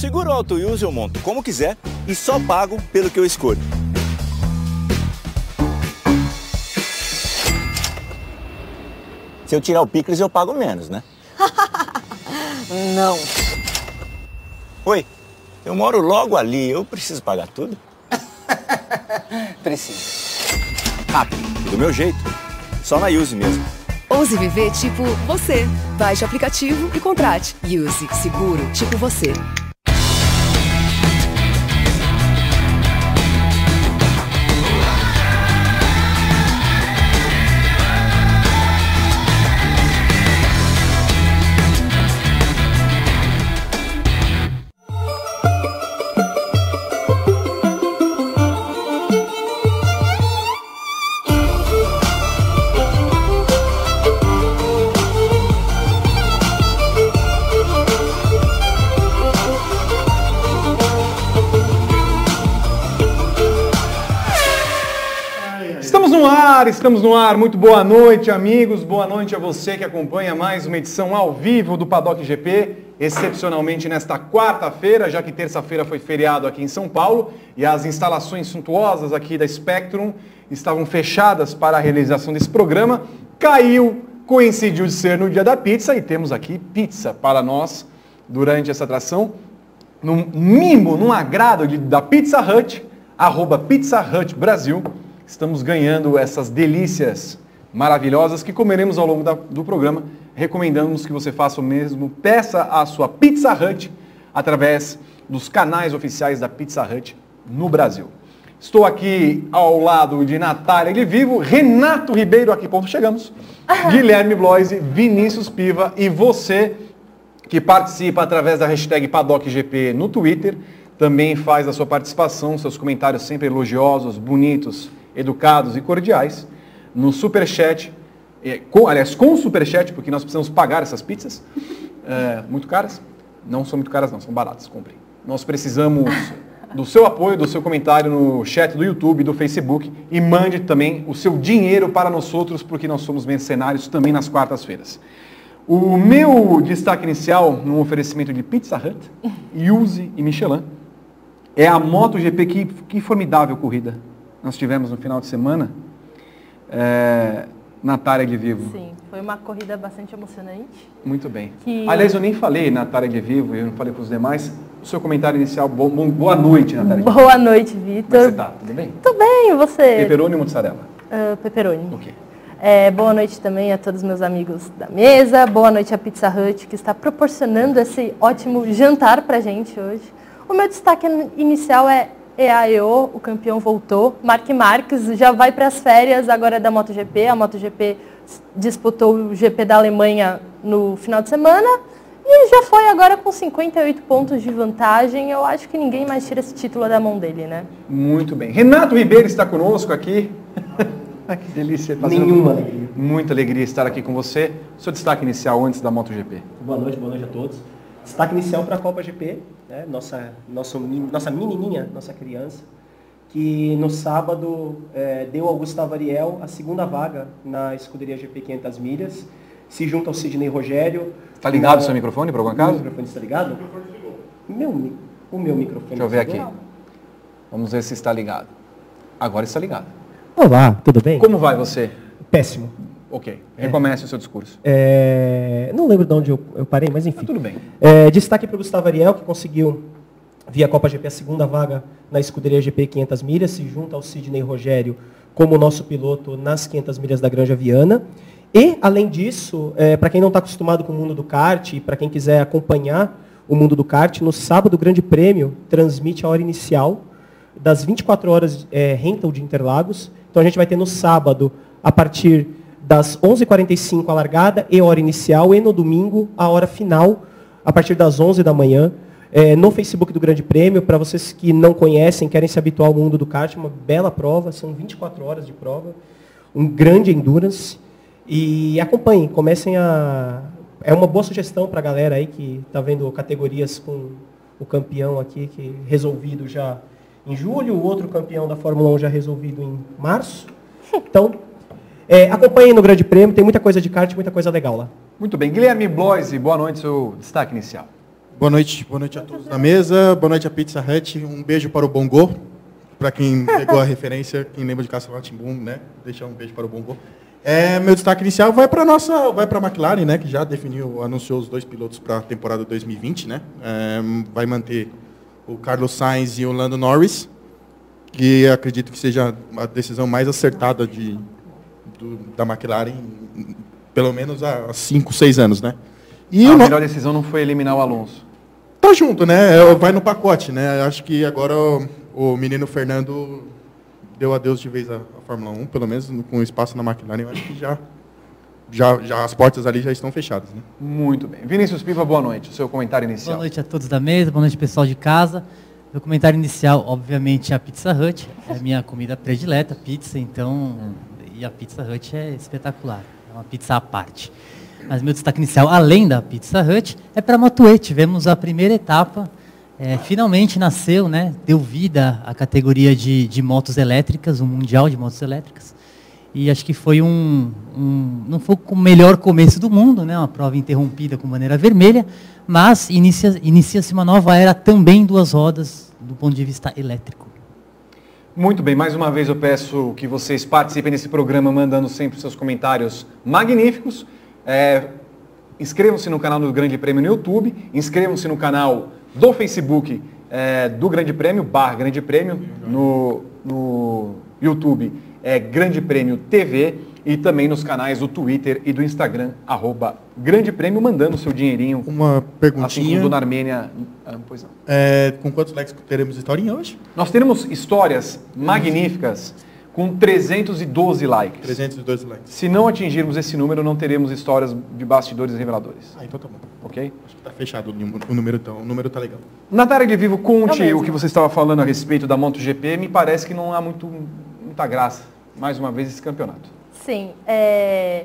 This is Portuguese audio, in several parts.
Seguro auto use eu monto como quiser e só pago pelo que eu escolho. Se eu tirar o picles, eu pago menos, né? Não. Oi, eu moro logo ali, eu preciso pagar tudo? Precisa. Rápido, do meu jeito. Só na Use mesmo. Ouse viver tipo você. Baixe o aplicativo e contrate. Use seguro tipo você. Estamos no ar. Muito boa noite, amigos. Boa noite a você que acompanha mais uma edição ao vivo do Paddock GP, excepcionalmente nesta quarta-feira, já que terça-feira foi feriado aqui em São Paulo e as instalações suntuosas aqui da Spectrum estavam fechadas para a realização desse programa. Caiu, coincidiu de ser no dia da pizza e temos aqui pizza para nós durante essa atração. Num mimo, num agrado de- da Pizza Hut, arroba Pizza Hut Brasil. Estamos ganhando essas delícias maravilhosas que comeremos ao longo da- do programa. Recomendamos que você faça o mesmo. Peça a sua Pizza Hut através dos canais oficiais da Pizza Hut no Brasil. Estou aqui ao lado de Natália de Vivo, Renato Ribeiro, aqui ponto chegamos, Guilherme Bloise, Vinícius Piva e você que participa através da hashtag PaddockGP no Twitter, também faz a sua participação, seus comentários sempre elogiosos, bonitos, educados e cordiais, no Superchat, eh, com, aliás, com o Superchat, porque nós precisamos pagar essas pizzas, eh, muito caras, não são muito caras não, são baratas, comprem. Nós precisamos do seu apoio, do seu comentário no chat do YouTube, do Facebook e mande também o seu dinheiro para nós outros, porque nós somos mercenários também nas quartas-feiras. O meu destaque inicial, num oferecimento de Pizza Hut, Yuzi e Michelin, é a MotoGP. Que, que formidável corrida nós tivemos no final de semana é, na Tária de Vivo. Sim, foi uma corrida bastante emocionante. Muito bem. Que- Aliás, eu nem falei na Tária de Vivo, eu não falei para os demais. O seu comentário inicial, bom, bom- boa noite, Natália. Como Boa noite, é que Vitor. você tá? Tudo bem? Tudo bem, você? Peperoni ou mozzarella? Ah, pepperoni. Ok. É, boa noite também a todos os meus amigos da mesa. Boa noite à Pizza Hut, que está proporcionando esse ótimo jantar pra gente hoje. O meu destaque inicial é EAEO, o campeão voltou. Mark Marques já vai para as férias agora da MotoGP. A MotoGP disputou o GP da Alemanha no final de semana e já foi agora com 58 pontos de vantagem. Eu acho que ninguém mais tira esse título da mão dele, né? Muito bem. Renato Ribeiro está conosco aqui. Que delícia. fazendo- Nenhuma alegria. Muita alegria estar aqui com você. Seu destaque inicial antes da MotoGP. Boa noite, boa noite a todos. Destaque inicial para a Copa GP, né? nossa, nosso, nossa menininha, nossa criança, que no sábado eh, deu ao Gustavo Ariel a segunda vaga na escuderia GP 500 milhas, se junta ao Sidney Rogério. Está Tá ligado o seu microfone, por algum O meu acaso? microfone está ligado? Meu, mi- o meu microfone Deixa eu ver aqui. Vamos ver se está ligado. Agora está ligado. Olá, tudo bem? Como vai você? Péssimo. Ok. Recomece o seu discurso. É, Não lembro de onde eu, eu parei, mas enfim. Tá tudo bem. É, destaque para o Gustavo Ariel, que conseguiu, via Copa GP, a segunda vaga na escuderia GP 500 milhas, se junta ao Sidney Rogério como nosso piloto nas 500 milhas da Granja Viana. E, além disso, para quem não está acostumado com o mundo do kart e para quem quiser acompanhar o mundo do kart, no sábado o Grande Prêmio transmite a hora inicial das 24 horas é, rental de Interlagos. Então a gente vai ter no sábado, a partir das 11h45 a largada e hora inicial, e no domingo a hora final, a partir das 11 da manhã, é, no Facebook do Grande Prêmio. Para vocês que não conhecem, querem se habituar ao mundo do kart, uma bela prova, são 24 horas de prova, um grande endurance. E acompanhem, comecem a. É uma boa sugestão para a galera aí que está vendo categorias com o campeão aqui, que resolvido já em julho, o outro campeão da Fórmula 1 já resolvido em março. Então, é, acompanhem no Grande Prêmio, tem muita coisa de kart, muita coisa legal lá. Muito bem. Guilherme Bloise, boa noite, seu destaque inicial. Boa noite, boa noite a todos na mesa, boa noite a Pizza Hut, um beijo para o Bongo, para quem pegou a referência, quem lembra de Castelo Timbum, né? Deixar um beijo para o Bongo. É, meu destaque inicial vai para nossa, vai para a McLaren, né? Que já definiu, anunciou os dois pilotos para a temporada 2020, né? É, vai manter o Carlos Sainz e o Lando Norris, que acredito que seja a decisão mais acertada de, do, da McLaren, pelo menos há 5, 6 anos, né? E a melhor decisão não foi eliminar o Alonso. Tá junto, né? É, vai no pacote, né? Acho que agora o, o menino Fernando deu adeus de vez à, à, Fórmula 1, pelo menos com espaço na McLaren, eu acho que já, já, já as portas ali já estão fechadas. Né? Muito bem. Vinícius Piva, boa noite. O seu comentário inicial. Boa noite a todos da mesa, boa noite pessoal de casa. Meu comentário inicial, obviamente, é a Pizza Hut. É a minha comida predileta, pizza, então. Hum. E a Pizza Hut é espetacular. É uma pizza à parte. Mas meu destaque inicial, além da Pizza Hut, é para a Motuê. Tivemos a primeira etapa. É, finalmente nasceu, né, deu vida à categoria de, de motos elétricas, o um Mundial de Motos Elétricas. E acho que foi um, um, não foi o melhor começo do mundo, né, uma prova interrompida com maneira vermelha, mas inicia-se inicia uma nova era também duas rodas do ponto de vista elétrico. Muito bem, mais uma vez eu peço que vocês participem desse programa mandando sempre seus comentários magníficos. É, inscrevam-se no canal do Grande Prêmio no YouTube, inscrevam-se no canal do Facebook é, do Grande Prêmio, barra Grande Prêmio, no, no YouTube é Grande Prêmio TV e também nos canais do Twitter e do Instagram, arroba Grande Prêmio, mandando seu dinheirinho. Uma perguntinha. Assim como do Armênia. Ah, pois não. É, com quantos likes teremos historinha hoje? Nós teremos histórias magníficas com 312 likes. 312 likes. Se não atingirmos esse número, não teremos histórias de bastidores reveladores. Ah, então tá bom. Ok? Acho que tá fechado o número, então. O número tá legal. Natália de Vivo, conte é o que você estava falando a respeito da MotoGP. Me parece que não há muito, muita graça, mais uma vez, esse campeonato. Sim. É...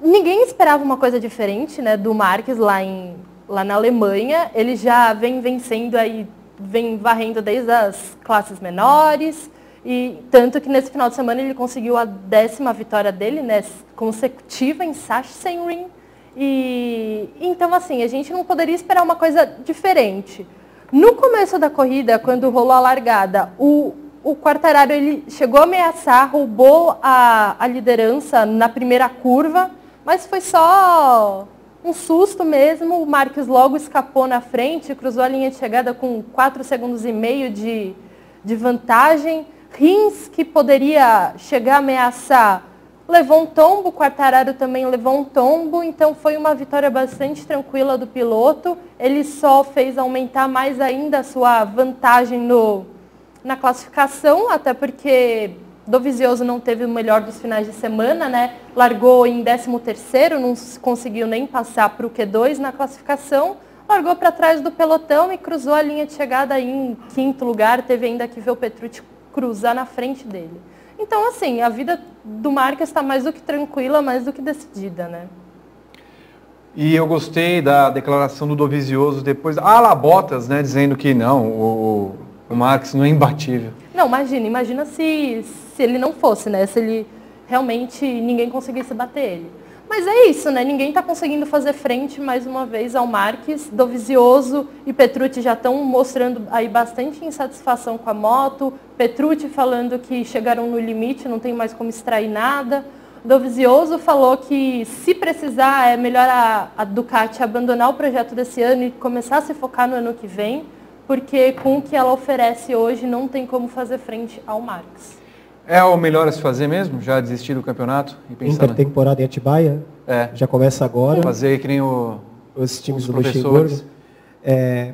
Ninguém esperava uma coisa diferente né, do Marques lá, em, lá na Alemanha. Ele já vem vencendo aí, vem varrendo desde as classes menores e tanto que nesse final de semana ele conseguiu a décima vitória dele, né, consecutiva em Sachsenring. E então assim, a gente não poderia esperar uma coisa diferente. No começo da corrida, quando rolou a largada, o, o Quartararo ele chegou a ameaçar, roubou a, a liderança na primeira curva, mas foi só um susto mesmo. O Marques logo escapou na frente, cruzou a linha de chegada com 4 segundos e meio de, de vantagem. Rins, que poderia chegar a ameaçar, levou um tombo, Quartararo também levou um tombo, então foi uma vitória bastante tranquila do piloto. Ele só fez aumentar mais ainda a sua vantagem no, na classificação, até porque Dovizioso não teve o melhor dos finais de semana, né? Largou em 13º, não conseguiu nem passar para o Q2 na classificação. Largou para trás do pelotão e cruzou a linha de chegada em quinto lugar. Teve ainda que ver o Petrucci cruzar na frente dele. Então, assim, a vida do Marques está mais do que tranquila, mais do que decidida, né? E eu gostei da declaração do Dovizioso depois, ah, lá Botas, né, dizendo que não, o, o Marques não é imbatível. Não, imagina, imagina se, se ele não fosse, né, se ele realmente ninguém conseguisse bater ele. Mas é isso, né? Ninguém está conseguindo fazer frente mais uma vez ao Marques. Dovizioso e Petrucci já estão mostrando aí bastante insatisfação com a moto. Petrucci falando que chegaram no limite, não tem mais como extrair nada. Dovizioso falou que se precisar é melhor a, a Ducati abandonar o projeto desse ano e começar a se focar no ano que vem, porque com o que ela oferece hoje não tem como fazer frente ao Marques. É o melhor a se fazer mesmo? Já desistir do campeonato? E pensar Intertemporada em Atibaia? É. Já começa agora. Fazer que nem o, os times do Luxemburgo. É,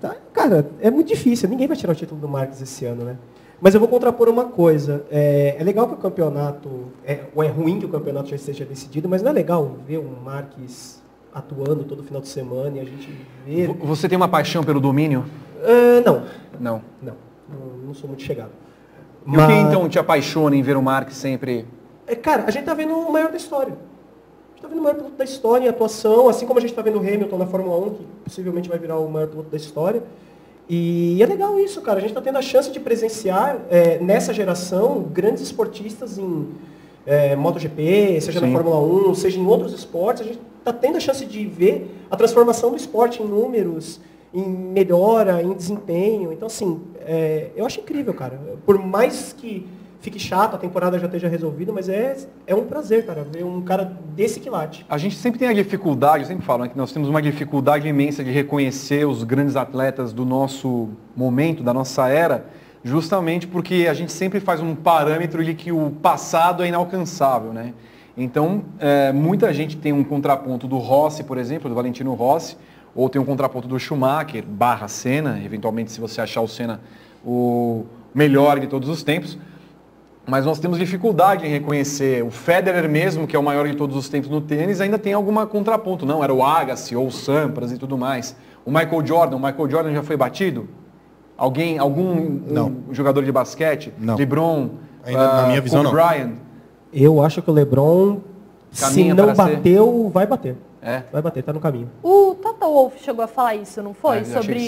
tá, cara, é muito difícil. Ninguém vai tirar o título do Marques esse ano, né? Mas eu vou contrapor uma coisa. É, é, legal que o campeonato, é, ou é ruim que o campeonato já esteja decidido, mas não é legal ver um Marques atuando todo final de semana e a gente ver. Você tem uma paixão pelo domínio? Uh, não. Não. Não. Não, não sou muito chegado. E Mas... o que então te apaixona em ver o Mark sempre? É, cara, a gente tá vendo o maior da história. A gente tá vendo o maior piloto da história em atuação, assim como a gente tá vendo o Hamilton na Fórmula 1, que possivelmente vai virar o maior piloto da história. E é legal isso, cara. A gente está tendo a chance de presenciar é, nessa geração grandes esportistas em é, MotoGP, seja Sim. na Fórmula 1, seja em outros esportes. A gente tá tendo a chance de ver a transformação do esporte em números, em melhora, em desempenho. Então, assim, é, eu acho incrível, cara. Por mais que fique chato, a temporada já esteja resolvida, mas é, é um prazer, cara, ver um cara desse quilate. A gente sempre tem a dificuldade, eu sempre falo, né, que nós temos uma dificuldade imensa de reconhecer os grandes atletas do nosso momento, da nossa era, justamente porque a gente sempre faz um parâmetro de que o passado é inalcançável, né? Então, é, muita gente tem um contraponto do Rossi, por exemplo, do Valentino Rossi, ou tem um contraponto do Schumacher, barra Senna, eventualmente se você achar o Senna o melhor de todos os tempos, mas nós temos dificuldade em reconhecer. O Federer mesmo, que é o maior de todos os tempos no tênis, ainda tem alguma contraponto. Não, era o Agassi ou o Sampras e tudo mais. O Michael Jordan, o Michael Jordan já foi batido? Alguém, algum um jogador de basquete? Não. LeBron, Ainda, na minha visão, Kobe não. Bryant? Eu acho que o LeBron, Caminha se não para ser. bateu, vai bater. É. Vai bater, tá no caminho. O Toto Wolff chegou a falar isso, não foi? Que sobre,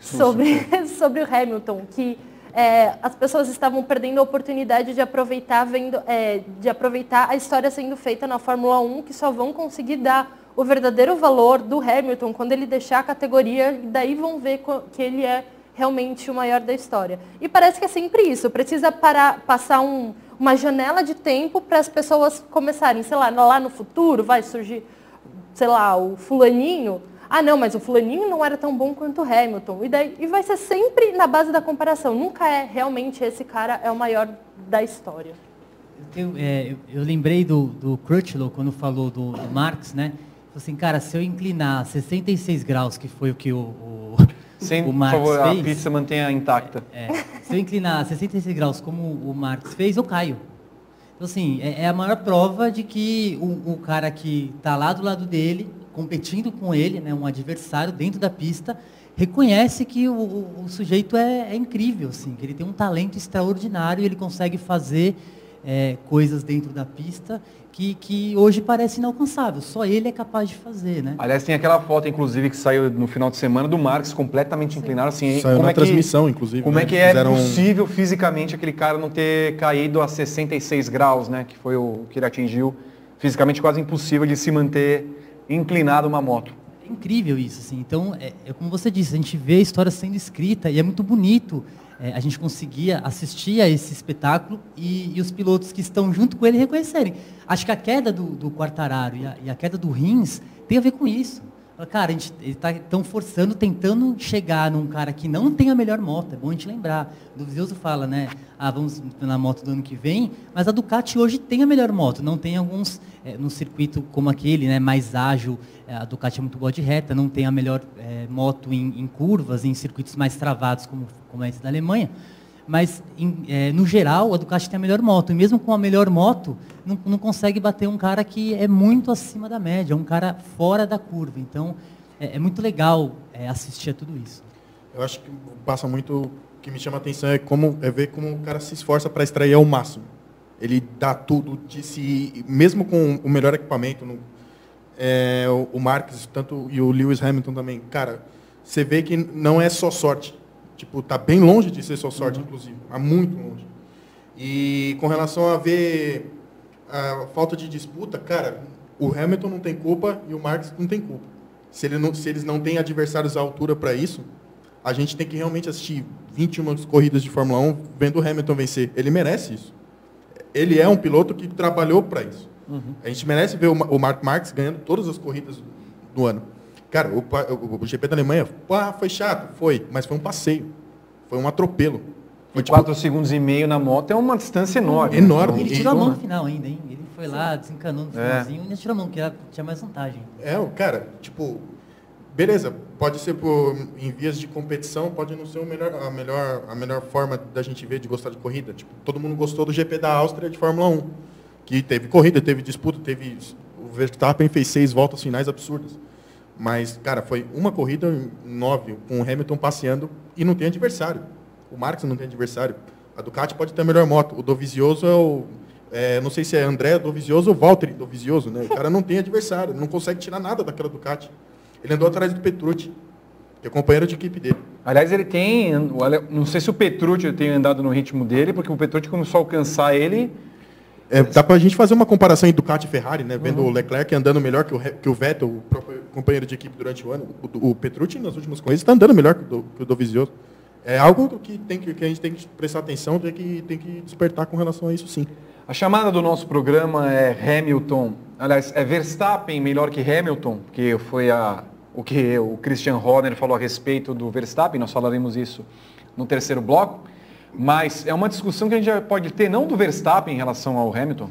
isso- sobre, sobre o Hamilton, que é, as pessoas estavam perdendo a oportunidade de aproveitar, vendo, é, de aproveitar a história sendo feita na Fórmula 1, que só vão conseguir dar o verdadeiro valor do Hamilton quando ele deixar a categoria, e daí vão ver que ele é realmente o maior da história. E parece que é sempre isso, precisa parar, passar um- uma janela de tempo para as pessoas começarem, sei lá, lá no futuro vai surgir sei lá, o fulaninho, ah não, mas o fulaninho não era tão bom quanto o Hamilton. E, daí, e vai ser sempre na base da comparação. Nunca é realmente esse cara é o maior da história. Eu, tenho, é, eu, lembrei do, do Crutchlow quando falou do, do Marx, né? Falou assim, cara, se eu inclinar 66 graus, que foi o que o, o, O por Marx favor, a fez, pizza mantenha intacta. é, se eu inclinar 66 graus como o Marx fez, eu caio. Então, assim, é, é a maior prova de que o, o cara que está lá do lado dele, competindo com ele, né, um adversário dentro da pista, reconhece que o, o- o sujeito é, é incrível, assim, que ele tem um talento extraordinário e ele consegue fazer é, coisas dentro da pista que, que hoje parece inalcançável. Só ele é capaz de fazer, né? Aliás, tem aquela foto, inclusive, que saiu no final de semana do Marx completamente inclinado, assim. Saiu como na é que, transmissão, inclusive. Como né? é que é Fizeram um- possível fisicamente aquele cara não ter caído a 66 graus, né? Que foi o que ele atingiu. Fisicamente quase impossível de se manter inclinado uma moto. É incrível isso, assim. Então, é, é como você disse, a gente vê a história sendo escrita e é muito bonito é, a gente conseguia assistir a esse espetáculo e, e os pilotos que estão junto com ele reconhecerem. Acho que a queda do, do Quartararo e a, e a queda do Rins tem a ver com isso. Cara, a gente está tão forçando, tentando chegar num cara que não tem a melhor moto. É bom a gente lembrar. O Dovizioso fala, né? Ah, vamos na moto do ano que vem, mas a Ducati hoje tem a melhor moto. Não tem alguns, é, num circuito como aquele, né? Mais ágil, é, a Ducati é muito boa de reta, não tem a melhor é, moto em, em curvas, em circuitos mais travados, como, como esse da Alemanha. Mas, em- é, no geral, a Ducati tem a melhor moto. E mesmo com a melhor moto, não, não consegue bater um cara que é muito acima da média, um cara fora da curva. Então, é, é muito legal é, assistir a tudo isso. Eu acho que passa muito. O que me chama a atenção é, como, é ver como o cara se esforça para extrair ao máximo. Ele dá tudo de si, mesmo com o melhor equipamento. no- é, o, o Marques tanto, e o Lewis Hamilton também. Cara, você vê que não é só sorte. Tipo, tá bem longe de ser só sorte, inclusive. Há muito longe. E com relação a ver a falta de disputa, cara, o Hamilton não tem culpa e o Marques não tem culpa. Se, ele não, se eles não têm adversários à altura para isso, a gente tem que realmente assistir 21 corridas de Fórmula 1 vendo o Hamilton vencer. Ele merece isso. Ele é um piloto que trabalhou para isso. A gente merece ver o, Ma- o Mark Marques ganhando todas as corridas do ano. Cara, o, o- o GP da Alemanha, pá, foi chato, foi, mas foi um passeio. Foi um atropelo. Foi tipo, 4 segundos e meio na moto é uma distância enorme. Enorme. Ele tirou a mão no final ainda, hein? Ele foi lá, desencanou no É. finalzinho e ainda tirou a mão, que era- tinha mais vantagem. É, o cara, tipo, beleza, pode ser por, em vias de competição, pode não ser o melhor, a, melhor, a melhor forma da gente ver de gostar de corrida. Tipo, todo mundo gostou do GP da Áustria de Fórmula 1, que teve corrida, teve disputa, teve. O Verstappen fez seis voltas finais absurdas. Mas, cara, foi uma corrida, nove, com o Hamilton passeando e não tem adversário. O Marx não tem adversário. A Ducati pode ter a melhor moto. O Dovizioso é o. é, não sei se é André Dovizioso ou Valtteri Dovizioso, né? O cara não tem adversário, não consegue tirar nada daquela Ducati. Ele andou atrás do Petrucci, que é companheiro de equipe dele. Aliás, ele tem. Não sei se o Petrucci tem andado no ritmo dele, porque o Petrucci começou a alcançar ele É, dá pra gente fazer uma comparação em Ducati e Ferrari, né? Vendo o Leclerc andando melhor que o, que o Vettel, o próprio companheiro de equipe durante o ano. O, o Petrucci, nas últimas corridas, está andando melhor que o, do- que o Dovizioso. É algo que, tem que, que a gente tem que prestar atenção, tem que, tem que despertar com relação a isso, sim. A chamada do nosso programa é Hamilton. Aliás, é Verstappen melhor que Hamilton, porque foi a, o que o Christian Horner falou a respeito do Verstappen, nós falaremos isso no terceiro bloco. Mas é uma discussão que a gente já pode ter, não do Verstappen em relação ao Hamilton.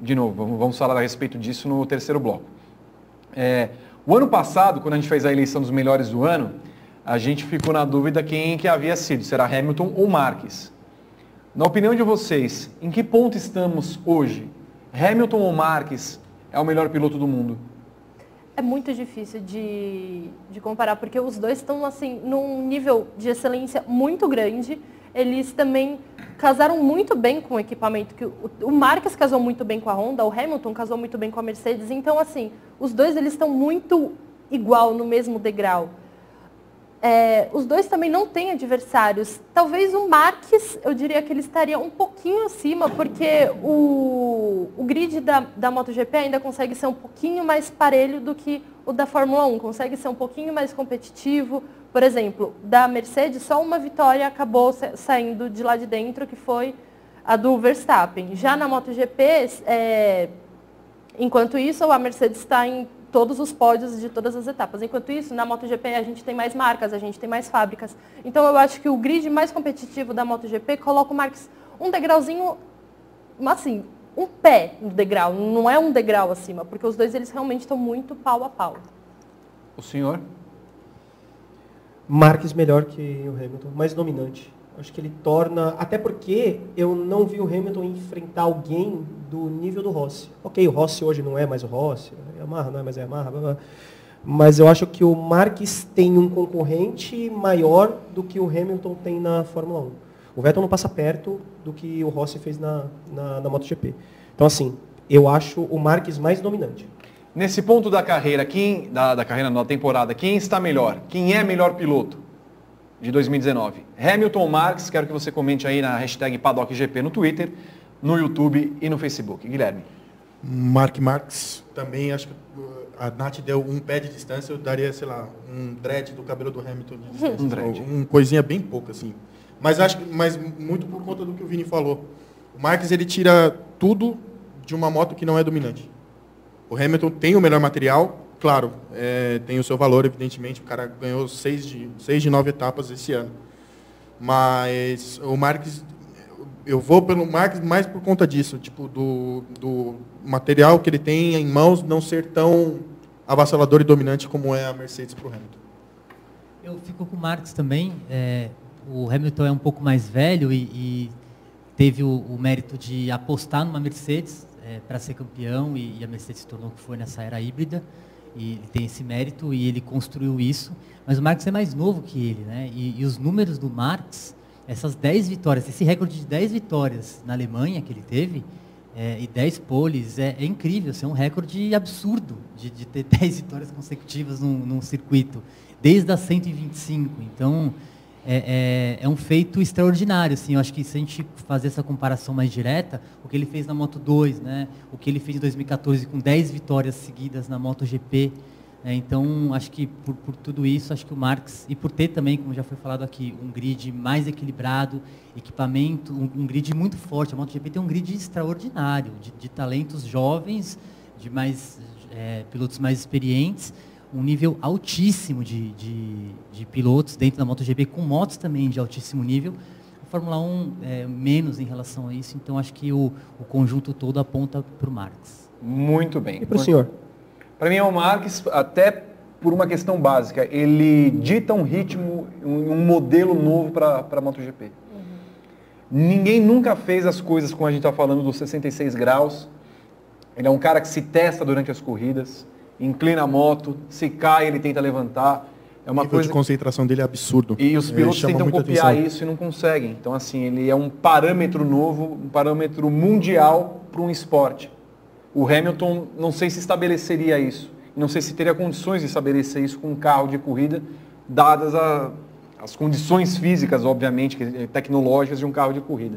De novo, vamos- falar a respeito disso no terceiro bloco. É, o ano passado, quando a gente fez a eleição dos melhores do ano, a gente ficou na dúvida quem que havia sido, será Hamilton ou Marques. Na opinião de vocês, em que ponto estamos hoje? Hamilton ou Marques é o melhor piloto do mundo? É muito difícil de, de comparar, porque os dois estão assim num nível de excelência muito grande. Eles também casaram muito bem com o equipamento. Que o, Marques casou muito bem com a Honda, o Hamilton casou muito bem com a Mercedes. Então, assim, os dois eles estão muito igual no mesmo degrau. É, os dois também não têm adversários. Talvez o Marques, eu diria que ele estaria um pouquinho acima, porque o, o grid da, da MotoGP ainda consegue ser um pouquinho mais parelho do que o da Fórmula 1, consegue ser um pouquinho mais competitivo. Por exemplo, da Mercedes, só uma vitória acabou sa- saindo de lá de dentro, que foi a do Verstappen. Já na MotoGP, é, Enquanto isso, a Mercedes está em todos os pódios de todas as etapas. Enquanto isso, na MotoGP a gente tem mais marcas, a gente tem mais fábricas. Então eu acho que o grid mais competitivo da MotoGP coloca o Marques um degrauzinho, assim, um pé no degrau, não é um degrau acima, porque os dois eles realmente estão muito pau a pau. O senhor? Marques melhor que o Hamilton, mais dominante. Acho que ele torna. Até porque eu não vi o Hamilton enfrentar alguém do nível do Rossi. Ok, o Rossi hoje não é mais o Rossi, é Yamaha não é mais a Yamaha, blá, blá. mas eu acho que o Marques tem um concorrente maior do que o Hamilton tem na Fórmula 1. O Vettel não passa perto do que o Rossi fez na, na, na MotoGP. Então, assim, eu acho o Marques mais dominante. Nesse ponto da carreira, quem da, da carreira da temporada, quem está melhor? Quem é melhor piloto de 2019? Hamilton Marques? Quero que você comente aí na hashtag PaddockGP no Twitter, no YouTube e no Facebook. Guilherme. Mark Marx também, acho que uh, a Nath deu um pé de distância, eu daria, sei lá, um dread do cabelo do Hamilton de distância. Um dread. Um coisinha bem pouca, assim. Mas acho que, mas muito por conta do que o Vini falou. O Marques, ele tira tudo de uma moto que não é dominante. O Hamilton tem o melhor material, claro, é, tem o seu valor, evidentemente. O cara ganhou seis de, seis de nove etapas esse ano. Mas o Marques, eu vou pelo Marques mais por conta disso, tipo, do, do material que ele tem em mãos não ser tão avassalador e dominante como é a Mercedes para o Hamilton. Eu fico com o Marx também. é, o Hamilton é um pouco mais velho e, e teve o, o mérito de apostar numa Mercedes para ser campeão e, e a Mercedes se tornou o que foi nessa era híbrida. E ele tem esse mérito e ele construiu isso. Mas o Marx é mais novo que ele, né? E, e os números do Marx, essas 10 vitórias, esse recorde de 10 vitórias na Alemanha que ele teve, é, e 10 poles, é, é incrível, isso é um recorde absurdo de, de ter 10 vitórias consecutivas num, num circuito, desde a 125. Então, é, é, é um feito extraordinário. Assim, eu acho que se a gente fazer essa comparação mais direta, o que ele fez na Moto 2, né, o que ele fez em 2014 com 10 vitórias seguidas na MotoGP, né, então acho que por, por tudo isso, acho que o Marx, e por ter também, como já foi falado aqui, um grid mais equilibrado, equipamento, um, um grid muito forte. A MotoGP tem um grid extraordinário, de, de talentos jovens, de mais é, pilotos mais experientes, um nível altíssimo de, de, de, pilotos dentro da MotoGP, com motos também de altíssimo nível. A Fórmula 1 é menos em relação a isso, então acho que o, o conjunto todo aponta para o Marx. Muito bem. E para o senhor? Para mim é o Marques, até por uma questão básica. Ele dita um ritmo, um, um modelo novo para a MotoGP. Ninguém nunca fez as coisas como a gente está falando dos 66 graus. Ele é um cara que se testa durante as corridas, inclina a moto, se cai, ele tenta levantar. É uma o coisa de concentração dele é absurdo. E os É, pilotos tentam copiar atenção. isso e não conseguem. Então, assim, ele é um parâmetro novo, um parâmetro mundial para um esporte. O Hamilton, não sei se estabeleceria isso. Não sei se teria condições de estabelecer isso com um carro de corrida, dadas a- as condições físicas, obviamente, que- tecnológicas de um carro de corrida.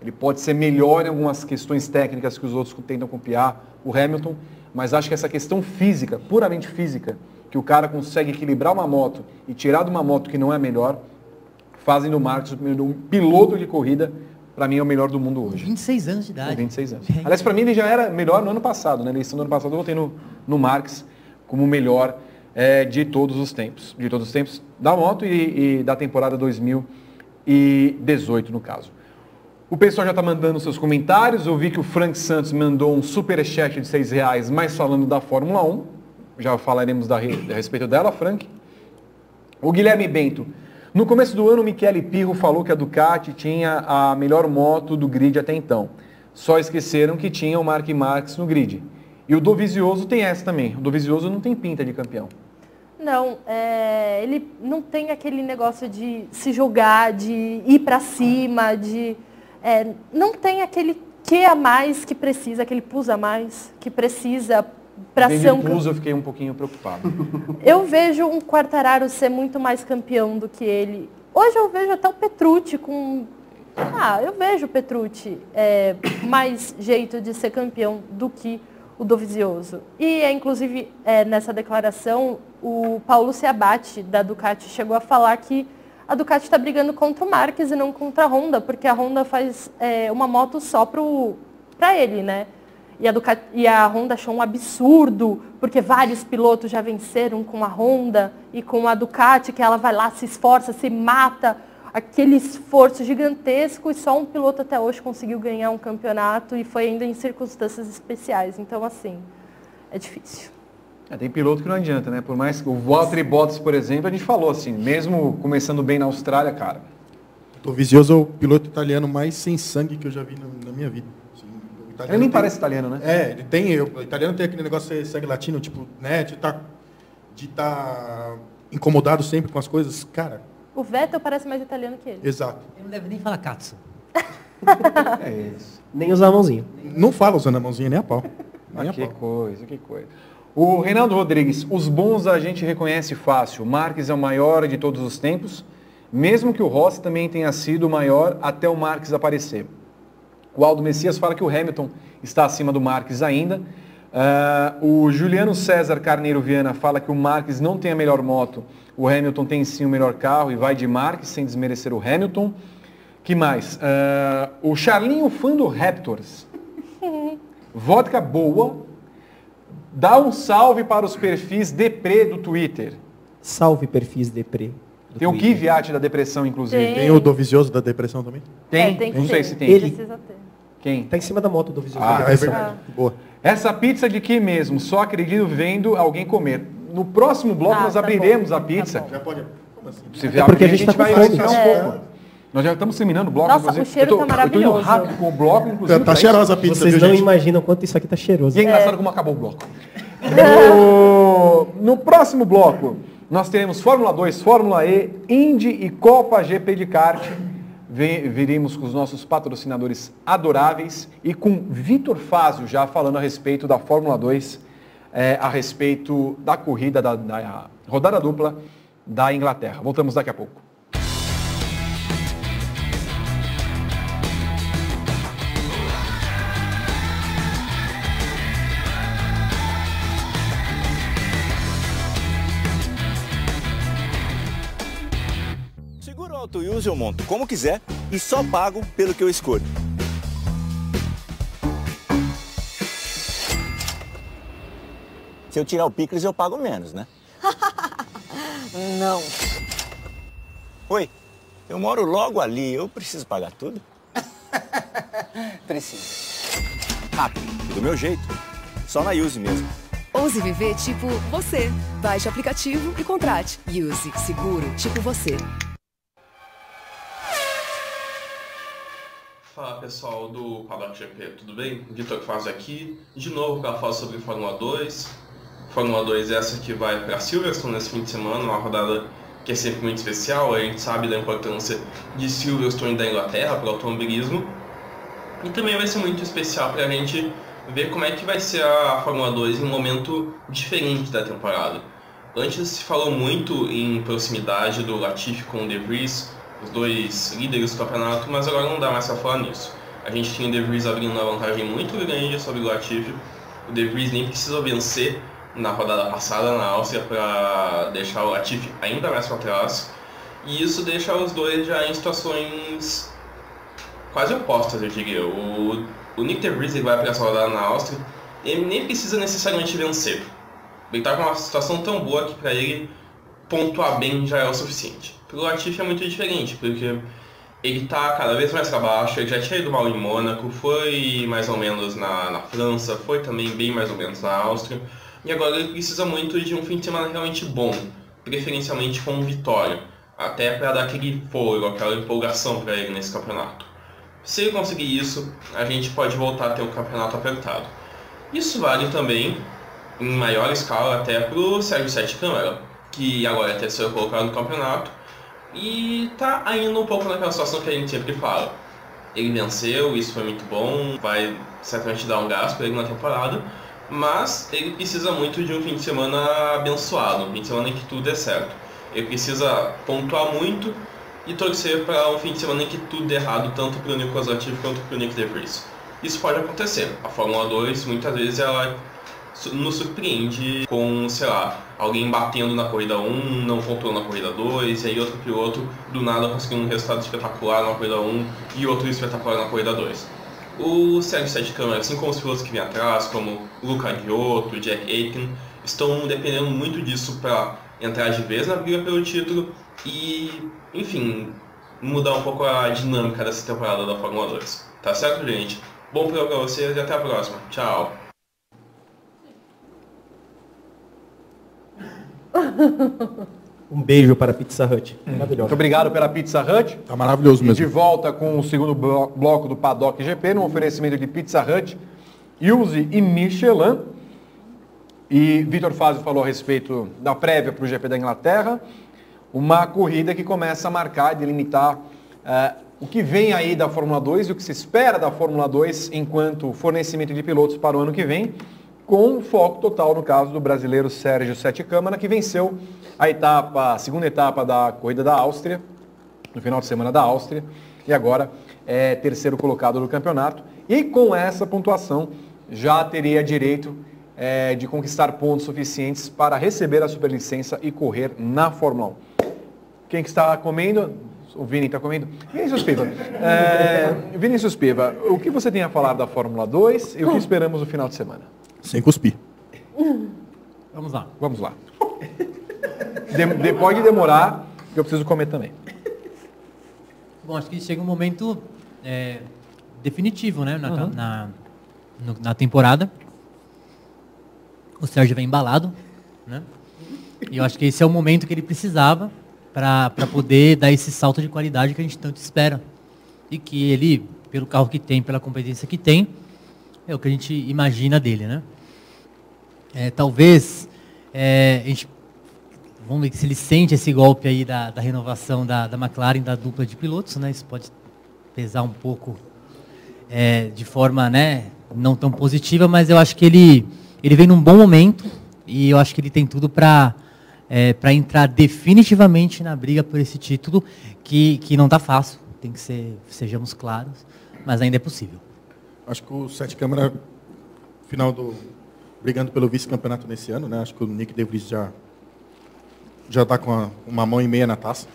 Ele pode ser melhor em algumas questões técnicas que os outros tentam copiar, o Hamilton, mas acho que essa questão física, puramente física, que o cara consegue equilibrar uma moto e tirar de uma moto que não é melhor, fazem do Marcos um piloto de corrida, para mim é o melhor do mundo hoje. 26 anos de Com idade. 26 anos. Aliás, para mim ele já era melhor no ano passado, né? Na eleição do ano passado eu votei no, no Marx como o melhor eh, de todos os tempos. De todos os tempos da moto e, e da temporada 2018, no caso. O pessoal já está mandando seus comentários. Eu vi que o Frank Santos mandou um superchat de 6 reais, mas falando da Fórmula 1. Já falaremos da, a respeito dela, Frank. O Guilherme Bento. No começo do ano, o Michele Pirro falou que a Ducati tinha a melhor moto do grid até então. Só esqueceram que tinha o Mark Marques no grid. E o Dovizioso tem essa também. O Dovizioso não tem pinta de campeão. Não, é, ele não tem aquele negócio de se jogar, de ir para cima, de é, não tem aquele que a mais que precisa, aquele plus a mais que precisa para ser um Plus, eu fiquei um pouquinho preocupado. Eu vejo um Quartararo ser muito mais campeão do que ele. Hoje eu vejo até o Petrucci com. Ah, eu vejo o Petrucci é, mais jeito de ser campeão do que o Dovizioso. E, é, inclusive, é, nessa declaração, o Paulo Ciabatti, da Ducati, chegou a falar que a Ducati está brigando contra o Marques e não contra a Honda, porque a Honda faz é, uma moto só para ele, né? E a, Ducati, e a Honda achou um absurdo, porque vários pilotos já venceram com a Honda e com a Ducati, que ela vai lá, se esforça, se mata, aquele esforço gigantesco e só um piloto até hoje conseguiu ganhar um campeonato e foi ainda em circunstâncias especiais. Então, assim, é difícil. É, tem piloto que não adianta, né? Por mais que o Valtteri Bottas, por exemplo, a gente falou assim, mesmo começando bem na Austrália, cara, O Vizioso é o piloto italiano mais sem sangue que eu já vi na, na minha vida. Assim, ele nem tem- parece italiano, né? É, ele tem. eu- O italiano tem aquele negócio de sangue latino, tipo, né? De estar de tá incomodado sempre com as coisas. Cara, O Vettel parece mais italiano que ele. exato. Ele não deve nem falar Katsu. É isso. Nem usar a mãozinha. Não fala usando a mãozinha nem a pau. Nem Ah, a que pau. coisa, que coisa. O Reinaldo Rodrigues, os bons a gente reconhece fácil. Marques é o maior de todos os tempos, mesmo que o Rossi também tenha sido o maior até o Marques aparecer. O Aldo Messias fala que o Hamilton está acima do Marques ainda. Ah, o Juliano César Carneiro Viana fala que o Marques não tem a melhor moto, o Hamilton tem sim o melhor carro e vai de Marques sem desmerecer o Hamilton. Que mais? Ah, o Charlinho fã do Raptors. Vodka boa. Dá um salve para os perfis deprê do Twitter. Salve perfis deprê. do Tem o Twitter. Kvyat da depressão, inclusive. Tem. Tem o do Vicioso da depressão também? É, tem que Não ter. sei se tem. Ele- Precisa ter. Quem? Tá em cima da moto do Visor. Ah, é verdade. Boa. Essa pizza de que mesmo? Só acredito vendo alguém comer. No próximo bloco Ah, nós tá abriremos bom, a tá pizza. bom. Já pode. Como assim? Se É porque a abrir, gente tá com vai fome. respirar um É. pouco. Nós já estamos terminando o bloco. Nossa, inclusive. o cheiro eu tô, tá Eu tô indo maravilhoso. rápido com o bloco, inclusive. Tá, pra tá isso. cheirosa a pizza, Vocês viu, não gente? imaginam quanto isso aqui tá cheiroso. E é engraçado como acabou o bloco. No, no próximo bloco, nós teremos Fórmula 2, Fórmula E, Indy e Copa GP de kart. Viremos com os nossos patrocinadores adoráveis e com Vitor Fázio já falando a respeito da Fórmula 2, eh, a respeito da corrida da, da rodada dupla da Inglaterra. Voltamos daqui a pouco. Use eu monto como quiser e só pago pelo que eu escolho. Se eu tirar o picles, eu pago menos, né? Não. Oi, eu moro logo ali, eu preciso pagar tudo? Precisa. Rápido, e do meu jeito. Só na Use mesmo. Ouse viver tipo você. Baixe o aplicativo e contrate. Use Seguro tipo você. Fala pessoal do Paddock GP, tudo bem? Vitor Fazio aqui, de novo para falar sobre Fórmula 2. Fórmula 2 é essa que vai para Silverstone nesse fim de semana, uma rodada que é sempre muito especial, a gente sabe da importância de Silverstone da Inglaterra para o automobilismo. E também vai ser muito especial para a gente ver como é que vai ser a Fórmula 2 em um momento diferente da temporada. Antes se falou muito em proximidade do Latifi com o De Vries, os dois líderes do campeonato, mas agora não dá mais para falar nisso. A gente tinha o De Vries abrindo uma vantagem muito grande sobre o Latifi. O De Vries nem precisou vencer na rodada passada na Áustria para deixar o Latifi ainda mais para trás. E isso deixa os dois já em situações quase opostas, eu diria. O, o Nick De Vries vai para essa rodada na Áustria, ele nem precisa necessariamente vencer. Ele está com uma situação tão boa que para ele pontuar bem já é o suficiente. Para o Latifi é muito diferente, porque ele está cada vez mais para baixo, ele já tinha ido mal em Mônaco, foi mais ou menos na, na França, foi também bem mais ou menos na Áustria, e agora ele precisa muito de um fim de semana realmente bom, preferencialmente com vitória, até para dar aquele fogo, aquela empolgação para ele nesse campeonato. Se ele conseguir isso, a gente pode voltar a ter o um campeonato apertado. Isso vale também, em maior escala, até para o Sérgio Sete Câmara, que agora é terceiro colocado no campeonato, e tá indo um pouco naquela situação que a gente sempre fala. Ele venceu, isso foi muito bom, vai certamente dar um gasto para ele na temporada, mas ele precisa muito de um fim de semana abençoado, um fim de semana em que tudo é certo. Ele precisa pontuar muito e torcer para um fim de semana em que tudo dê errado, tanto para o Nicolas Latifi quanto para o Nick De Vries. Isso pode acontecer. A Fórmula 2 muitas vezes ela nos surpreende com, sei lá, alguém batendo na corrida 1, não pontuando na corrida 2, e aí outro piloto do nada conseguindo um resultado espetacular na corrida 1 e outro espetacular na corrida 2. O Sérgio Sete Câmara, assim como os pilotos que vêm atrás, como Luca Giotto, Jack Aitken, estão dependendo muito disso para entrar de vez na briga pelo título e, enfim, mudar um pouco a dinâmica dessa temporada da Fórmula 2. Tá certo, gente? Bom programa pra vocês e até a próxima. Tchau! Um beijo para a Pizza Hut. Maravilhoso. Muito obrigado pela Pizza Hut. Tá maravilhoso E mesmo. de volta com o segundo blo- bloco do Paddock GP, no oferecimento de Pizza Hut, Use e Michelin. E Vitor Fazio falou a respeito da prévia para o GP da Inglaterra. Uma corrida que começa a marcar e delimitar eh, o que vem aí da Fórmula 2 e o que se espera da Fórmula 2 enquanto fornecimento de pilotos para o ano que vem, com foco total no caso do brasileiro Sérgio Sete Câmara, que venceu a etapa, a segunda etapa da corrida da Áustria, no final de semana da Áustria, e agora é terceiro colocado do campeonato. E com essa pontuação já teria direito é, de conquistar pontos suficientes para receber a superlicença e correr na Fórmula 1. Quem que está comendo? O Vini está comendo? Vinícius Piva. É, Vinícius Piva, o que você tem a falar da Fórmula 2 e o que esperamos no final de semana? Sem cuspir. Vamos lá. Vamos lá. De, de- pode demorar, que eu preciso comer também. Bom, acho que chega um momento é, definitivo, né, na, Uhum. na, no- na temporada. O Sérgio vem embalado, né? E eu acho que esse é o momento que ele precisava para poder dar esse salto de qualidade que a gente tanto espera. E que ele, pelo carro que tem, pela competência que tem, é o que a gente imagina dele, né? É, talvez é, a gente Vamos ver se ele sente esse golpe aí da, da renovação da, da McLaren, da dupla de pilotos, né? Isso pode pesar um pouco é, de forma né, não tão positiva, mas eu acho que ele, ele vem num bom momento e eu acho que ele tem tudo para é, para entrar definitivamente na briga por esse título, que, que não está fácil, tem que ser, sejamos claros, mas ainda é possível. Acho que o Sete Câmara, final do. brigando pelo vice-campeonato nesse ano, né? Acho que o Nick De Vries já já está com uma mão e meia na taça.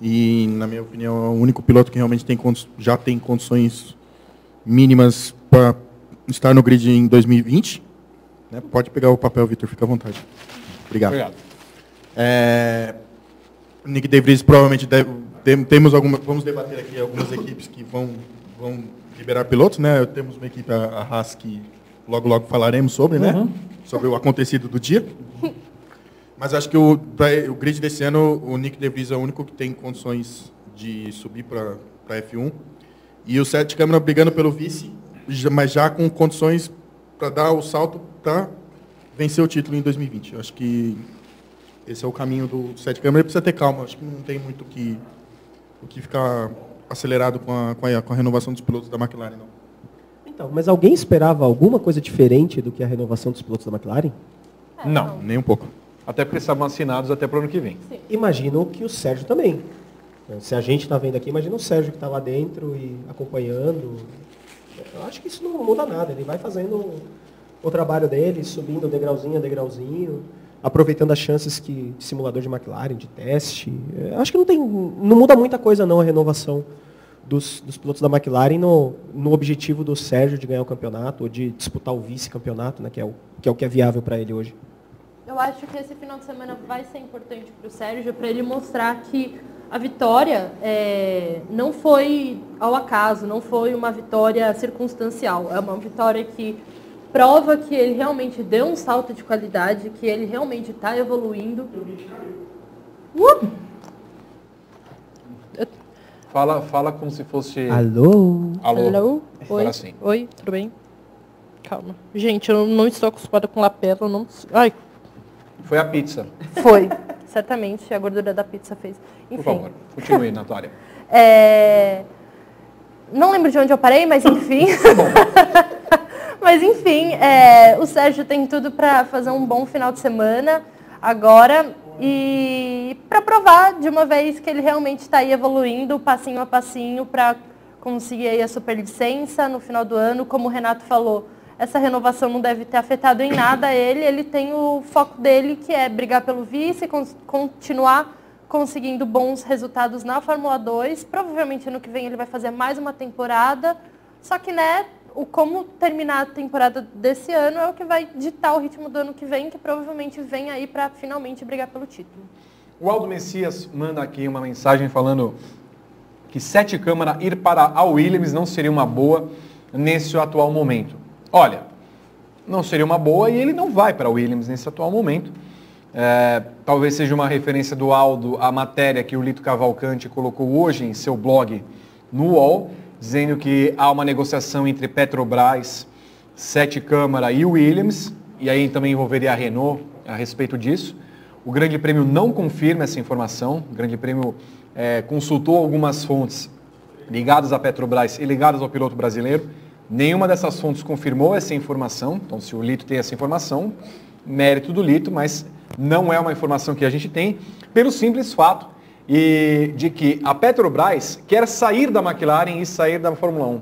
E, na minha opinião, é o único piloto que realmente tem, já tem condições mínimas para estar no grid em 2020. né? Pode pegar o papel, Vitor, fica à vontade. Obrigado. Obrigado. É, Nick De Vries provavelmente deve, tem- temos alguma, vamos debater aqui algumas equipes que vão, vão liberar pilotos, né? Temos uma equipe, a, Haas, que logo logo falaremos sobre, né? Sobre o acontecido do dia. Mas acho que o, pra, o grid desse ano, o Nick De Vries é o único que tem condições de subir para a F1. E o Sete Câmara brigando pelo vice, mas já com condições para dar o salto para vencer o título em 2020. Eu acho que esse é o caminho do Sete Câmara. Precisa ter calma. Acho que não tem muito que, o que ficar acelerado com a, com, a, com a renovação dos pilotos da McLaren, não. Então, mas alguém esperava alguma coisa diferente do que a renovação dos pilotos da McLaren? Não, Nem um pouco. até porque estavam assinados até para o ano que vem. Imagino que o Sérgio também. Se a gente está vendo aqui, imagina o Sérgio que está lá dentro e acompanhando. Eu acho que isso não muda nada. Ele vai fazendo o trabalho dele, subindo degrauzinho a degrauzinho, aproveitando as chances que de simulador de McLaren, de teste. Eu acho que não tem, não muda muita coisa não a renovação dos, dos pilotos da McLaren no, no objetivo do Sérgio de ganhar o campeonato ou de disputar o vice-campeonato, né, que, é o, que é o que é viável para ele hoje. Eu acho que esse final de semana vai ser importante para o Sérgio, para ele mostrar que a vitória é, não foi ao acaso, não foi uma vitória circunstancial. É uma vitória que prova que ele realmente deu um salto de qualidade, que ele realmente está evoluindo. Uh! Fala, fala como se fosse. Alô? Alô? Agora Oi? sim. Oi, tudo bem? Calma. Gente, eu não estou acostumada com lapela, eu não... Ai, Foi a pizza. foi. Certamente, a gordura da pizza fez. Por Enfim. favor, continue, Natália. É, Não lembro de onde eu parei, mas enfim. mas enfim, é, o Sérgio tem tudo para fazer um bom final de semana agora e para provar de uma vez que ele realmente está aí evoluindo passinho a passinho para conseguir aí a superlicença no final do ano. Como o Renato falou, essa renovação não deve ter afetado em nada ele. Ele tem o foco dele que é brigar pelo vice, con- continuar conseguindo bons resultados na Fórmula 2. Provavelmente ano que vem ele vai fazer mais uma temporada. Só que, né, o como terminar a temporada desse ano é o que vai ditar o ritmo do ano que vem, que provavelmente vem aí para finalmente brigar pelo título. O Aldo Messias manda aqui uma mensagem falando que sete câmara ir para a Williams não seria uma boa nesse atual momento. Olha, não seria uma boa e ele não vai para a Williams nesse atual momento. É, talvez seja uma referência do Aldo à matéria que o Lito Cavalcante colocou hoje em seu blog no UOL, dizendo que há uma negociação entre Petrobras, Sete Câmara e Williams, e aí também envolveria a Renault a respeito disso. O Grande Prêmio não confirma essa informação. O Grande Prêmio é, consultou algumas fontes ligadas à Petrobras e ligadas ao piloto brasileiro. Nenhuma dessas fontes confirmou essa informação. Então, se o Lito tem essa informação, mérito do Lito, mas não é uma informação que a gente tem, pelo simples fato e de que a Petrobras quer sair da McLaren e sair da Fórmula 1.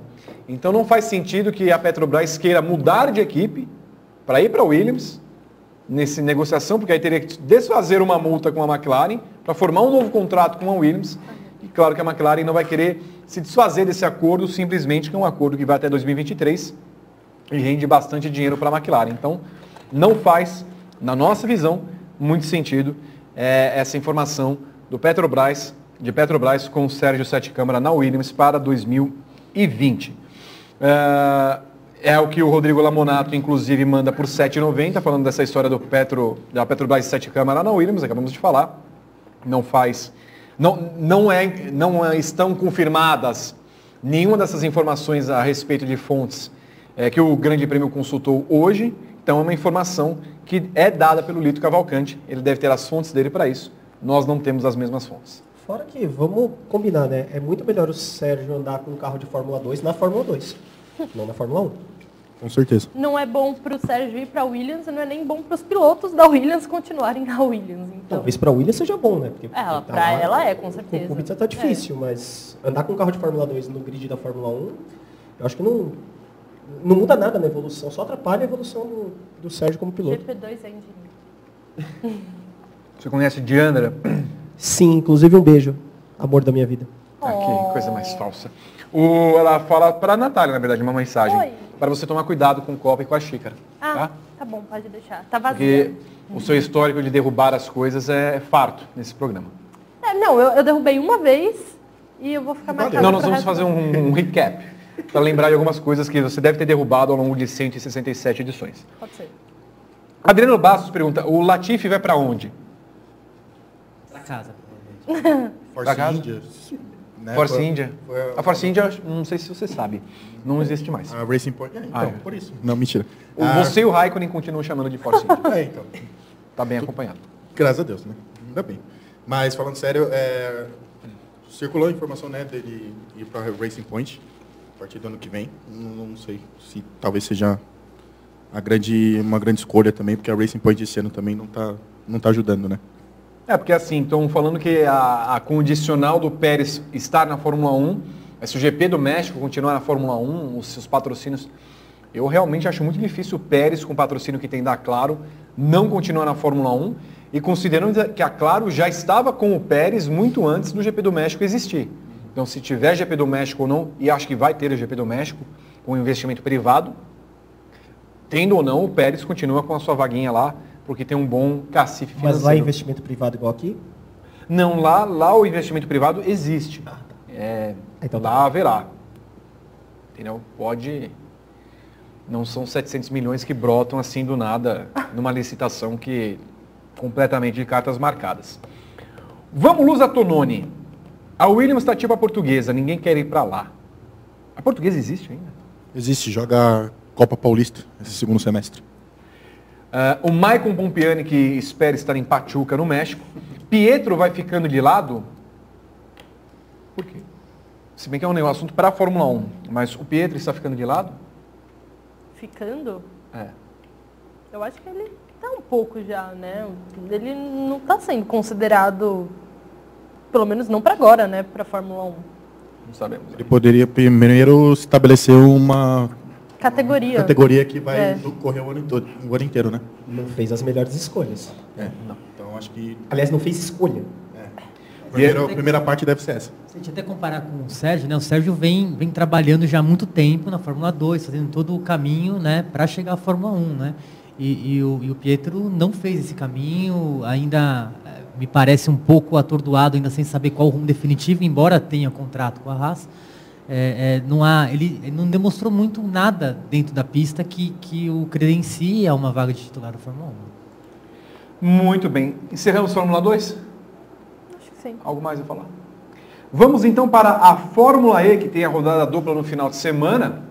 Então não faz sentido que a Petrobras queira mudar de equipe para ir para a Williams nessa negociação, porque aí teria que desfazer uma multa com a McLaren para formar um novo contrato com a Williams. E claro que a McLaren não vai querer se desfazer desse acordo simplesmente que é um acordo que vai até 2023 e rende bastante dinheiro para a McLaren. Então não faz, na nossa visão, muito sentido é, essa informação do Petrobras, de Petrobras com o Sérgio Sete Câmara na Williams para 2020. É, é o que o Rodrigo Lamonato, inclusive, manda por 7,90, falando dessa história do Petro, da Petrobras Sete Câmara na Williams, acabamos de falar. Não faz. Não, não, é, não estão confirmadas nenhuma dessas informações a respeito de fontes é, que o Grande Prêmio consultou hoje. Então é uma informação que é dada pelo Lito Cavalcante. Ele deve ter as fontes dele para isso. Nós não temos as mesmas fontes. Fora que, vamos combinar, né? É muito melhor o Sérgio andar com um carro de Fórmula 2 na Fórmula 2, não na Fórmula 1. Com certeza. Não é bom para o Sérgio ir para a Williams e não é nem bom para os pilotos da Williams continuarem na Williams. Então, Talvez para a Williams seja bom, né? Porque ela, tá para ela é, com certeza. o Kubica tá difícil, mas andar com um carro de Fórmula 2 no grid da Fórmula 1, eu acho que não, não muda nada na evolução, só atrapalha a evolução do, do Sérgio como É. piloto. GP2 Engine. Você conhece Diandra? Sim, inclusive um beijo, amor da minha vida. Ah, que coisa mais falsa. O- ela fala para a Natália, na verdade, uma mensagem. Oi. Para você tomar cuidado com o copo e com a xícara. Ah, Tá? tá bom, pode deixar. Tá vazio. Porque o seu histórico de derrubar as coisas é farto nesse programa. É, não, eu, eu derrubei uma vez e eu vou ficar marcada Não, nós vamos fazer um, um recap. Para lembrar de algumas coisas que você deve ter derrubado ao longo de 167 edições. Pode ser. Adriano Bastos pergunta, o Latifi vai para onde? Casa, provavelmente. Force casa? India. né, Force foi- India. foi A Force India, não sei se você sabe, não existe mais. A Racing Point. É, então, Ah, é. por isso. Não, mentira. O- Ah, Você e o Raikkonen continuam chamando de Force India. É, então. Tá bem acompanhado. Graças a Deus, né? Ainda bem. Mas, falando sério, é, circulou a informação né, dele ir para Racing Point a partir do ano que vem. Não, não sei se talvez seja a grande, uma grande escolha também, porque a Racing Point esse ano também não está não tá ajudando, né? É, porque assim, estão falando que a, a condicional do Pérez estar na Fórmula 1 Mas se o GP do México continuar na Fórmula 1, os seus patrocínios, eu realmente acho muito difícil o Pérez, com o patrocínio que tem da Claro, não continuar na Fórmula 1 e considerando que a Claro já estava com o Pérez muito antes do GP do México existir. Então, se tiver GP do México ou não, e acho que vai ter o GP do México, com investimento privado, tendo ou não, o Pérez continua com a sua vaguinha lá, porque tem um bom cacife financeiro. Mas lá é investimento privado igual aqui? Não, lá, lá o investimento privado existe. Ah, tá. É, Então tá. lá haverá. Entendeu? Pode... Não são 700 milhões que brotam assim do nada numa licitação que completamente de cartas marcadas. Vamos, Lusa Tononi. A Williams está tipo a portuguesa, ninguém quer ir para lá. A portuguesa existe ainda? Existe, joga Copa Paulista esse segundo semestre. Ah, o Maicon Pompiani, que espera estar em Pachuca, no México. Pietro vai ficando de lado? Por quê? Se bem que é um assunto para a Fórmula 1, mas o Pietro está ficando de lado? Ficando? É. Eu acho que ele tá um pouco já, né? Ele não tá sendo considerado, pelo menos não para agora, né? Para Fórmula 1. Não sabemos. Ele poderia primeiro estabelecer uma Categoria. categoria que vai É. correr o ano, todo, o ano inteiro, né? Não fez as melhores escolhas. É. Então acho que Aliás, não fez escolha. a primeira, a primeira parte deve ser essa. Se a gente até comparar com o Sérgio, né? O Sérgio vem, vem trabalhando já há muito tempo na Fórmula 2, fazendo todo o caminho, né, para chegar à Fórmula 1, né? E, e o, e o Pietro não fez esse caminho, ainda eh, me parece um pouco atordoado, ainda sem saber qual o rumo definitivo, embora tenha contrato com a Haas. É, é, não há, ele, ele não demonstrou muito nada dentro da pista que, que o credencia a uma vaga de titular da Fórmula 1. Muito bem. Encerramos Fórmula 2? Acho que sim. Algo mais a falar? Vamos então para a Fórmula E, que tem a rodada dupla no final de semana.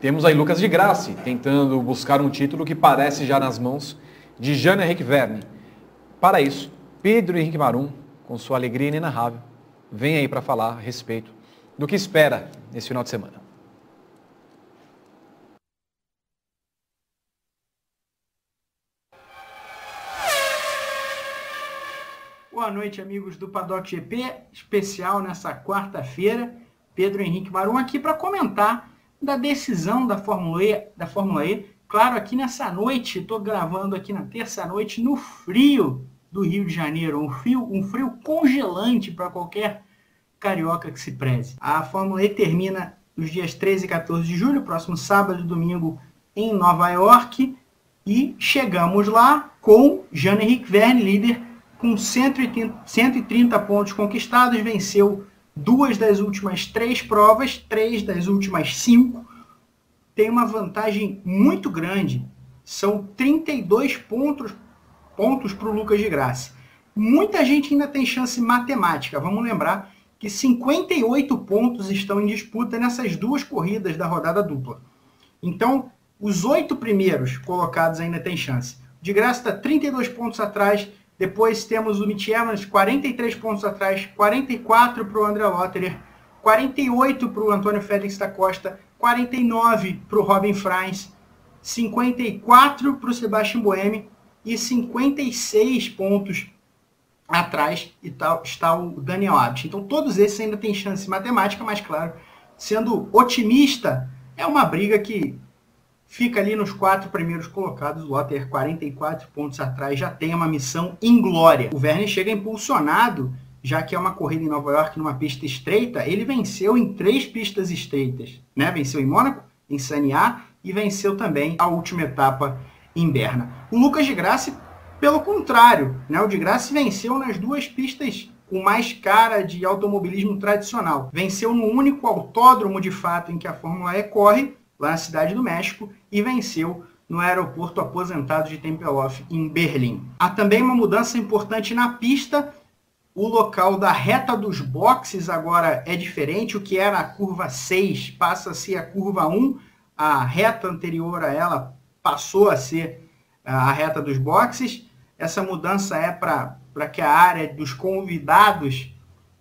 Temos aí Lucas de Grassi, tentando buscar um título que parece já nas mãos de Jean Henrique Verne. Para isso, Pedro Henrique Marum, com sua alegria inenarrável, vem aí para falar a respeito do que espera nesse final de semana. Boa noite, amigos do Paddock GP, especial nessa quarta-feira. Pedro Henrique Marum aqui para comentar da decisão da Fórmula E, da Fórmula E. Claro, aqui nessa noite, estou gravando aqui na terça-noite no frio do Rio de Janeiro, um frio, um frio congelante para qualquer carioca que se preze. A Fórmula E termina nos dias 13 e 14 de julho, próximo sábado e domingo em Nova York. E chegamos lá com Jean-Henrique Verne, líder com 130, 130 pontos conquistados, venceu duas das últimas três provas, três das últimas cinco. Tem uma vantagem muito grande. São 32 pontos pontos para o Lucas de Graça. Muita gente ainda tem chance matemática. Vamos lembrar que 58 pontos estão em disputa nessas duas corridas da rodada dupla. Então, os oito primeiros colocados ainda têm chance. De Graça está 32 pontos atrás. Depois temos o Mitch Evans, 43 pontos atrás. 44 para o André Lotterer. 48 para o Antônio Félix da Costa. 49 para o Robin Franz. 54 para o Sebastian Boemi. E 56 pontos atrás está o Daniel Abt. Então todos esses ainda têm chance matemática, mas claro, sendo otimista, é uma briga que fica ali nos quatro primeiros colocados. O Lotter 44 pontos atrás já tem uma missão inglória. O Verne chega impulsionado, já que é uma corrida em Nova York numa pista estreita. Ele venceu em três pistas estreitas, né? Venceu em Mônaco, em Saniá e venceu também a última etapa em Berna. O Lucas de Graça pelo contrário, né, o de Graça venceu nas duas pistas com mais cara de automobilismo tradicional. Venceu no único autódromo de fato em que a Fórmula E corre, lá na Cidade do México, e venceu no aeroporto aposentado de Tempelhof, em Berlim. Há também uma mudança importante na pista. O local da reta dos boxes agora é diferente. O que era a curva 6 passa a ser a curva 1. A reta anterior a ela passou a ser a reta dos boxes. Essa mudança é para que a área dos convidados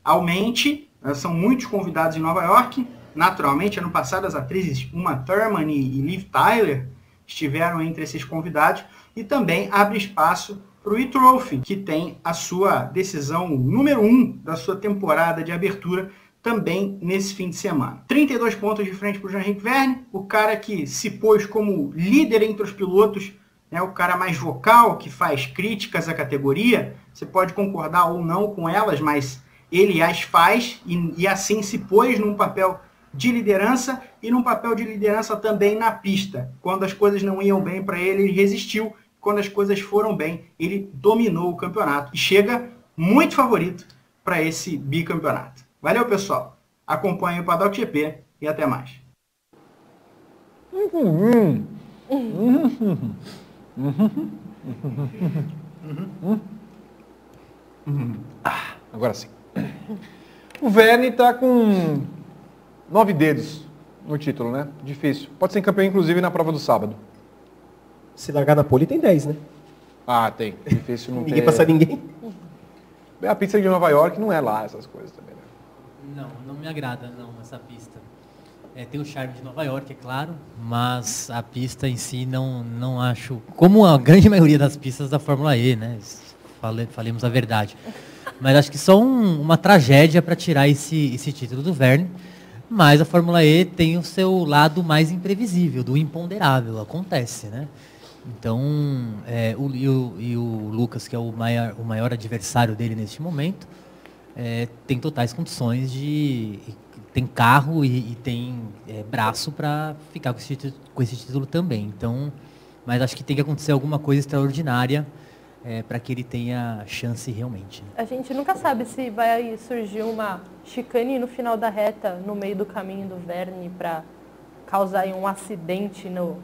aumente. São muitos convidados em Nova York. Naturalmente, ano passado, as atrizes Uma Thurman e Liv Tyler estiveram entre esses convidados. E também abre espaço para o E-Trophy, que tem a sua decisão número um da sua temporada de abertura também nesse fim de semana. 32 pontos de frente para o Jean-Henrique Verne, o cara que se pôs como líder entre os pilotos, né, o cara mais vocal, que faz críticas à categoria. Você pode concordar ou não com elas, mas ele as faz e, e assim se pôs num papel de liderança e num papel de liderança também na pista. Quando as coisas não iam bem para ele, ele resistiu. Quando as coisas foram bem, ele dominou o campeonato e chega muito favorito para esse bicampeonato. Valeu, pessoal. Acompanhe o Paddock GP e até mais. Ah, agora sim. O Verne está com nove dedos no título, né? Difícil. Pode ser campeão, inclusive, na prova do sábado. Se largar na pole tem 10, né? Ah, tem. Difícil não Ninguém ter... passa ninguém. A pizza de Nova York não é lá essas coisas também, né? Não, não me agrada não essa pista. É, tem o charme de Nova York, é claro, mas a pista em si não, não acho. Como a grande maioria das pistas da Fórmula E, né? Fale, falemos a verdade. Mas acho que só um- uma tragédia para tirar esse, esse título do Verne. Mas a Fórmula E tem o seu lado mais imprevisível, do imponderável, acontece, né? Então, é, o, e, o, e o Lucas, que é o maior, o maior adversário dele neste momento, é, tem totais condições de. Tem carro e, e tem é, braço para ficar com esse, título, com esse título também. Então, mas acho que tem que acontecer alguma coisa extraordinária para que ele tenha chance realmente. A gente nunca sabe se vai surgir uma chicane no final da reta, no meio do caminho do Verne, para causar um acidente no,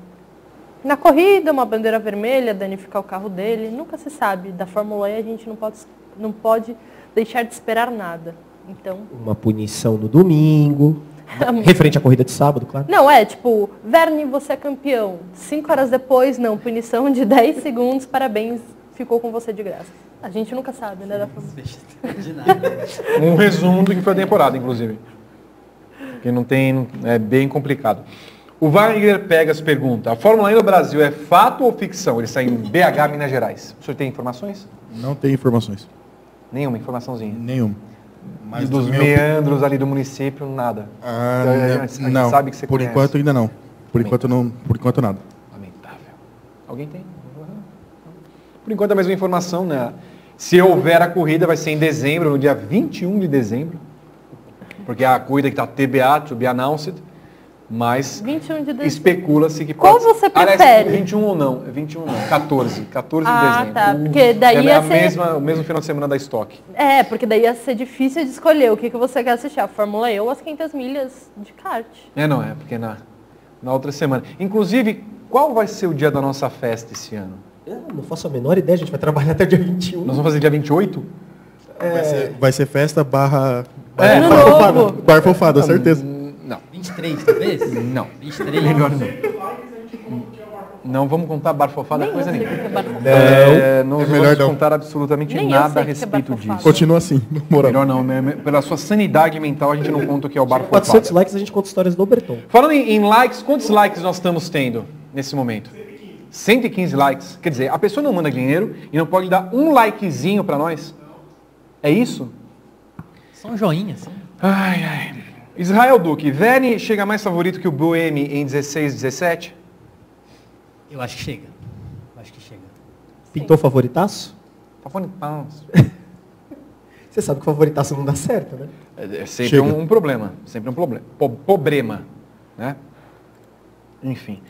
na corrida, uma bandeira vermelha, danificar o carro dele. Nunca se sabe. Da Fórmula E a gente não pode, não pode deixar de esperar nada. Então, Uma punição no domingo. Referente à corrida de sábado, claro. não, é tipo, Verne, você é campeão. Cinco horas depois, não, punição de 10 segundos, parabéns, ficou com você de graça. A gente nunca sabe, né? Da Fórmula De nada. Um resumo do que foi a temporada, inclusive. Que não tem. É bem complicado. O Wagner Pegas pergunta: a Fórmula 1 no Brasil é fato ou ficção? Ele está em BH, Minas Gerais. O senhor tem informações? Não tem informações. Nenhuma informaçãozinha. Nenhuma. E dos minha meandros ali do município, nada. Ah, Então, né, a gente não, sabe que você por conhece. enquanto ainda não. Por enquanto não, por enquanto nada. Lamentável. Alguém tem? Por enquanto a mesma informação, né? Se houver a corrida, vai ser em dezembro, no dia 21 de dezembro. Porque é a corrida que está TBA, to be announced. Mas 21 de dezembro. especula-se que Qual pode você Aliás, prefere? 21 ou não? É 21 não. 14. 14 de Ah, dezembro. tá, porque daí é ia a ser- mesma, o mesmo final de semana da estoque. É, porque daí ia ser difícil de escolher o que, que você quer assistir, a Fórmula E ou as 500 milhas de kart. É, não, é, porque na, na outra semana. Inclusive, qual vai ser o dia da nossa festa esse ano? Eu não faço a menor ideia, a gente vai trabalhar até dia 21. Nós vamos fazer dia 28? Vai, ser, vai ser festa barra. É, Ano bar fofada. novo. Bar fofada, certeza. Não. 23, talvez? Não. 23. Melhor não. Não vamos contar barfofada Nem coisa nenhuma. é não É vamos melhor não. contar absolutamente Nem eu nada a sei o que é respeito barfofada. disso. Continua assim, na moral. Melhor não, né? pela sua sanidade mental a gente não conta o que é o bar 400 fofada. likes a gente conta histórias do Berton. Falando em, em likes, quantos likes nós estamos tendo nesse momento? 115 likes. Quer dizer, a pessoa não manda dinheiro e não pode dar um likezinho pra nós? É isso? Só um joinha, assim. Ai, ai. Israel Duque, Verne chega mais favorito que o Boemi em 16, 17? Eu acho que chega. Eu acho que chega. Pintou favoritaço? Favoritaço. Você sabe que favoritaço não dá certo, né? É, é sempre Chega. um, um problema. Sempre um problema. Po- problema. Né? Enfim.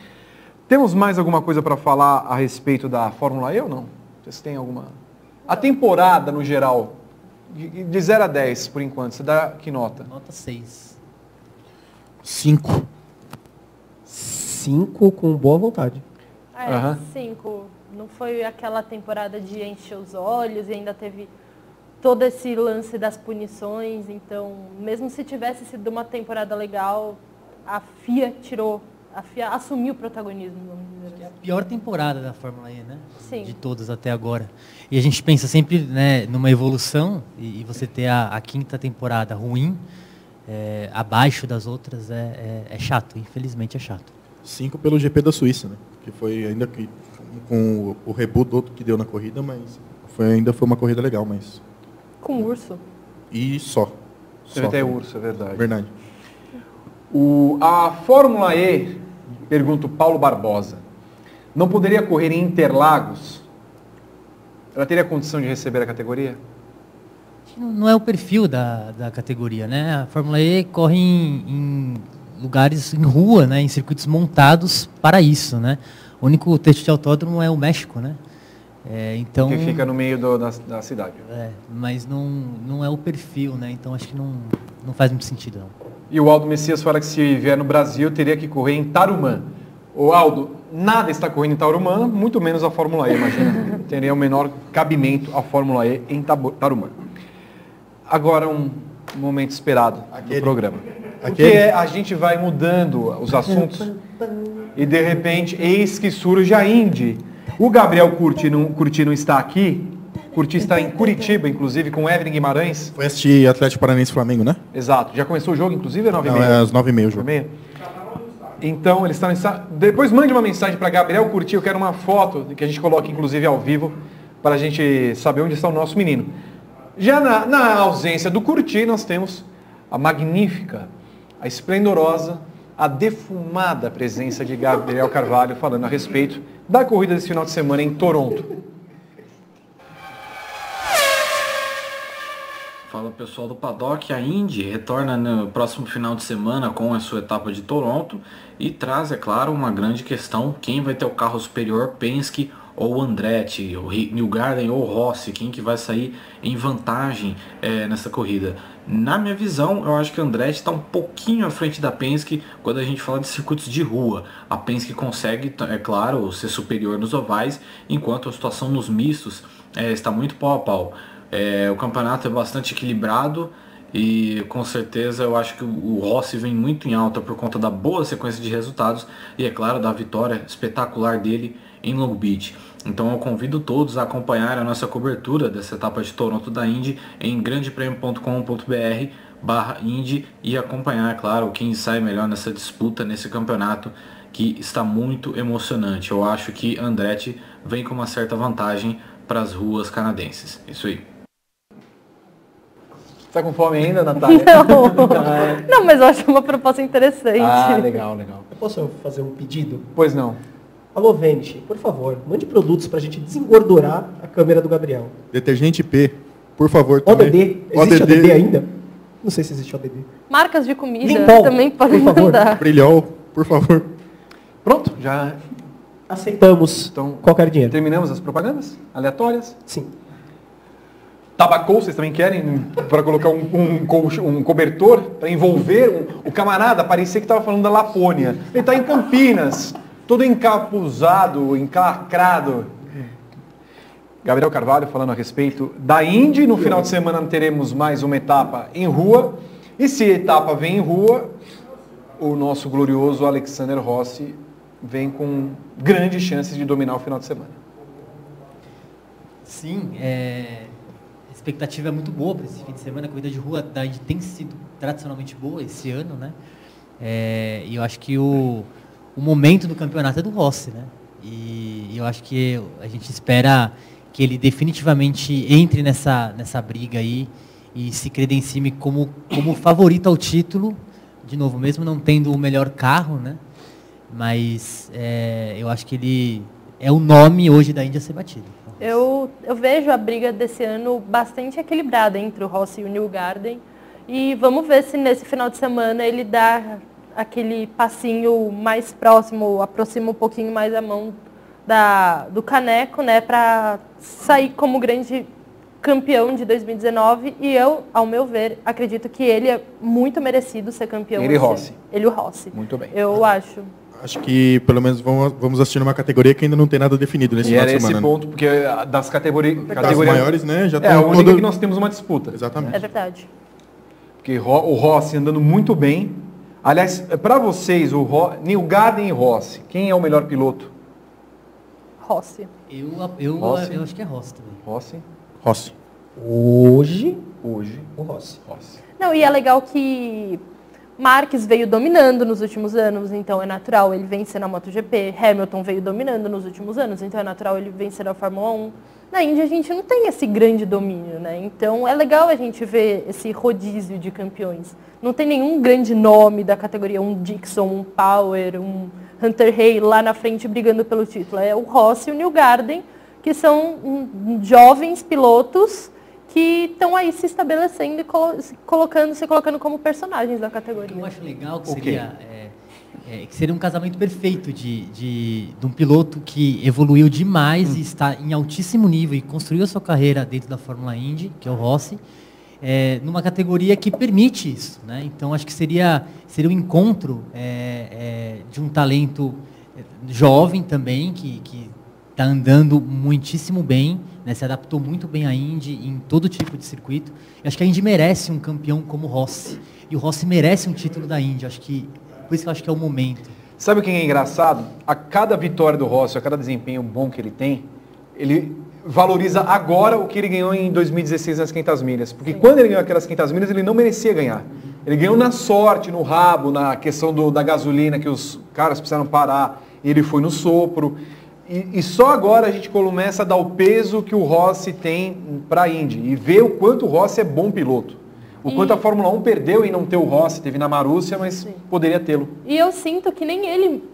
Temos mais alguma coisa para falar a respeito da Fórmula E ou não? Vocês têm alguma. A temporada, no geral, de de 0 a 10, por enquanto, você dá que nota? Nota 6. Cinco. Cinco com boa vontade. É, Aham. cinco. Não foi aquela temporada de encher os olhos e ainda teve todo esse lance das punições. Então, mesmo se tivesse sido uma temporada legal, a FIA tirou, a FIA assumiu o protagonismo, vamos dizer assim. Pior temporada da Fórmula E, né? Sim. De todas até agora. E a gente pensa sempre né, numa evolução e, e você ter a, a quinta temporada ruim, é, abaixo das outras, é, é- é chato. Infelizmente é chato. Cinco pelo GP da Suíça, né? Que foi ainda que com o, o reboot outro que deu na corrida, mas foi, ainda foi uma corrida legal, mas. Com urso. E só. Teve até urso, é verdade. Verdade. O, a Fórmula E, pergunta o Paulo Barbosa, não poderia correr em Interlagos? Ela teria condição de receber a categoria? Não é o perfil da, da categoria, né? A Fórmula E corre em, em lugares, em rua, né? Em circuitos montados para isso, né? O único trecho de autódromo é o México, né? É, então, Que fica no meio do- da, da cidade. é, mas não, não é o perfil, né? Então acho que não, não faz muito sentido, não. E o Aldo Messias fala que se vier no Brasil teria que correr em Tarumã. O Aldo, nada está correndo em Tarumã, muito menos a Fórmula E, imagina. Teria o menor cabimento a Fórmula E em Tarumã. Agora um momento esperado Aquele. do programa. Porque Aquele. é, a gente vai mudando os assuntos e de repente, eis que surge a Indy. O Gabriel Curti não, Curti não está aqui. Curti está em Curitiba, inclusive, com Evelyn Guimarães. Foi assistir Atlético Paranaense Flamengo, né? Exato. Já começou o jogo, inclusive, é 9 Não, é às 9h30 o jogo. meia. Então, eles estão em... sa- Depois mande uma mensagem para Gabriel Curti, eu quero uma foto que a gente coloque, inclusive, ao vivo, para a gente saber onde está o nosso menino. Já na, na ausência do Curti, nós temos a magnífica, a esplendorosa, a defumada presença de Gabriel Carvalho falando a respeito da corrida desse final de semana em Toronto. Fala pessoal do Paddock, a Indy retorna no próximo final de semana com a sua etapa de Toronto e traz, é claro, uma grande questão, quem vai ter o carro superior, Penske ou Andretti, o New Garden ou Rossi, quem que vai sair em vantagem eh, nessa corrida. Na minha visão, eu acho que Andretti está um pouquinho à frente da Penske quando a gente fala de circuitos de rua. A Penske consegue, é claro, ser superior nos ovais, enquanto a situação nos mistos eh, está muito pau a pau. É, o campeonato é bastante equilibrado e com certeza eu acho que o Rossi vem muito em alta por conta da boa sequência de resultados e é claro da vitória espetacular dele em Long Beach. Então eu convido todos a acompanhar a nossa cobertura dessa etapa de Toronto da Indy em grandepremio.com.br barra Indy e acompanhar, claro, quem sai melhor nessa disputa, nesse campeonato que está muito emocionante. Eu acho que Andretti vem com uma certa vantagem para as ruas canadenses. Isso aí. Está com fome ainda, Natália? Não. Não, mas eu acho uma proposta interessante. Ah, legal, legal. Eu posso fazer um pedido? Pois não. Alô, Vente, por favor, mande produtos pra gente desengordurar a câmera do Gabriel. Detergente P, por favor. também. ODD, existe ODD ainda? Não sei se existe ODD. Marcas de comida Limpol, também podem por favor. mandar. Brilhol, por favor. Pronto, já Aceitamos Então, qualquer dinheiro. terminamos as propagandas aleatórias. Sim. Tabacou, vocês também querem? Para colocar um, um, um cobertor, para envolver um- o camarada, parecia que estava falando da Lapônia. Ele está em Campinas, todo encapuzado, encalacrado. Gabriel Carvalho falando a respeito da Indy. No final de semana teremos mais uma etapa em rua. E se a etapa vem em rua, o nosso glorioso Alexander Rossi vem com grandes chances de dominar o final de semana. Sim, é, a expectativa é muito boa para esse fim de semana. A corrida de rua da Indy tem sido tradicionalmente boa esse ano, né? É, e eu acho que o, o momento do campeonato é do Rossi, né? E eu acho que a gente espera que ele definitivamente entre nessa, nessa briga aí e se credencie como, como favorito ao título. De novo, mesmo não tendo o melhor carro, né? Mas é, eu acho que ele é o nome hoje da Índia ser batido. Eu, eu vejo a briga desse ano bastante equilibrada entre o Rossi e o New Garden. E vamos ver se nesse final de semana ele dá aquele passinho mais próximo, aproxima um pouquinho mais a mão da, do caneco, né, para sair como grande campeão de 2019. E eu, ao meu ver, acredito que ele é muito merecido ser campeão. Ele e esse Rossi. Ele o Rossi. Muito bem. Eu acho. Acho que pelo menos vamos, assistir numa categoria que ainda não tem nada definido nesse E final era de esse semana. né? ponto, porque das categori Das categorias maiores, né? Já é tem a única todo- que nós temos uma disputa. Exatamente. É verdade. Porque Ro- o Rossi andando muito bem. Aliás, para vocês, o Ro Neil Garden e Rossi, quem é o melhor piloto? Rossi. Eu, eu, Rossi. eu acho que é Rossi também. Rossi. Rossi. Hoje, Hoje, o Rossi. Rossi. Não, e é legal que Marques veio dominando nos últimos anos, então é natural ele vencer na MotoGP. Hamilton veio dominando nos últimos anos, então é natural ele vencer na Fórmula 1. Na Índia a gente não tem esse grande domínio, né? Então é legal a gente ver esse rodízio de campeões. Não tem nenhum grande nome da categoria, um Dixon, um Power, um Hunter Hay lá na frente brigando pelo título. É o Rossi e o New Garden, que são jovens pilotos que estão aí se estabelecendo e colo se colocando, se colocando como personagens da categoria. Eu acho legal que O seria, é, é, que seria um casamento perfeito de, de, de um piloto que evoluiu demais e está em altíssimo nível e construiu a sua carreira dentro da Fórmula Indy, que é o Rossi, é, numa categoria que permite isso. Né? Então acho que seria, seria um encontro é, é, de um talento é, jovem também, que está andando muitíssimo bem, né? se adaptou muito bem à Indy em todo tipo de circuito. Eu acho que a Indy merece um campeão como o Rossi. E o Rossi merece um título da Indy. Acho que, por isso que eu acho que é o momento. Sabe o que é engraçado? A cada vitória do Rossi, a cada desempenho bom que ele tem, ele valoriza agora o que ele ganhou em 2016 nas 500 milhas. Porque quando ele ganhou aquelas 500 milhas, ele não merecia ganhar. Ele ganhou na sorte, no rabo, na questão do- da gasolina, que os caras precisaram parar. E ele foi no sopro. E, e só agora a gente começa a dar o peso que o Rossi tem para a Indy. E ver o quanto o Rossi é bom piloto. O E- quanto a Fórmula 1 perdeu em não ter o Rossi. Teve na Marúcia, mas poderia tê-lo. E eu sinto que nem ele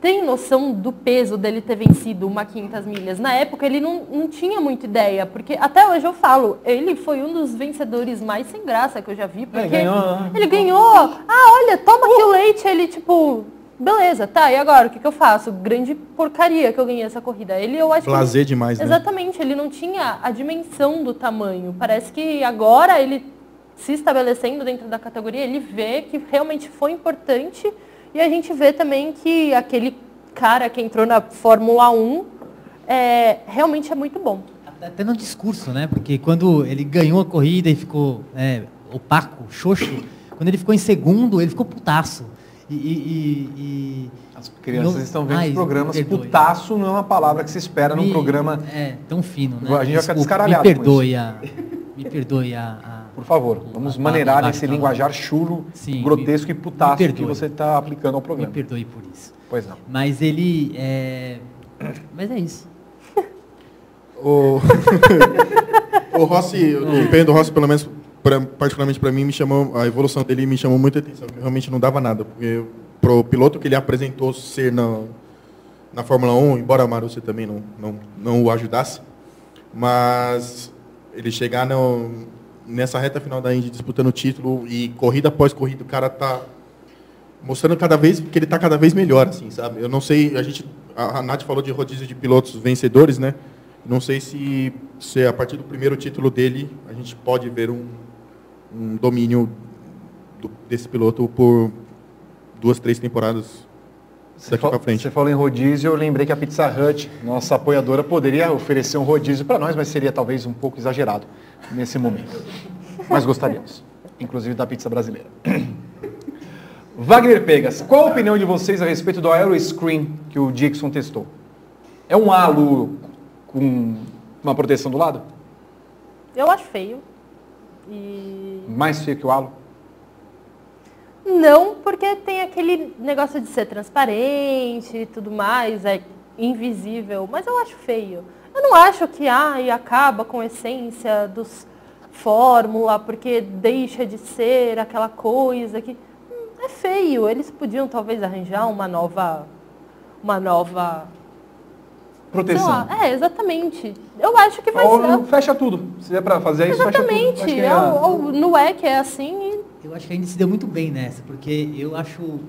tem noção do peso dele ter vencido uma 500 milhas. Na época ele não, não tinha muita ideia, porque até hoje eu falo, ele foi um dos vencedores mais sem graça que eu já vi, porque ganhou, né? ele ganhou, ah, olha, toma aqui o leite, ele tipo, beleza, tá, e agora, o que, que eu faço? Grande porcaria que eu ganhei essa corrida. Ele, eu acho que- Blazer demais, né? Exatamente, ele não tinha a dimensão do tamanho. Parece que agora ele se estabelecendo dentro da categoria, ele vê que realmente foi importante e a gente vê também que aquele cara que entrou na Fórmula 1 é, realmente é muito bom. Até no discurso, né? Porque quando ele ganhou a corrida e ficou é, opaco, xoxo, quando ele ficou em segundo, ele ficou putaço. E, e- e- e- As crianças Não- estão vendo Ai, os programas. perdoe. Putaço não é uma palavra que se espera num me- programa. É, tão fino, né? A gente vai ficar Desculpa, descaralhado Me com perdoe a... Me perdoe a... Por favor, vamos a- maneirar a- esse a- linguajar chulo, Sim, grotesco me- e putaço me que você está aplicando ao Me programa. perdoe por isso. Pois não. Mas ele é... Mas é isso. O, o Rossi, o desempenho do Rossi, pelo menos pra- particularmente para mim, me chamou, a evolução dele me chamou muita atenção. que Realmente não dava nada, porque pro piloto que ele apresentou ser na, na Fórmula 1, embora a Marussia também não, não, não o ajudasse, mas ele chegar no, nessa reta final da Indy disputando o título e corrida após corrida, o cara tá mostrando cada vez que ele está cada vez melhor, assim, sabe? Eu não sei, a gente, a Nath falou de rodízio de pilotos vencedores, né? Não sei se, se a partir do primeiro título dele a gente pode ver um, um domínio do- desse piloto por duas, três temporadas Você, daqui fa- para frente. você falou em rodízio, eu lembrei que a Pizza Hut, nossa apoiadora, poderia oferecer um rodízio para nós, mas seria talvez um pouco exagerado nesse momento. Mas gostaríamos, inclusive da pizza brasileira. Wagner Pegas, qual a opinião de vocês a respeito do Aeroscreen que o Dixon testou? É um halo com uma proteção do lado? Eu acho feio. E Mais feio que o halo? Não, porque tem aquele negócio de ser transparente e tudo mais, é invisível, mas eu acho feio. Eu não acho que ai, acaba com a essência dos fórmula, porque deixa de ser aquela coisa que Hum, é feio. Eles podiam talvez arranjar uma nova uma nova Proteção. lá, é, exatamente. Eu acho que vai Ou ser fecha tudo. Se é para fazer isso, fecha tudo. Exatamente. é- no é que é assim e Eu acho que a gente se deu muito bem nessa, porque eu acho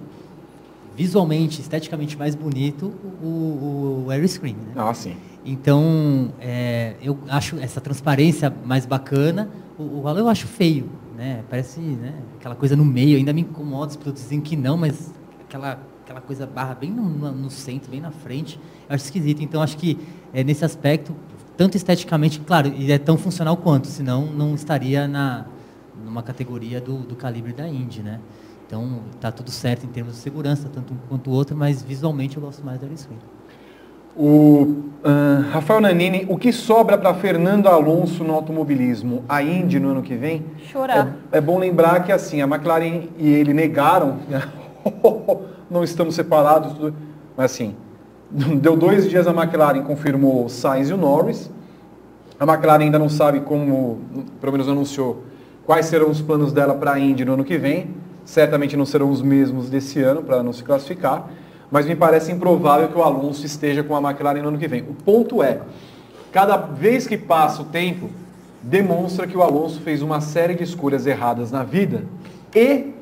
visualmente, esteticamente mais bonito o, o Aeroscreen, né? Ah, sim. Então, é, eu acho essa transparência mais bacana. O, o halo eu acho feio, né? Parece né, aquela coisa no meio, ainda me incomoda, os pilotos dizem que não, mas aquela, aquela coisa barra bem no, no- centro, bem na frente, eu acho esquisito. Então, acho que é, nesse aspecto, tanto esteticamente, claro, ele é tão funcional quanto, senão não estaria na, numa categoria do, do calibre da Indy, né? Então, tá tudo certo em termos de segurança, tanto um quanto o outro, mas visualmente eu gosto mais do Aeroscreen. O ah, Rafael Nanini, o que sobra para Fernando Alonso no automobilismo? A Indy no ano que vem? chorar. É, é bom lembrar que assim, a McLaren e ele negaram, né? não estamos separados, tudo- mas assim, deu dois dias a McLaren confirmou o Sainz e o Norris, A McLaren ainda não sabe como, pelo menos anunciou, quais serão os planos dela para a Indy no ano que vem. Certamente não serão os mesmos desse ano para não se classificar, mas me parece improvável que o Alonso esteja com a McLaren no ano que vem. O ponto é, cada vez que passa o tempo, demonstra que o Alonso fez uma série de escolhas erradas na vida e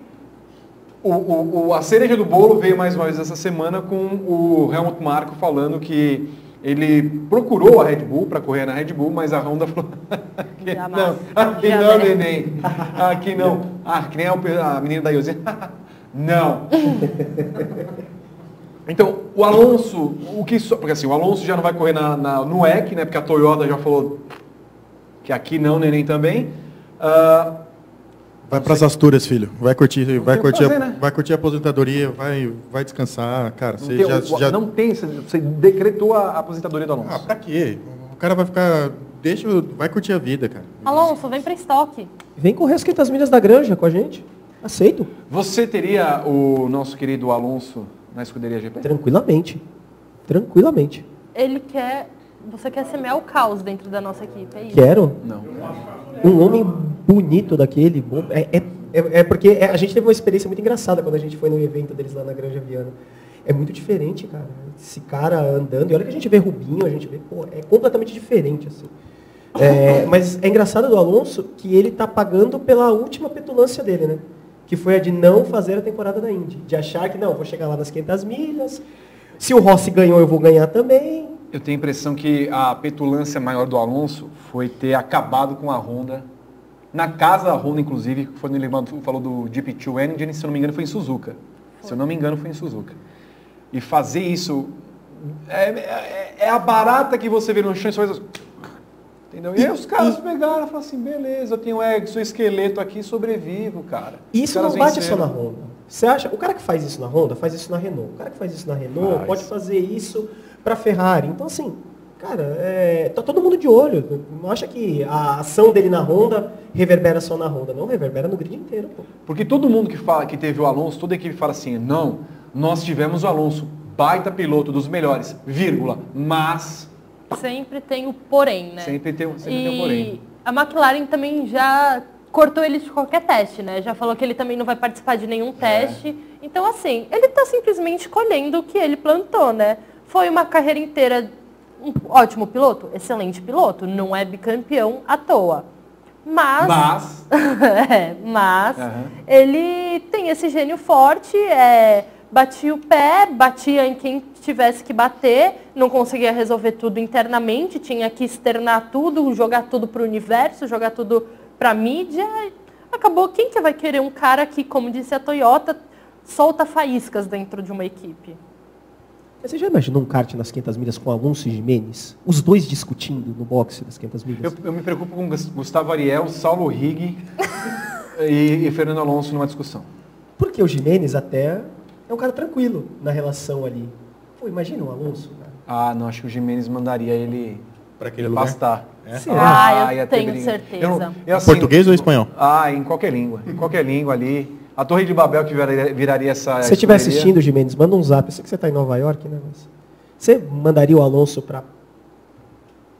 o, o, o- a cereja do bolo veio mais uma vez essa semana com o Helmut Marko falando que ele procurou a Red Bull para correr na Red Bull, mas a Honda falou Jamais. não, aqui Jamais. não, neném, aqui não, ah, que nem a, a menina da Yosi, não. Então, o Alonso, o que só, porque assim, o Alonso já não vai correr na, na- no EC, né, porque a Toyota já falou que aqui não, neném também. Ah, Vai para as Astúrias, filho. Vai curtir, vai curtir, fazer, a, né? vai curtir a aposentadoria, vai, vai descansar, cara. não Você tem, já, o- já... não tem, você- você decretou a aposentadoria do Alonso. Ah, pra quê? O cara vai ficar, deixa, vai curtir a vida, cara. Alonso, vem pra estoque. Vem correr as 500 milhas da granja com a gente. Aceito. Você teria o nosso querido Alonso na escuderia GP? Tranquilamente. Tranquilamente. Ele quer. Você quer semear o caos dentro da nossa equipe, é isso? Quero. Não. Um homem bonito daquele. bom- É, é, é, é porque é- a gente teve uma experiência muito engraçada quando a gente foi no evento deles lá na Granja Viana. É muito diferente, cara. Esse cara andando. E olha que a gente vê Rubinho, a gente vê. Pô, é completamente diferente, assim. É, mas é engraçado do Alonso que ele tá pagando pela última petulância dele, né? Que foi a de não fazer a temporada da Indy. De achar que, não, vou chegar lá nas 500 milhas. Se o Rossi ganhou, eu vou ganhar também. Eu tenho a impressão que a petulância maior do Alonso foi ter acabado com a Honda. Na casa da Honda, inclusive, quando ele mandou- falou do GP2 Engine, se eu não me engano, foi em Suzuka. Se eu não me engano, foi em Suzuka. E fazer isso é, é- é a barata que você vê no chão e você faz... Entendeu? E aí os caras pegaram e falaram assim, beleza, eu tenho é, sou esqueleto aqui, sobrevivo, cara. Os Isso não bate venceram. só na Honda. Você acha? O cara que faz isso na Honda faz isso na Renault. O cara que faz isso na Renault Faz. pode fazer isso para Ferrari. Então assim, cara, é, tá todo mundo de olho. Não acha que a ação dele na Honda reverbera só na Honda? Não, reverbera no grid inteiro. Pô. Porque todo mundo que fala que teve o Alonso, toda a equipe fala assim, não, nós tivemos o Alonso, baita piloto dos melhores, vírgula, mas Sempre tem o porém, né? sempre tem, sempre e tem um porém. a McLaren também já cortou ele de qualquer teste, né? Já falou que ele também não vai participar de É. nenhum teste. Então, assim, ele tá simplesmente colhendo o que ele plantou, né? Foi uma carreira inteira um ótimo piloto, excelente piloto, não é bicampeão à toa. Mas, Mas, é, mas Aham. ele tem esse gênio forte, é, batia o pé, batia em quem tivesse que bater, não conseguia resolver tudo internamente, tinha que externar tudo, jogar tudo para o universo, jogar tudo para a mídia. Acabou, quem que vai querer um cara que, como disse a Toyota, solta faíscas dentro de uma equipe? Você já imaginou um kart nas 500 milhas com Alonso e Jimenez? Os dois discutindo no boxe das 500 milhas? eu, eu me preocupo com Gus- Gustavo Ariel, Saulo Rigg e, e Fernando Alonso numa discussão. Porque o Jimenez até é um cara tranquilo na relação ali. Pô, imagina o Alonso, cara. Ah, não, acho que o Jimenez mandaria ele Para aquele lugar. pastar. Ah, eu ia ter tenho briga. certeza. Eu eu, assim, Português ou espanhol? Ah, em qualquer língua. Em qualquer língua ali. A Torre de Babel que viraria, viraria essa. Se você estiver assistindo, Jimenez, manda um zap. Eu sei que você está em Nova York, né? Mas você mandaria o Alonso para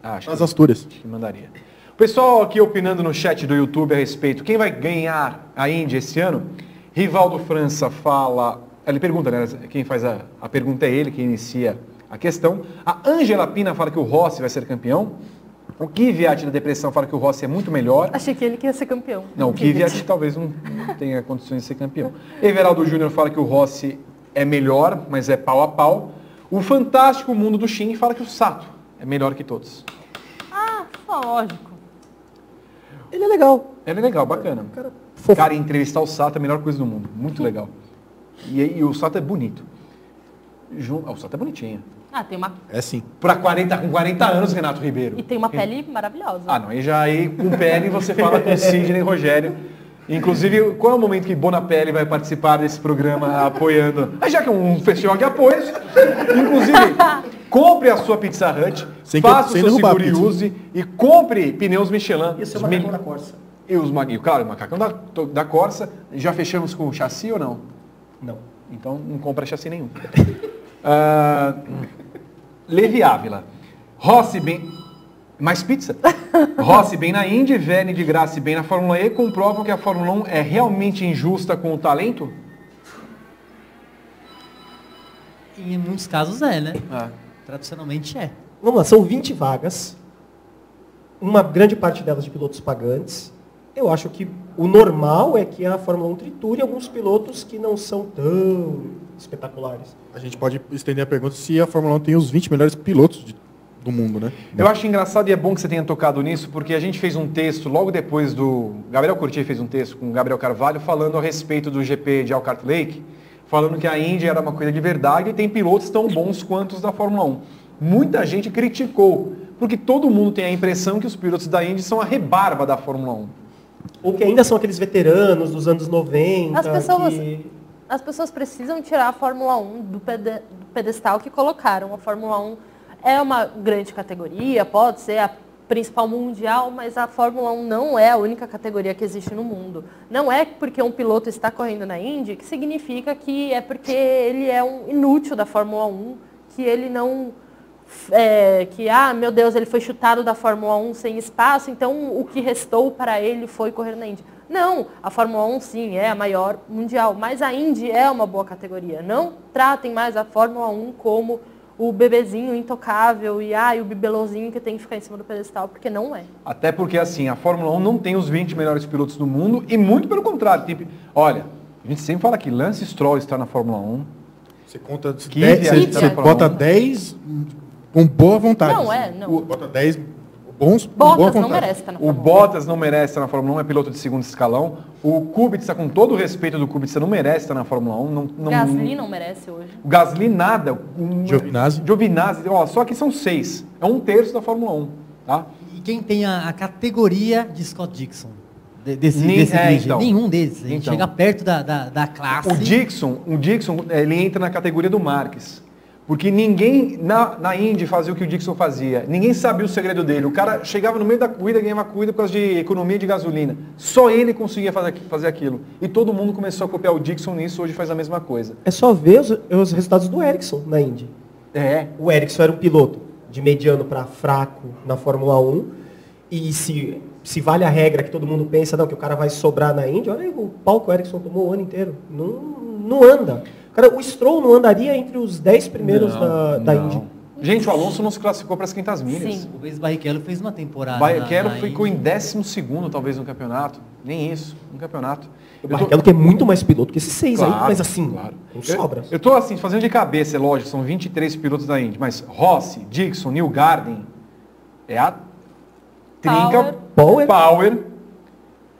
Ah, acho, As que, Astúrias. acho que mandaria. Pessoal aqui opinando no chat do YouTube a respeito, quem vai ganhar a Indy esse ano? Rivaldo França fala. Ele pergunta, né? Quem faz a, a pergunta é ele, que inicia a questão. A Angela Pina fala que o Rossi vai ser campeão. O Kvyat da Depressão fala que o Rossi é muito melhor. Achei que ele que ia ser campeão. Não, o Kvyat talvez não tenha condições de ser campeão. Everaldo Júnior fala que o Rossi é melhor, mas é pau a pau. O fantástico mundo do Shin fala que o Sato é melhor que todos. Ah, lógico. Ele é legal. Ele é legal, bacana. Cara. Cara, entrevistar o Sato é a melhor coisa do mundo. Muito legal. E, e o Sato é bonito. Jun... Ah, o Sato é bonitinho. Ah, tem uma, É sim. Pra 40, com 40 anos, Renato Ribeiro. e tem uma pele maravilhosa. Ah, não. Aí já aí com pele você fala com Sidney e Rogério. Inclusive, qual é o momento que Bonapelli vai participar desse programa apoiando? Ah, já que é um festival de apoios, inclusive, compre a sua Pizza Hut, Sem que- faça o sem seu seguro e use e compre pneus Michelin. E o seu Os macacão da Corsa? E os e, claro, o macacão da, da Corsa. Já fechamos com o chassi ou não? Não. Então não compra chassi nenhum. Ah, Levi Ávila. Rossi bem. Mais pizza? Rossi bem na Indy, Verne de Graça bem na Fórmula E, comprovam que a Fórmula 1 é realmente injusta com o talento? Em muitos casos é, né? Ah. Tradicionalmente é. Vamos lá, são 20 vagas, uma grande parte delas de pilotos pagantes. Eu acho que o normal é que a Fórmula 1 triture alguns pilotos que não são tão espetaculares. A gente pode estender a pergunta se a Fórmula 1 tem os 20 melhores pilotos de- do mundo, né? Eu acho engraçado e é bom que você tenha tocado nisso, porque a gente fez um texto logo depois do. Gabriel Curti fez um texto com o Gabriel Carvalho falando a respeito do GP de Alcart Lake, falando que a Indy era uma coisa de verdade e tem pilotos tão bons quanto os da Fórmula 1. Muita gente criticou, porque todo mundo tem a impressão que os pilotos da Indy são a rebarba da Fórmula 1. Ou que ainda são aqueles veteranos dos anos 90. As pessoas, que- as pessoas precisam tirar a Fórmula 1 do, pede- do pedestal que colocaram. A Fórmula 1 é uma grande categoria, pode ser a principal mundial, mas a Fórmula 1 não é a única categoria que existe no mundo. Não é porque um piloto está correndo na Indy que significa que é porque ele é um inútil da Fórmula 1, que ele não é, que, ah, meu Deus, ele foi chutado da Fórmula 1 sem espaço, então o que restou para ele foi correr na Indy. Não, a Fórmula 1 sim é a maior mundial, mas a Indy é uma boa categoria. Não tratem mais a Fórmula 1 como o bebezinho intocável e ah, o bibelozinho que tem que ficar em cima do pedestal, porque não é. Até porque, assim, a Fórmula 1 não tem os 20 melhores pilotos do mundo e muito pelo contrário. Tem, olha, a gente sempre fala que Lance Stroll está na Fórmula 1. Você conta Que 10, viagem você, você 1. 10 com boa vontade. Não, é, não. Você Bota 10 bons boa Bottas não merece estar na O Fórmula Bottas não merece estar na Fórmula 1, é piloto de segundo escalão. O Kubica, com todo o respeito do Kubica, não merece estar na Fórmula 1. Não, 1. não, Gasly não merece hoje. O Gasly nada. Um, Giovinazzi. Giovinazzi, ó, só que são seis. É um terço da Fórmula 1. Tá? E quem tem a, a categoria de Scott Dixon? De- desse, Nem- desse é, então. Nenhum deles. A gente Então. chega perto da, da, da classe. O Dixon, o Dixon, ele entra na categoria do Marques. Porque ninguém na, na Indy fazia o que o Dixon fazia. Ninguém sabia o segredo dele. O cara chegava no meio da corrida e ganhava corrida por causa de economia de gasolina. Só ele conseguia fazer, fazer aquilo. E todo mundo começou a copiar o Dixon nisso, hoje faz a mesma coisa. É só ver os, os resultados do Ericsson na Indy. É. O Ericsson era um piloto de mediano para fraco na Fórmula 1. E se, se vale a regra que todo mundo pensa, não, que o cara vai sobrar na Indy, olha aí o que o Ericsson tomou o ano inteiro. Não, não anda. Cara, o Stroll não andaria entre os 10 primeiros da, da não. Indy. Gente, o Alonso não se classificou para as 500 milhas. Sim. O Luiz Barrichello fez uma temporada. Barrichello na- na ficou em Indy. 12 talvez no campeonato. Nem isso, no campeonato. O Eu tô- Barrichello tem muito mais piloto que esses seis aí, Claro, mas assim, claro. com Eu- estou assim, fazendo de cabeça, é lógico, são 23 pilotos da Indy, mas Rossi, Dixon, Neil Garden, é a trinca Power. Power.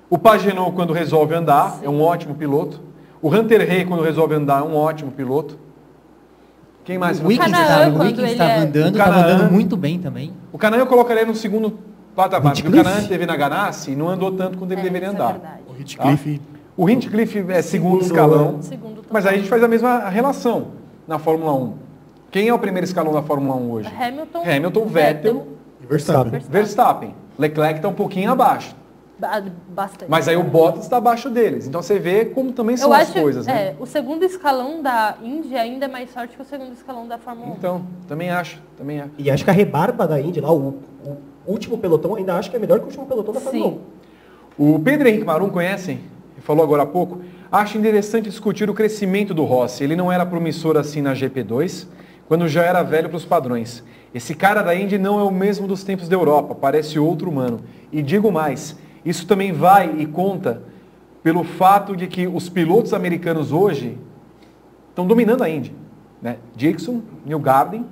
O Pagenou, quando resolve andar, é um ótimo piloto. O Hunter Rey, quando resolve andar, é um ótimo piloto. Quem mais? O Wiggins estava, é- andando, O estava andando muito bem também. O Canaã eu colocaria no segundo patamar, porque o Hinchcliffe? Canaã teve na Ganassi e não andou tanto quanto ele É, deveria é andar. verdade. O Hitcliffe, O Hinchcliffe é segundo, Segundo, escalão. Segundo Mas aí a gente faz a mesma relação na Fórmula 1. Quem é o primeiro escalão da Fórmula 1 hoje? Hamilton, Hamilton, Vettel, e Verstappen. Verstappen. Leclerc está um pouquinho abaixo. Ba- Bastante. Mas aí o Bottas está abaixo deles. Então você vê como também são Eu as acho, coisas, né? é, o segundo escalão da Indy ainda é mais forte que o segundo escalão da Fórmula 1. Então, também acho, também acho. E acho que a rebarba da Indy lá, o, o último pelotão, ainda acho que é melhor que o último pelotão da Fórmula Sim. 1. O Pedro Henrique Marum, conhecem? Falou agora há pouco. Acho interessante discutir o crescimento do Rossi. Ele não era promissor assim na GP2, quando já era velho para os padrões. Esse cara da Indy não é o mesmo dos tempos da Europa, parece outro humano. E digo mais, isso também vai e conta pelo fato de que os pilotos americanos hoje estão dominando a Indy. Né? Dixon, Neil Garden.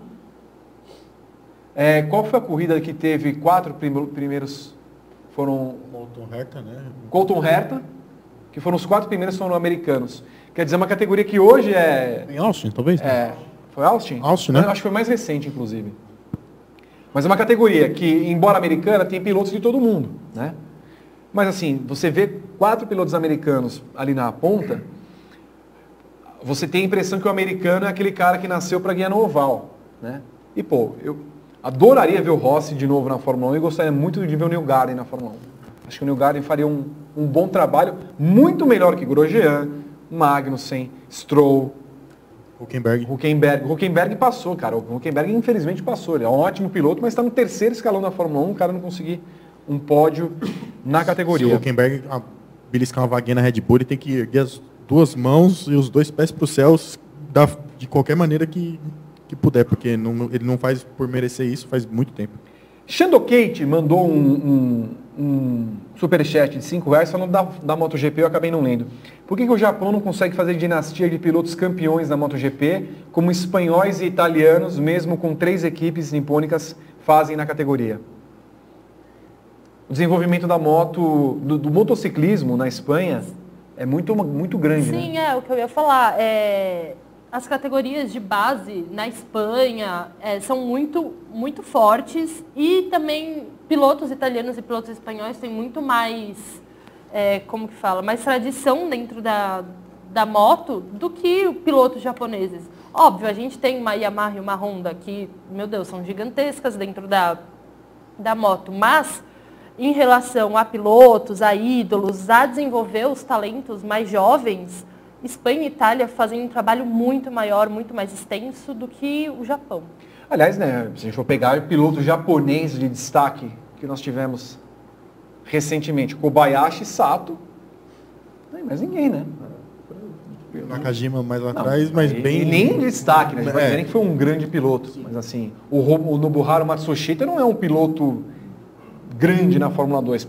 É, qual foi a corrida que teve quatro prime- primeiros foram Colton Herta, né? Colton Herta, que foram os quatro primeiros foram americanos. Quer dizer, uma categoria que hoje é. Em Austin, talvez? é foi Austin? Austin, né? Eu Acho que foi mais recente, inclusive. Mas é uma categoria que, embora americana, tem pilotos de todo mundo, né? Mas assim, você vê quatro pilotos americanos ali na ponta, você tem a impressão que o americano é aquele cara que nasceu para ganhar no oval, né? E pô, eu adoraria ver o Rossi de novo na Fórmula 1 e gostaria muito de ver o Neil Garden na Fórmula 1. Acho que o Neil Garden faria um, um bom trabalho, muito melhor que Grosjean, Magnussen, Stroll, Huckenberg. Huckenberg. Huckenberg passou, cara. O Huckenberg infelizmente passou. Ele é um ótimo piloto, mas está no terceiro escalão da Fórmula 1, o cara não conseguir um pódio na Se o categoria. Huckenberg beliscar uma vaguinha na Red Bull, ele tem que erguer as duas mãos e os dois pés para os céus da, de qualquer maneira que, que puder, porque não- ele não faz por merecer isso faz muito tempo. Shando Kate mandou um, um, um superchat de 5 reais falando da, da MotoGP, eu acabei não lendo. Por que, que o Japão não consegue fazer dinastia de pilotos campeões na MotoGP, como espanhóis e italianos, mesmo com três equipes nipônicas, fazem na categoria? O desenvolvimento da moto, do, do motociclismo na Espanha é muito, muito grande, né? Sim, é o que eu ia falar. É, as categorias de base na Espanha é, são muito, muito fortes e também pilotos italianos e pilotos espanhóis têm muito mais, é, como que fala, mais tradição dentro da, da moto do que pilotos japoneses. Óbvio, a gente tem uma Yamaha e uma Honda que, meu Deus, são gigantescas dentro da, da moto, mas em relação a pilotos, a ídolos, a desenvolver os talentos mais jovens, Espanha e Itália fazem um trabalho muito maior, muito mais extenso do que o Japão. Aliás, né, se a gente for pegar o piloto japonês de destaque que nós tivemos recentemente, Kobayashi Sato, não tem mais ninguém, né? Nakajima mais lá atrás, mas E- bem. E nem em destaque, né? A gente vai É. dizer nem que foi um grande piloto. Mas assim, o, o Nobuharu Matsushita não é um piloto grande na Fórmula 2.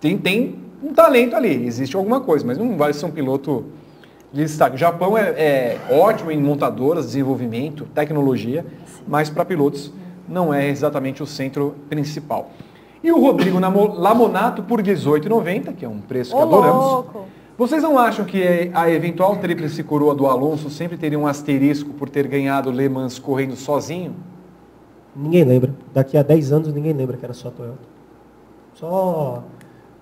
Tem, tem um talento ali, existe alguma coisa, mas não vai ser um piloto de destaque. O Japão é, é ótimo em montadoras, desenvolvimento, tecnologia, mas para pilotos não é exatamente o centro principal. E o Rodrigo Lamonato por R$ 18,90, que é um preço que Ô, adoramos. louco! Vocês não acham que a eventual tríplice coroa do Alonso sempre teria um asterisco por ter ganhado Le Mans correndo sozinho? Ninguém lembra. Daqui a 10 anos ninguém lembra que era só a Toyota. Só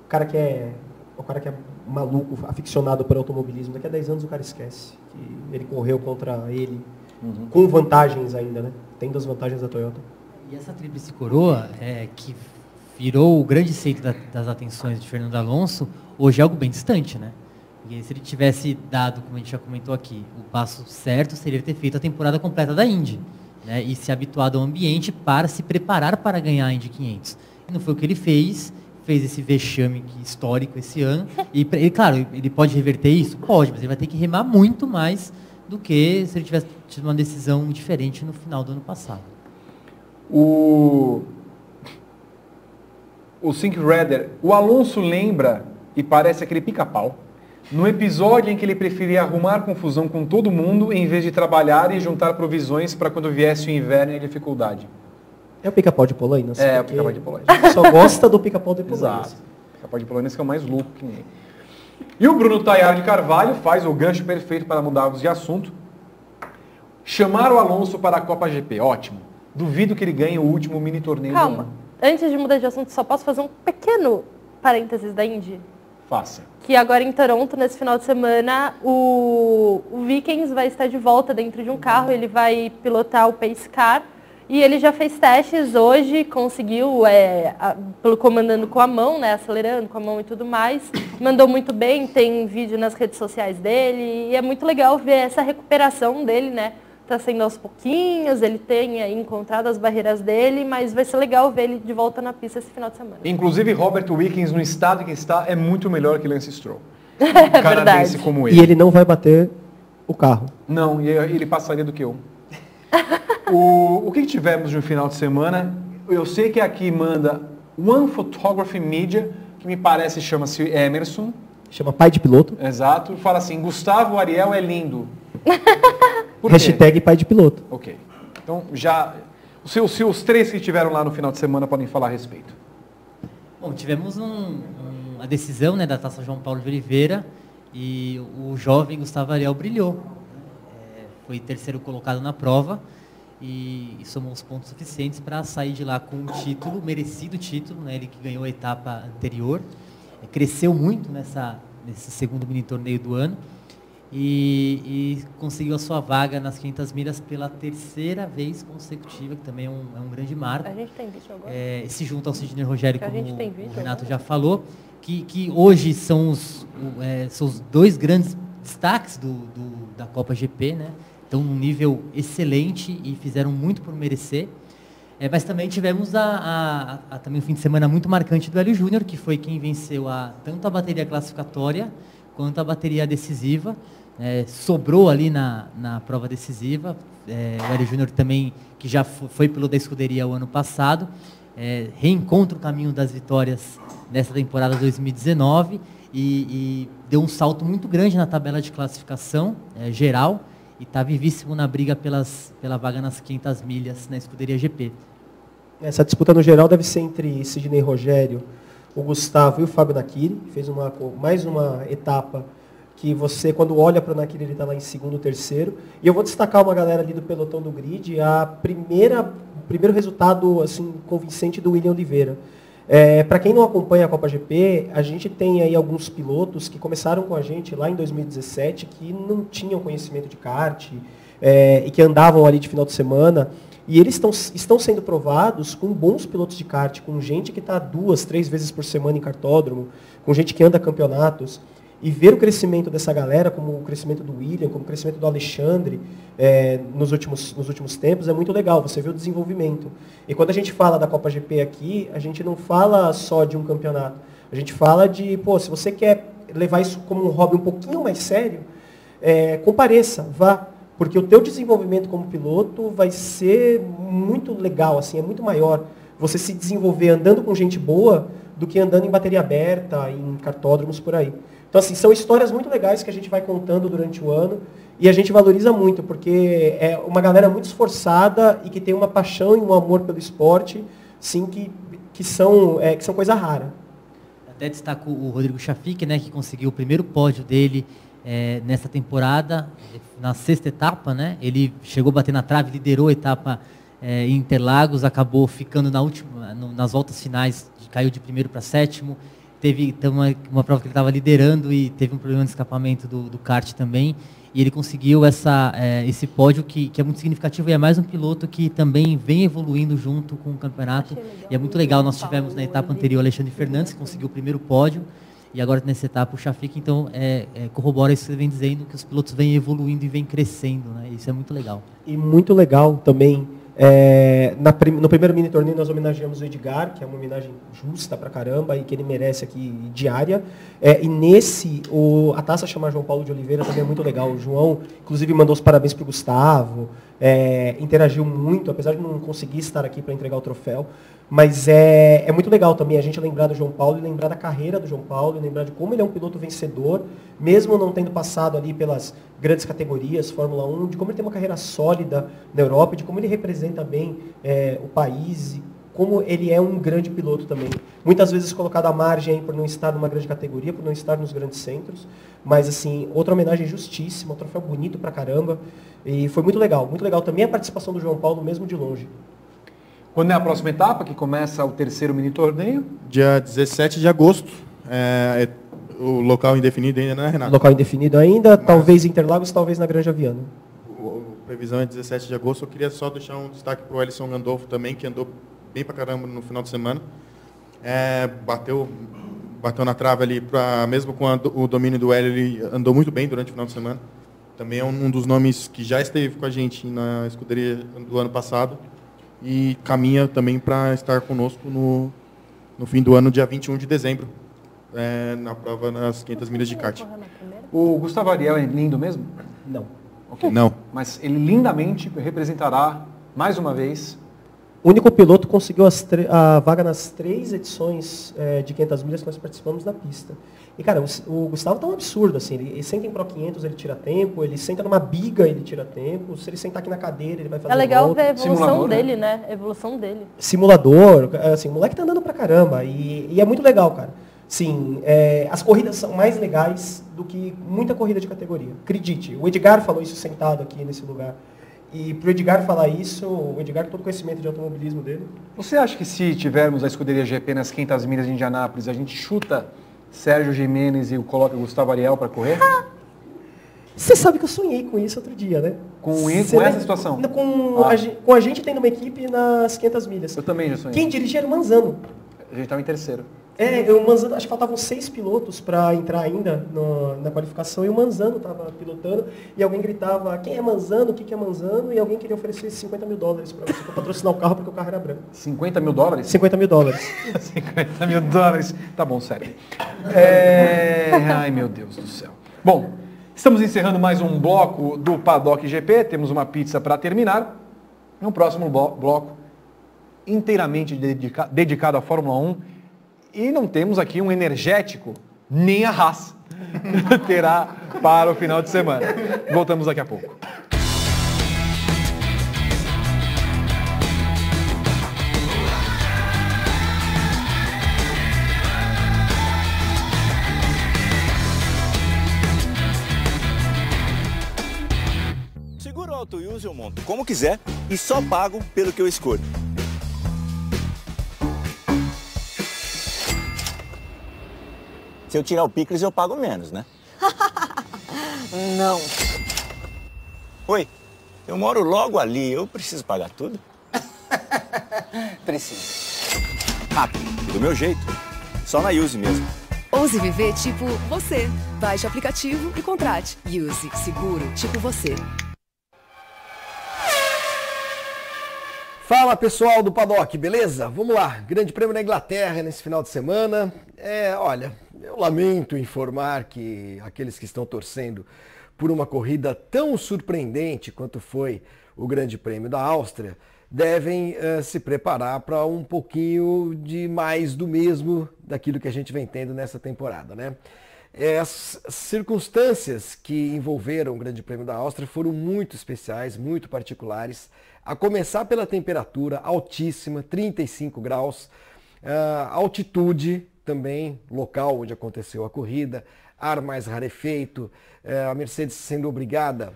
o cara que é. O cara que é maluco, aficionado por automobilismo, daqui a 10 anos o cara esquece que ele correu contra ele, com vantagens ainda, né? Tendo as vantagens da Toyota. E essa tríplice coroa, é, que virou o grande centro da- das atenções de Fernando Alonso, hoje é algo bem distante, né? Porque se ele tivesse dado, como a gente já comentou aqui, o passo certo seria ter feito a temporada completa da Indy, né? E se habituado ao ambiente para se preparar para ganhar a Indy 500. Não foi o que ele fez, fez esse vexame histórico esse ano. E, pra- e, claro, ele pode reverter isso? Pode, mas ele vai ter que remar muito mais do que se ele tivesse tido uma decisão diferente no final do ano passado. O. O Sync Redder, o Alonso lembra e parece aquele pica-pau. No episódio em que ele preferia arrumar confusão com todo mundo em vez de trabalhar e juntar provisões para quando viesse o inverno e a dificuldade. É o pica-pau de Polainas? É, o pica-pau de Polainas. Só gosta do pica-pau de Polainas. Exato. Pica-pau de Polônia que é o mais louco que nem. E o Bruno Tayar de Carvalho faz o gancho perfeito para mudarmos de assunto. Chamar o Alonso para a Copa GP, ótimo. Duvido que ele ganhe o último mini torneio do Calma, ano. antes de mudar de assunto, só posso fazer um pequeno parênteses da Indy? Faça. que agora em Toronto, nesse final de semana, o, o Vikings vai estar de volta dentro de um carro, ele vai pilotar o Pace Car. E ele já fez testes hoje, conseguiu, é, a- pelo comandando com a mão, né, acelerando com a mão e tudo mais. Mandou muito bem, tem vídeo nas redes sociais dele. E é muito legal ver essa recuperação dele, né? Tá sendo aos pouquinhos, ele tem aí encontrado as barreiras dele, mas vai ser legal ver ele de volta na pista esse final de semana. Inclusive, Robert Wickens, no estado em que está, é muito melhor que Lance Stroll. Um É canadense verdade. como ele. E ele não vai bater o carro. Não, e ele passaria do que eu. o, o que tivemos no final de semana? Eu sei que aqui manda One Photography Media, que me parece chama-se Emerson. Chama pai de piloto. Exato. Fala assim, Gustavo Ariel é lindo. Por quê? Hashtag pai de piloto. Ok. Então, já... Os, seus, se os três que estiveram lá no final de semana podem falar a respeito. Bom, tivemos um, um- a decisão né, da Taça João Paulo de Oliveira e o jovem Gustavo Ariel brilhou. Foi terceiro colocado na prova e, e somou os pontos suficientes para sair de lá com um título, merecido título, né, ele que ganhou a etapa anterior. Cresceu muito nessa, nesse segundo mini torneio do ano e, e conseguiu a sua vaga nas 500 milhas pela terceira vez consecutiva, que também é um, é um grande marco. A gente tem vídeo agora? É, se junta ao Sidney Rogério, como o Renato agora. já falou, que, que hoje são os, é, são os dois grandes destaques do, do- da Copa GP, né? Estão num nível excelente e fizeram muito por merecer. É, mas também tivemos a, a- a- também um fim de semana muito marcante do Hélio Júnior, que foi quem venceu a, tanto a bateria classificatória quanto a bateria decisiva. É, sobrou ali na, na prova decisiva. É, o Hélio Júnior também, que já fo- foi piloto da escuderia o ano passado, é, reencontra o caminho das vitórias nessa temporada 2019 e, e deu um salto muito grande na tabela de classificação é, geral e está vivíssimo na briga pelas, pela vaga nas 500 milhas na escuderia GP. Essa disputa no geral deve ser entre Sidney Rogério, o Gustavo e o Fábio Nakiri. Fez uma, mais uma etapa que você, quando olha para o Nakiri, ele está lá em segundo, terceiro. E eu vou destacar uma galera ali do pelotão do grid, a primeira, o primeiro resultado assim, convincente do William Oliveira. É, para quem não acompanha a Copa GP, a gente tem aí alguns pilotos que começaram com a gente lá em 2017 que não tinham conhecimento de kart é, e que andavam ali de final de semana. E eles estão, estão sendo provados com bons pilotos de kart, com gente que está duas, três vezes por semana em cartódromo, com gente que anda campeonatos. E ver o crescimento dessa galera, como o crescimento do William, como o crescimento do Alexandre é, nos, últimos, nos últimos tempos, é muito legal. Você vê o desenvolvimento. E quando a gente fala da Copa GP aqui, a gente não fala só de um campeonato. A gente fala de, pô, se você quer levar isso como um hobby um pouquinho mais sério, é, compareça, vá. Porque o teu desenvolvimento como piloto vai ser muito legal, assim, é muito maior você se desenvolver andando com gente boa do que andando em bateria aberta, em cartódromos por aí. Então, assim, são histórias muito legais que a gente vai contando durante o ano e a gente valoriza muito, porque é uma galera muito esforçada e que tem uma paixão e um amor pelo esporte, sim, que, que, são, é, que são coisa rara. Até destaco o Rodrigo Chafik, né, que conseguiu o primeiro pódio dele é, nessa temporada, na sexta etapa, né? Ele chegou a bater na trave, liderou a etapa é, em Interlagos, acabou ficando na última, no, nas voltas finais, caiu de primeiro para sétimo. Teve uma, uma prova que ele estava liderando e teve um problema de escapamento do, do kart também. E ele conseguiu essa, é, esse pódio que, que é muito significativo e é mais um piloto que também vem evoluindo junto com o campeonato. E é muito legal. Nós tivemos na etapa anterior Alexandre Fernandes, que conseguiu o primeiro pódio. E agora nessa etapa o Chafik, então, é, é, corrobora isso que você vem dizendo, que os pilotos vêm evoluindo e vêm crescendo. Né? Isso é muito legal. E muito legal também, é, na, no primeiro mini torneio nós homenageamos o Edgar, que é uma homenagem justa pra caramba e que ele merece aqui diária. É, e nesse, o, a taça chama João Paulo de Oliveira também é muito legal. O João, inclusive, mandou os parabéns pro Gustavo, é, interagiu muito, apesar de não conseguir estar aqui para entregar o troféu. Mas é, é muito legal também a gente lembrar do João Paulo e lembrar da carreira do João Paulo, e lembrar de como ele é um piloto vencedor, mesmo não tendo passado ali pelas grandes categorias, Fórmula 1, de como ele tem uma carreira sólida na Europa, de como ele representa bem é, o país, como ele é um grande piloto também. Muitas vezes colocado à margem por não estar numa grande categoria, por não estar nos grandes centros. Mas, assim, outra homenagem justíssima, um troféu bonito pra caramba. E foi muito legal. Muito legal também a participação do João Paulo, mesmo de longe. Quando é a próxima etapa, que começa o terceiro mini torneio? Dia 17 de agosto. É, é o local indefinido ainda, né, Renato? Local indefinido ainda, talvez Interlagos, talvez na Granja Viana. A previsão é 17 de agosto. Eu queria só deixar um destaque para o Ellison Gandolfo também, que andou bem pra caramba no final de semana. É, bateu, bateu na trave ali, pra, mesmo com a, o domínio do Hélio, ele andou muito bem durante o final de semana. Também é um, um dos nomes que já esteve com a gente na escuderia do ano passado e caminha também para estar conosco no, no fim do ano, dia 21 de dezembro, é, na prova nas 500 milhas de kart. O Gustavo Ariel é lindo mesmo? Não. Ok. Não. Mas ele lindamente representará, mais uma vez, O único piloto que conseguiu a vaga nas três edições é, de 500 milhas que nós participamos da pista. E, cara, o, o Gustavo tá um absurdo, assim. Ele, ele senta em Pro 500, ele tira tempo. Ele senta numa biga, ele tira tempo. Se ele sentar aqui na cadeira, ele vai fazer É legal volta. ver a evolução Simulador, né? dele, né? A evolução dele. simulador, assim, o moleque tá andando pra caramba e, e é muito legal, cara. Sim, é, as corridas são mais legais do que muita corrida de categoria. Acredite, o Edgar falou isso sentado aqui nesse lugar. E pro Edgar falar isso, o Edgar tem todo o conhecimento de automobilismo dele. Você acha que se tivermos a escuderia GP nas 500 milhas de Indianápolis, a gente chuta Sérgio Jimenez e coloca Gustavo Ariel para correr? Você sabe que eu sonhei com isso outro dia, né? Com, Você com essa situação? Com, Ah. a, com a gente tendo uma equipe nas 500 milhas. Eu também já sonhei. Quem dirigia era o Manzano. A gente estava em terceiro. É, o Manzano, acho que faltavam seis pilotos para entrar ainda no, na qualificação e o Manzano estava pilotando e alguém gritava, quem é Manzano, o que, que é Manzano? E alguém queria oferecer 50 mil dólares para você pra patrocinar o carro porque o carro era branco. 50 mil dólares? 50 mil dólares. 50 mil dólares. Tá bom, sério. É... Ai, meu Deus do céu. Bom, estamos encerrando mais um bloco do Paddock GP. Temos uma pizza para terminar. No próximo blo- bloco, inteiramente dedica- dedicado à Fórmula 1. E não temos aqui um energético, nem a Haas terá para o final de semana. Voltamos daqui a pouco. Seguro auto use eu monto como quiser e só pago pelo que eu escolho. Se eu tirar o picles, eu pago menos, né? Não. Oi, eu moro logo ali, eu preciso pagar tudo? Preciso. Rápido, do meu jeito. Só na Use mesmo. Ouse viver tipo você. Baixe o aplicativo e contrate. Use seguro tipo você. Fala pessoal do Paddock, beleza? Vamos lá, Grande Prêmio na Inglaterra nesse final de semana. É, olha, eu lamento informar que aqueles que estão torcendo por uma corrida tão surpreendente quanto foi o Grande Prêmio da Áustria devem eh, se preparar para um pouquinho de mais do mesmo daquilo que a gente vem tendo nessa temporada, né? É, As circunstâncias que envolveram o Grande Prêmio da Áustria foram muito especiais, muito particulares, a começar pela temperatura altíssima, 35 graus, ah, altitude também, local onde aconteceu a corrida, ar mais rarefeito, eh, a Mercedes sendo obrigada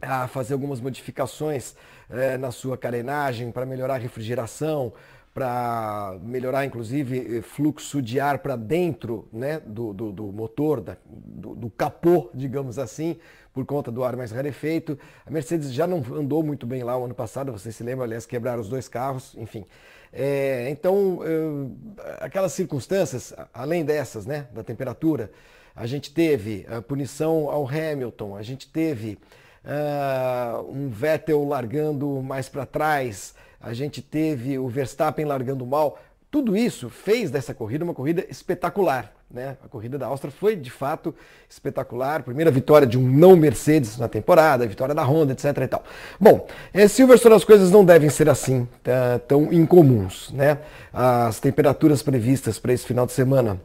a fazer algumas modificações eh, na sua carenagem para melhorar a refrigeração, para melhorar inclusive eh, fluxo de ar para dentro né, do, do, do motor, da- do, do capô, digamos assim, por conta do ar mais rarefeito. A Mercedes já não andou muito bem lá o ano passado, vocês se lembram, aliás, quebraram os dois carros, enfim. Eh, então, eh, aquelas circunstâncias, além dessas, né, da temperatura, a gente teve a punição ao Hamilton, a gente teve ah, um Vettel largando mais para trás, a gente teve o Verstappen largando mal. Tudo isso fez dessa corrida uma corrida espetacular. Né? A corrida da Áustria foi de fato espetacular. Primeira vitória de um não Mercedes na temporada, vitória da Honda, etc. E tal. Bom, em Silverstone as coisas não devem ser assim tá, tão incomuns. Né? As temperaturas previstas para esse final de semana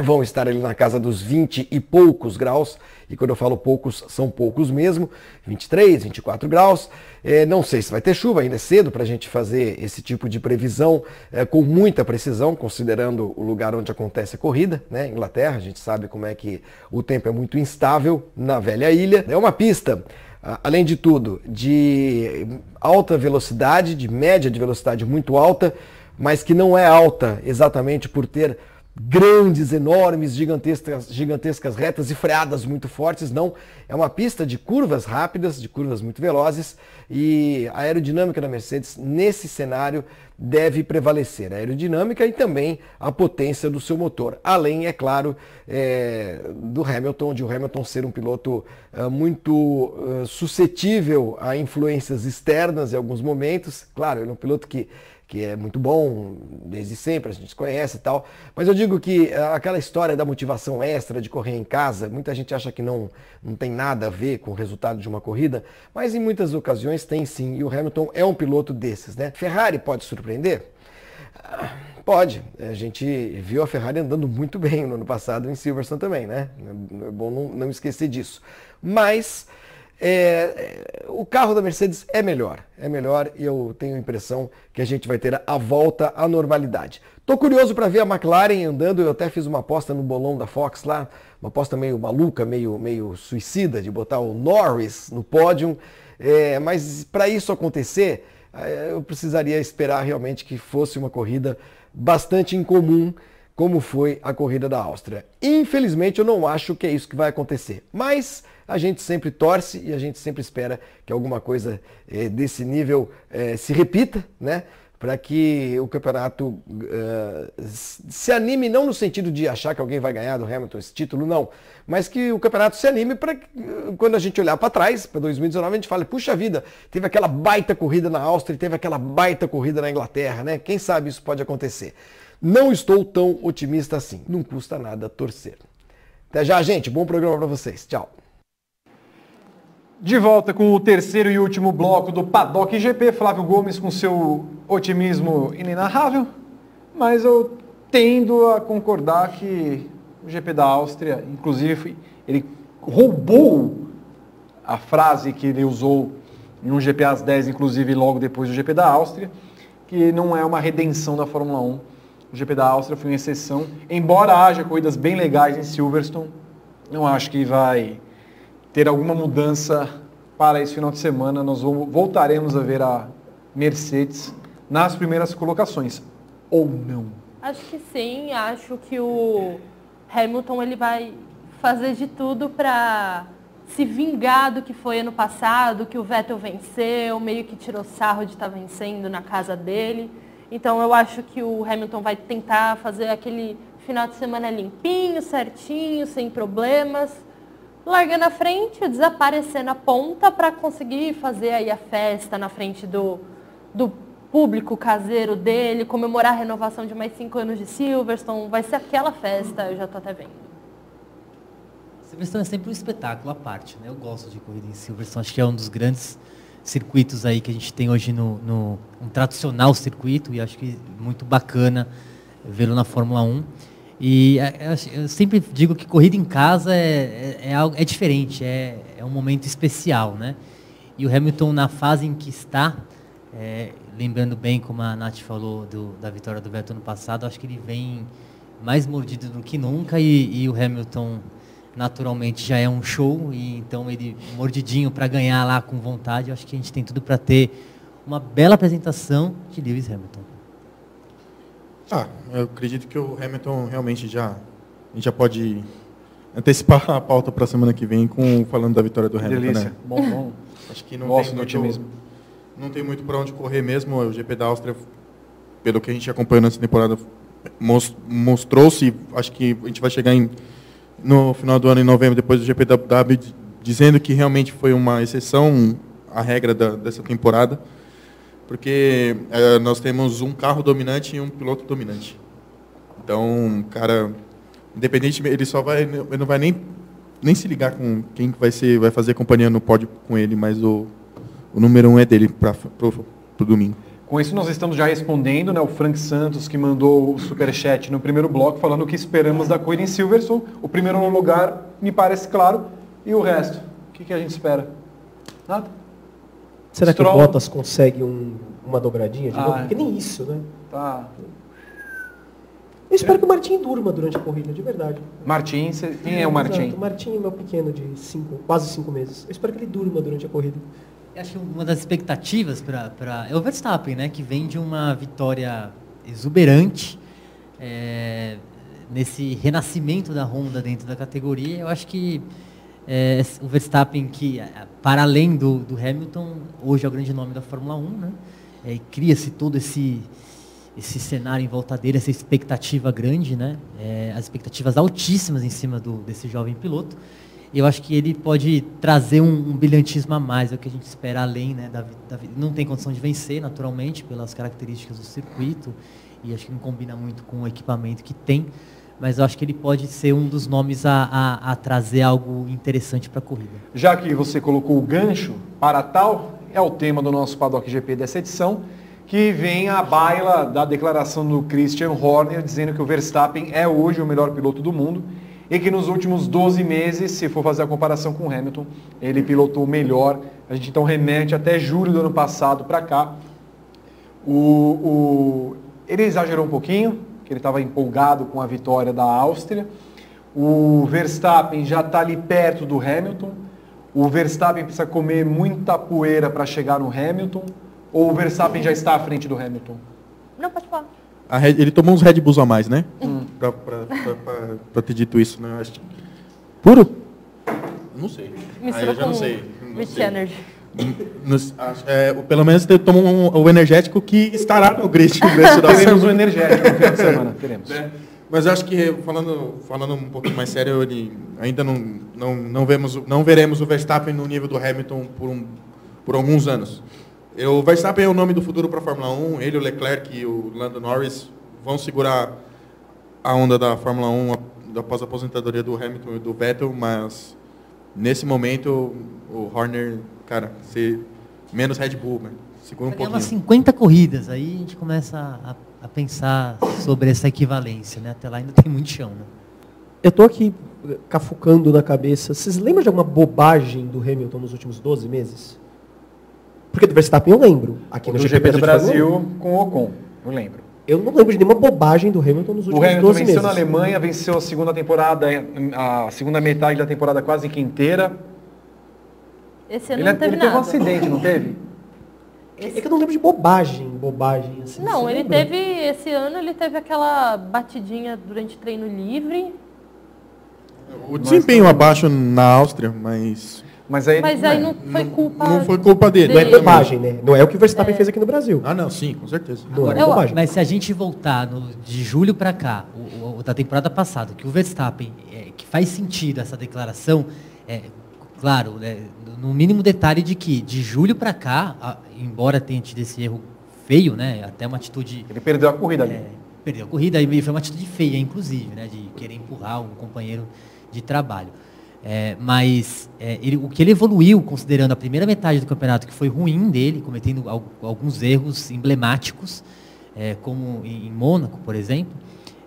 vão estar ali na casa dos 20 e poucos graus, e quando eu falo poucos, são poucos mesmo, 23, 24 graus. Eh, não sei se vai ter chuva, ainda é cedo para a gente fazer esse tipo de previsão eh, com muita precisão, considerando o lugar onde acontece a corrida, né? Inglaterra, a gente sabe como é que o tempo é muito instável na velha ilha. É uma pista além de tudo, de alta velocidade, de média de velocidade muito alta, mas que não é alta exatamente por ter grandes, enormes, gigantescas, gigantescas retas e freadas muito fortes, não. É uma pista de curvas rápidas, de curvas muito velozes e a aerodinâmica da Mercedes nesse cenário deve prevalecer. A aerodinâmica e também a potência do seu motor. Além, é claro, é, do Hamilton, de o Hamilton ser um piloto ah, muito ah, suscetível a influências externas em alguns momentos. Claro, ele é um piloto que que é muito bom desde sempre, a gente conhece e tal. Mas eu digo que ah, aquela história da motivação extra de correr em casa, muita gente acha que não, não tem nada a ver com o resultado de uma corrida, mas em muitas ocasiões tem sim, e o Hamilton é um piloto desses, né? Ferrari pode surpreender? Ah, Pode. A gente viu a Ferrari andando muito bem no ano passado em Silverstone também, né? É bom não, não esquecer disso. Mas é, é, o carro da Mercedes é melhor, é melhor e eu tenho a impressão que a gente vai ter a volta à normalidade. Tô curioso para ver a McLaren andando, eu até fiz uma aposta no bolão da Fox lá, uma aposta meio maluca, meio, meio suicida de botar o Norris no pódio, é, mas para isso acontecer, eh, eu precisaria esperar realmente que fosse uma corrida bastante incomum, como foi a corrida da Áustria. Infelizmente, eu não acho que é isso que vai acontecer, mas a gente sempre torce e a gente sempre espera que alguma coisa eh, desse nível eh, se repita, né? para que o campeonato uh, se anime, não no sentido de achar que alguém vai ganhar do Hamilton esse título, não, mas que o campeonato se anime para quando a gente olhar para trás, para 2019, a gente fale, puxa vida, teve aquela baita corrida na Áustria, teve aquela baita corrida na Inglaterra, né? Quem sabe isso pode acontecer. Não estou tão otimista assim, não custa nada torcer. Até já, gente, bom programa para vocês. Tchau. De volta com o terceiro e último bloco do Paddock GP, Flávio Gomes com seu otimismo inenarrável, mas eu tendo a concordar que o GP da Áustria, inclusive, ele roubou a frase que ele usou em um GP às 10, inclusive logo depois do GP da Áustria, que não é uma redenção da Fórmula 1. O GP da Áustria foi uma exceção, embora haja corridas bem legais em Silverstone, não acho que vai ter alguma mudança para esse final de semana. Nós voltaremos a ver a Mercedes nas primeiras colocações, ou não? Acho que sim, acho que o Hamilton ele vai fazer de tudo para se vingar do que foi ano passado, que o Vettel venceu, meio que tirou sarro de estar tá vencendo na casa dele. Então eu acho que o Hamilton vai tentar fazer aquele final de semana limpinho, certinho, sem problemas larga na frente, desaparecer na ponta para conseguir fazer aí a festa na frente do, do público caseiro dele, comemorar a renovação de mais cinco anos de Silverstone. Vai ser aquela festa, eu já estou até vendo. Silverstone é sempre um espetáculo à parte, né? Eu gosto de corrida em Silverstone, acho que é um dos grandes circuitos aí que a gente tem hoje no, no um tradicional circuito e acho que muito bacana vê-lo na Fórmula 1. E é, é, eu sempre digo que corrida em casa é, é, é, algo, é diferente, é, é um momento especial, né? E o Hamilton, na fase em que está, é, lembrando bem como a Nath falou do, da vitória do Vettel no passado, acho que ele vem mais mordido do que nunca e, e o Hamilton naturalmente já é um show e então ele mordidinho para ganhar lá com vontade, acho que a gente tem tudo para ter uma bela apresentação de Lewis Hamilton. Ah, eu acredito que o Hamilton realmente já, a gente já pode antecipar a pauta para a semana que vem com falando da vitória do Hamilton. Delícia. Né? Bom, bom. Acho que não Gosto tem muito, não tem muito para onde correr mesmo. O GP da Áustria, pelo que a gente acompanhou nessa temporada, mostrou-se. Acho que a gente vai chegar em, no final do ano, em novembro, depois do GP da W, dizendo que realmente foi uma exceção à regra da, dessa temporada porque é, nós temos um carro dominante e um piloto dominante. Então, cara, independente, ele só vai, ele não vai nem, nem se ligar com quem vai ser, vai fazer companhia no pódio com ele, mas o, o número um é dele para o domingo. Com isso nós estamos já respondendo, né, o Frank Santos que mandou o superchat no primeiro bloco falando o que esperamos da corrida em Silverstone. O primeiro lugar me parece claro e o resto, o que, que a gente espera? Nada? Será Stroll... que o Bottas consegue um, uma dobradinha de ah, novo? Porque nem isso, né? Tá. Eu espero que o Martin durma durante a corrida, de verdade. Martin, quem é o Martin? Exato, o Martin é meu pequeno de cinco, quase cinco meses. Eu espero que ele durma durante a corrida. Eu acho que uma das expectativas para. É o Verstappen, né? Que vem de uma vitória exuberante. É, nesse renascimento da Honda dentro da categoria. Eu acho que é, o Verstappen, que para além do, do, Hamilton, hoje é o grande nome da Fórmula 1, né? É, Cria-se todo esse, esse cenário em volta dele, essa expectativa grande, né? É, as expectativas altíssimas em cima do, desse jovem piloto. Eu acho que ele pode trazer um, um brilhantismo a mais, é o que a gente espera além, né? Da, da, não tem condição de vencer, naturalmente, pelas características do circuito, e acho que não combina muito com o equipamento que tem mas eu acho que ele pode ser um dos nomes a, a, a trazer algo interessante para a corrida. Já que você colocou o gancho para tal, é o tema do nosso Paddock GP dessa edição, que vem a baila da declaração do Christian Horner dizendo que o Verstappen é hoje o melhor piloto do mundo e que nos últimos 12 meses, se for fazer a comparação com o Hamilton, ele pilotou melhor. A gente então remete até julho do ano passado para cá. O, o, ele exagerou um pouquinho, que ele estava empolgado com a vitória da Áustria. O Verstappen já está ali perto do Hamilton. O Verstappen precisa comer muita poeira para chegar no Hamilton. Ou o Verstappen já está à frente do Hamilton? Não, pode falar. Red, ele tomou uns Red Bulls a mais, né? Hum. Para ter dito isso, né? Puro? Não sei. Mistura ah, eu já não sei. Não sei. Energy. Nos- é, o- pelo menos toma um- o energético que estará no grid. Teremos semana. um energético no final de semana, teremos. É. Mas eu acho que, falando, falando um pouquinho mais sério, ele ainda não, não, não, vemos, o- não veremos o Verstappen no nível do Hamilton por, um, por alguns anos. E O Verstappen é o nome do futuro para a Fórmula 1. Ele, o Leclerc e o Lando Norris vão segurar a onda da Fórmula 1 a- após a aposentadoria do Hamilton e do Vettel, mas nesse momento o Horner, cara, se menos Red Bull, né? segura um ganhar pouquinho. umas 50 corridas, aí a gente começa a, a pensar sobre essa equivalência, né? Até lá ainda tem muito chão, né? Eu tô aqui cafucando na cabeça. Vocês lembram de alguma bobagem do Hamilton nos últimos 12 meses? Porque do Verstappen eu lembro. Aqui O no do GP, GP do da Fórmula 1, Brasil com o Ocon, eu lembro. Eu não lembro de nenhuma bobagem do Hamilton nos O últimos Hamilton 12 venceu meses. na Alemanha, venceu a segunda temporada, a segunda metade da temporada quase que inteira. Esse ano Ele, não teve ele teve um nada. acidente, não teve? É que eu não lembro de bobagem, bobagem. Assim, Não, ele lembra? teve, esse ano ele teve aquela batidinha durante treino livre, O desempenho abaixo na Áustria, mas Mas aí, mas aí não foi culpa... não foi culpa dele. Não é dele. bobagem, né? Não é o que o Verstappen fez aqui no Brasil. Ah, não, sim, com certeza. Não é Eu- bobagem. Mas se a gente voltar no- de julho para cá, o, o- da temporada passada, que o Verstappen, é, que faz sentido essa declaração, é, claro, né, no- mínimo detalhe de que de julho para cá, a- embora tenha tido esse erro feio, né, até uma atitude ele perdeu a corrida ali. é, perdeu a corrida e foi uma atitude feia, inclusive, né, de querer empurrar um companheiro de trabalho. É, mas é, ele- o que ele evoluiu, considerando a primeira metade do campeonato, que foi ruim dele, cometendo al- alguns erros emblemáticos, é, como em, em Mônaco, por exemplo,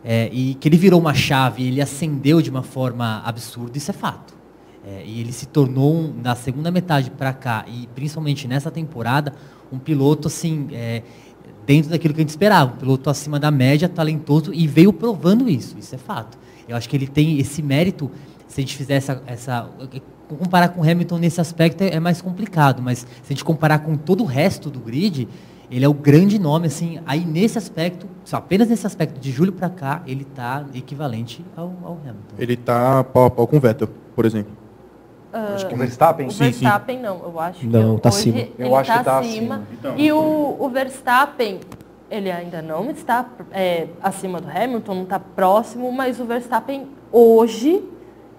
é, e que ele virou uma chave, ele ascendeu de uma forma absurda, isso é fato. É, e ele se tornou, na segunda metade para cá, e principalmente nessa temporada, um piloto assim, é, dentro daquilo que a gente esperava, um piloto acima da média, talentoso, e veio provando isso, isso é fato. Eu acho que ele tem esse mérito, se a gente fizer essa, essa comparar com Hamilton nesse aspecto é, é mais complicado, mas se a gente comparar com todo o resto do grid, ele é o grande nome, assim, aí nesse aspecto, só apenas nesse aspecto de julho para cá, ele está equivalente ao, ao Hamilton. Ele tá pau a pau com o Vettel, por exemplo. Acho que o Verstappen. O Sim, sim. Verstappen não, eu acho Não, que tá hoje acima. ele Eu acho tá que tá acima. acima. Então. E o, o Verstappen, ele ainda não está é, acima do Hamilton, não está próximo, mas o Verstappen hoje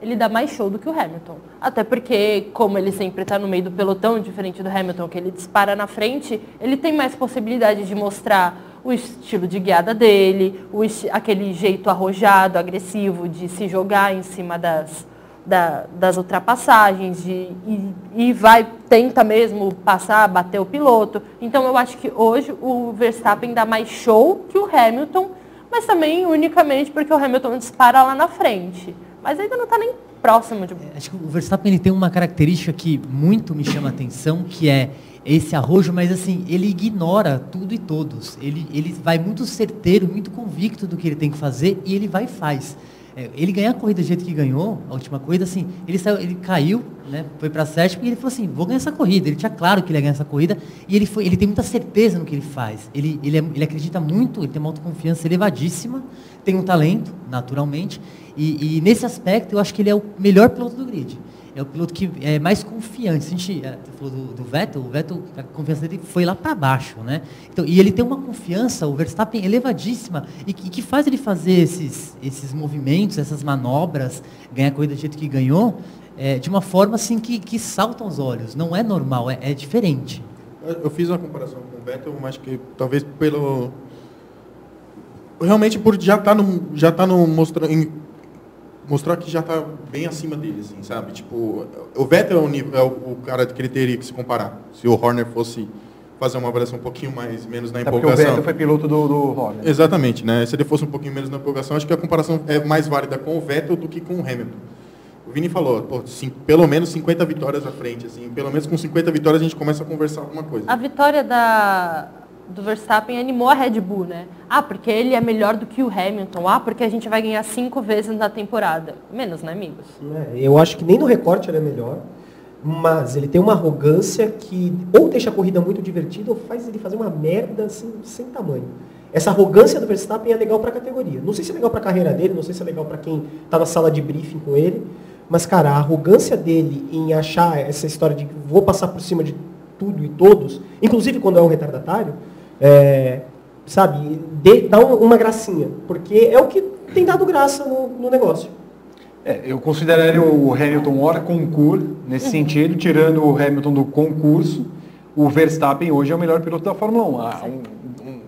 ele dá mais show do que o Hamilton. Até porque, como ele sempre está no meio do pelotão, diferente do Hamilton, que ele dispara na frente, ele tem mais possibilidade de mostrar o estilo de guiada dele, o aquele jeito arrojado, agressivo de se jogar em cima das, da- das ultrapassagens, de, e, e vai, tenta mesmo passar, bater o piloto. Então eu acho que hoje o Verstappen dá mais show que o Hamilton, mas também unicamente porque o Hamilton dispara lá na frente. Mas ainda não está nem próximo de. Acho que o Verstappen ele tem uma característica que muito me chama a atenção, que é esse arrojo, mas assim, ele ignora tudo e todos. Ele, ele vai muito certeiro, muito convicto do que ele tem que fazer e ele vai e faz. É, ele ganhar a corrida do jeito que ganhou, a última corrida, assim, ele, saiu, ele caiu, né, foi para sétimo e ele falou assim, vou ganhar essa corrida. Ele tinha claro que ele ia ganhar essa corrida e ele, foi, ele tem muita certeza no que ele faz. Ele, ele, é- ele acredita muito, ele tem uma autoconfiança elevadíssima, tem um talento, naturalmente, e, e nesse aspecto eu acho que ele é o melhor piloto do grid. É o piloto que é mais confiante. A gente eh, falou do, do Vettel, o Vettel, a confiança dele foi lá para baixo, né? Então, e ele tem uma confiança, o Verstappen, elevadíssima, e que, que faz ele fazer esses, esses movimentos, essas manobras, ganhar a corrida do jeito que ganhou, eh, de uma forma assim que, que salta aos olhos. Não é normal, é, é diferente. Eu, fiz uma comparação com o Vettel, mas que talvez pelo realmente por já estar no já tá no mostrar em, mostrar que já está bem acima dele, assim, sabe? Tipo, o Vettel é o, nível, é o, cara que ele teria que se comparar. Se o Horner fosse fazer uma avaliação um pouquinho mais menos na Até porque o empolgação. Vettel foi piloto do, do Horner. Exatamente, né? Se ele fosse um pouquinho menos na empolgação, acho que a comparação é mais válida com o Vettel do que com o Hamilton. O Vini falou, pô, cin- pelo menos 50 vitórias à frente, assim, pelo menos com 50 vitórias a gente começa a conversar alguma coisa. A vitória da, do Verstappen animou a Red Bull, né? Ah, porque ele é melhor do que o Hamilton. Ah, porque a gente vai ganhar cinco vezes na temporada. Menos, né, amigos? É, Eu acho que nem no recorte ele é melhor, mas ele tem uma arrogância que ou deixa a corrida muito divertida ou faz ele fazer uma merda assim, sem tamanho. Essa arrogância do Verstappen é legal para a categoria. Não sei se é legal para a carreira dele, não sei se é legal para quem está na sala de briefing com ele, mas cara, a arrogância dele em achar essa história de vou passar por cima de tudo e todos, inclusive quando é um retardatário, é, sabe, dê, dá um- uma gracinha, porque é o que tem dado graça no, no negócio. É, eu consideraria o Hamilton hora concurso, nesse sentido, tirando o Hamilton do concurso, o Verstappen hoje é o melhor piloto da Fórmula 1. Ah, um- um-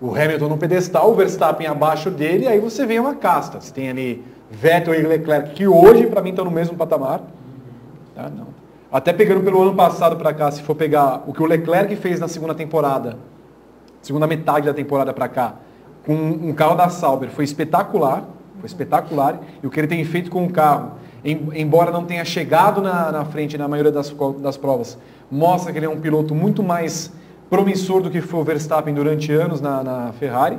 o Hamilton no pedestal, o Verstappen abaixo dele, aí você vem uma casta. Você tem ali Vettel e Leclerc, que hoje, para mim, estão no mesmo patamar. Tá? Não. Até pegando pelo ano passado para cá, se for pegar o que o Leclerc fez na segunda temporada, segunda metade da temporada para cá, com um carro da Sauber, foi espetacular, foi espetacular, e o que ele tem feito com o carro, em- embora não tenha chegado na, na frente na maioria das, das provas, mostra que ele é um piloto muito mais promissor do que foi o Verstappen durante anos na, na Ferrari.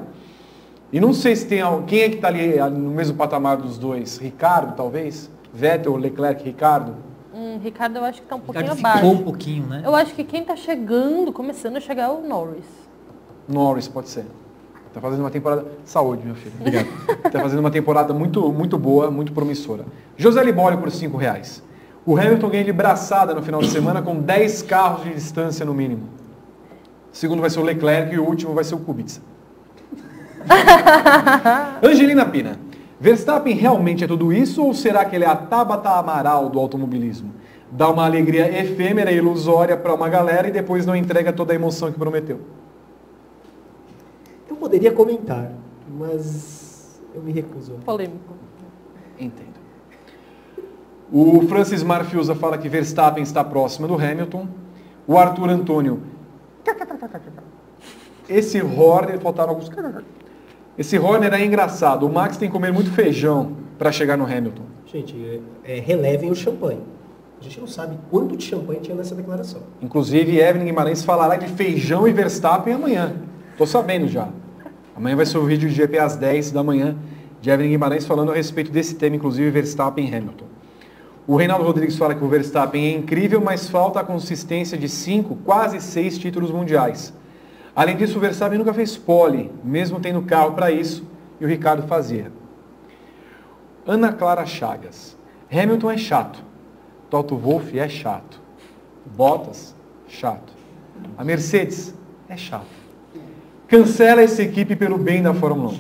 E não sei se tem quem é que está ali no mesmo patamar dos dois, Ricardo talvez, Vettel, Leclerc, Ricardo. Hum, Ricardo, eu acho que tá um pouquinho Ricardo abaixo. ficou um pouquinho, né? Eu acho que quem tá chegando, começando a chegar é o Norris. Norris, pode ser. Está fazendo uma temporada. Saúde, meu filho. Obrigado. Está fazendo uma temporada muito, muito boa, muito promissora. José Libório por 5 reais. O Hamilton ganha de braçada no final de semana com 10 carros de distância no mínimo. O segundo vai ser o Leclerc e o último vai ser o Kubica. Angelina Pina. Verstappen realmente é tudo isso ou será que ele é a Tabata Amaral do automobilismo? Dá uma alegria efêmera e ilusória para uma galera e depois não entrega toda a emoção que prometeu. Eu poderia comentar, mas eu me recuso. Polêmico. Entendo. O Francis Marfiusa fala que Verstappen está próximo do Hamilton. O Arthur Antônio. Esse Horner, faltaram alguns. Esse Horner é engraçado. O Max tem que comer muito feijão para chegar no Hamilton. Gente, é, relevem o champanhe. A gente não sabe quanto de champanhe tinha nessa declaração. Inclusive, Evelyn Guimarães falará de feijão e Verstappen amanhã. Tô sabendo já. Amanhã vai ser o vídeo de GP às 10 da manhã de Evelyn Guimarães falando a respeito desse tema, inclusive Verstappen e Hamilton. O Reinaldo Rodrigues fala que o Verstappen é incrível, mas falta a consistência de cinco, quase seis títulos mundiais. Além disso, o Verstappen nunca fez pole, mesmo tendo carro para isso, e o Ricardo fazia. Ana Clara Chagas. Hamilton é chato. Toto Wolff é chato. Bottas, chato. A Mercedes é chato. Cancela essa equipe pelo bem da Fórmula 1.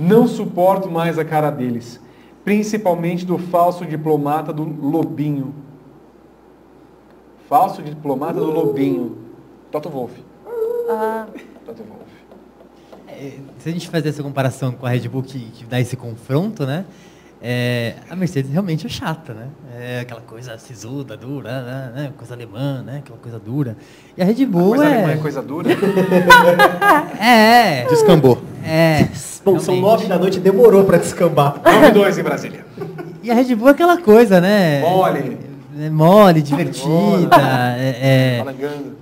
Não suporto mais a cara deles. Principalmente do falso diplomata do Lobinho. Falso diplomata do Lobinho. Toto Wolff. Ah, Toto Wolff. É, Se a gente fazer essa comparação com a Red Bull que, que dá esse confronto, né? É, a Mercedes realmente é chata, né? É aquela coisa sisuda, dura, né, né, coisa alemã, né? Aquela coisa dura. E a Red Bull Coisa é... alemã é coisa dura. É. Descambou. É. Bom, são nove da noite, demorou para descambar. 9-2 em Brasília. E a Red Bull é aquela coisa, né? Mole. É mole, divertida. é, é,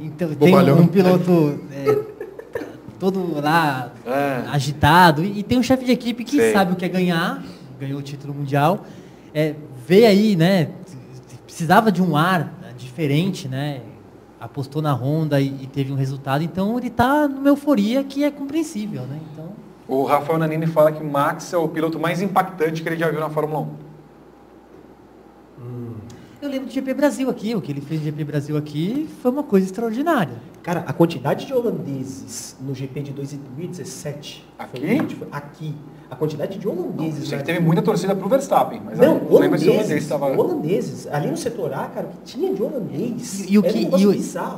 então, tem Bobalhão. um piloto é, todo lá É. agitado e, e tem um chefe de equipe que Sei. sabe o que é ganhar, ganhou o título mundial, é, vê aí, né? Precisava de um ar né, diferente, né? Apostou na Honda e, e teve um resultado, então ele está numa euforia que é compreensível, né? Então, O Rafael Nanini fala que Max é o piloto mais impactante que ele já viu na Fórmula 1. eu lembro do GP Brasil aqui, o que ele fez no GP Brasil aqui foi uma coisa extraordinária. Cara, a quantidade de holandeses no GP de 2017. Aqui? foi- aqui. A quantidade de holandeses. Sei na- que teve muita torcida pro Verstappen, mas Não, eu não lembro se o holandês holandeses, estava... holandeses. Ali no setor A, cara, o que tinha de holandês E, o era que, um e, o-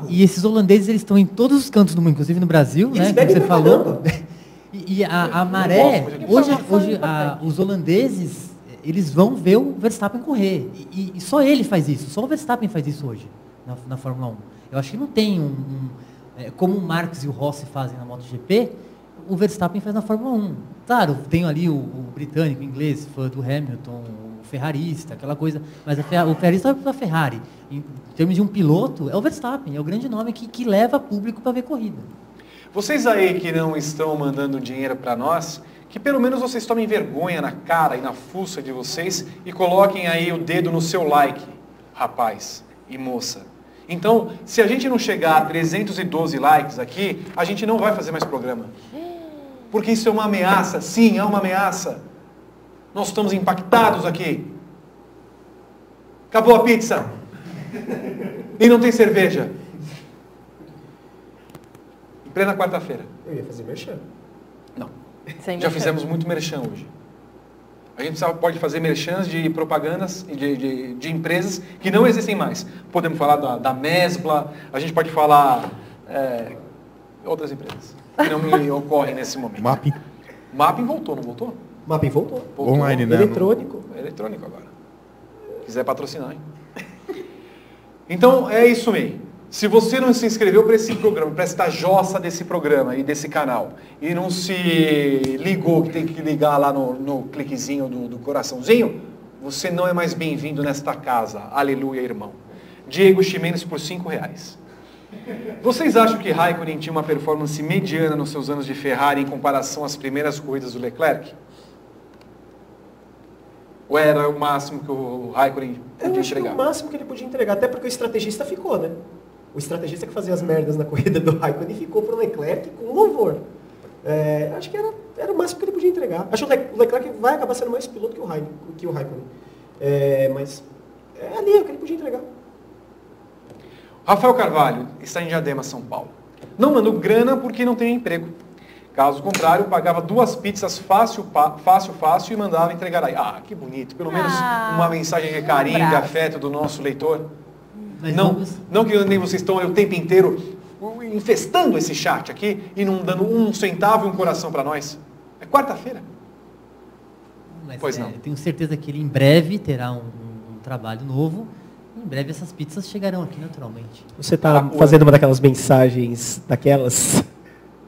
e esses holandeses eles estão em todos os cantos do mundo, inclusive no Brasil, E né? eles Como você falou. E, e a, a maré, gosto hoje, hoje a- os holandeses, eles vão ver o Verstappen correr. E, e- e só ele faz isso, só o Verstappen faz isso hoje na, na Fórmula 1. Eu acho que não tem um, um, é, como o Marx e o Rossi fazem na MotoGP, o Verstappen faz na Fórmula 1. Claro, tem ali o, o britânico, o inglês, fã do Hamilton, o ferrarista, aquela coisa, mas a o ferrarista vai para a Ferrari. Em termos de um piloto, é o Verstappen, é o grande nome que, que leva público para ver corrida. Vocês aí que não estão mandando dinheiro para nós, que pelo menos vocês tomem vergonha na cara e na fuça de vocês e coloquem aí o dedo no seu like, rapaz e moça. Então, se a gente não chegar a 312 likes aqui, a gente não vai fazer mais programa. Porque isso é uma ameaça, sim, é uma ameaça. Nós estamos impactados aqui. Acabou a pizza. E não tem cerveja. Plena quarta-feira. Eu ia fazer merchan. Não. Sem Já merchan. fizemos muito merchan hoje. A gente só pode fazer merchans de propagandas e de, de, de empresas que não existem mais. Podemos falar da, da Mesbla, a gente pode falar é, outras empresas que não me ocorrem nesse momento. Mapping. Mapping voltou, não voltou? Mapping voltou. Voltou. Online, né? Eletrônico. É eletrônico agora. Quiser patrocinar, hein? Então é isso aí. Se você não se inscreveu para esse programa, para esta jossa desse programa e desse canal, e não se ligou que tem que ligar lá no, no cliquezinho do, do coraçãozinho, você não é mais bem-vindo nesta casa. Aleluia, irmão. Diego Ximenes por 5 reais. Vocês acham que Raikkonen tinha uma performance mediana nos seus anos de Ferrari em comparação às primeiras corridas do Leclerc? Ou era o máximo que o Raikkonen podia acho que é entregar? o máximo que ele podia entregar, até porque o estrategista ficou, né? O estrategista que fazia as merdas na corrida do Raikkonen ficou pro Leclerc com louvor. É, acho que era, era o máximo que ele podia entregar. Acho que o Le- o Leclerc vai acabar sendo mais piloto que o, Raik- que o Raikkonen. É, mas é ali o que ele podia entregar. Rafael Carvalho está em Diadema, São Paulo. Não mandou grana porque não tem emprego. Caso contrário, pagava duas pizzas fácil, fácil, fácil e mandava entregar aí. Ah, que bonito. Pelo menos Ah, uma mensagem de carinho, de afeto do nosso leitor. Mas Não, vamos- não que nem vocês estão o tempo inteiro infestando esse chat aqui e não dando um centavo e um coração para nós. É quarta-feira. Mas, Pois é, não. eu Tenho certeza que ele em breve terá um, um trabalho novo. Em breve essas pizzas chegarão aqui naturalmente. Você tá Ah, fazendo uma daquelas mensagens, daquelas...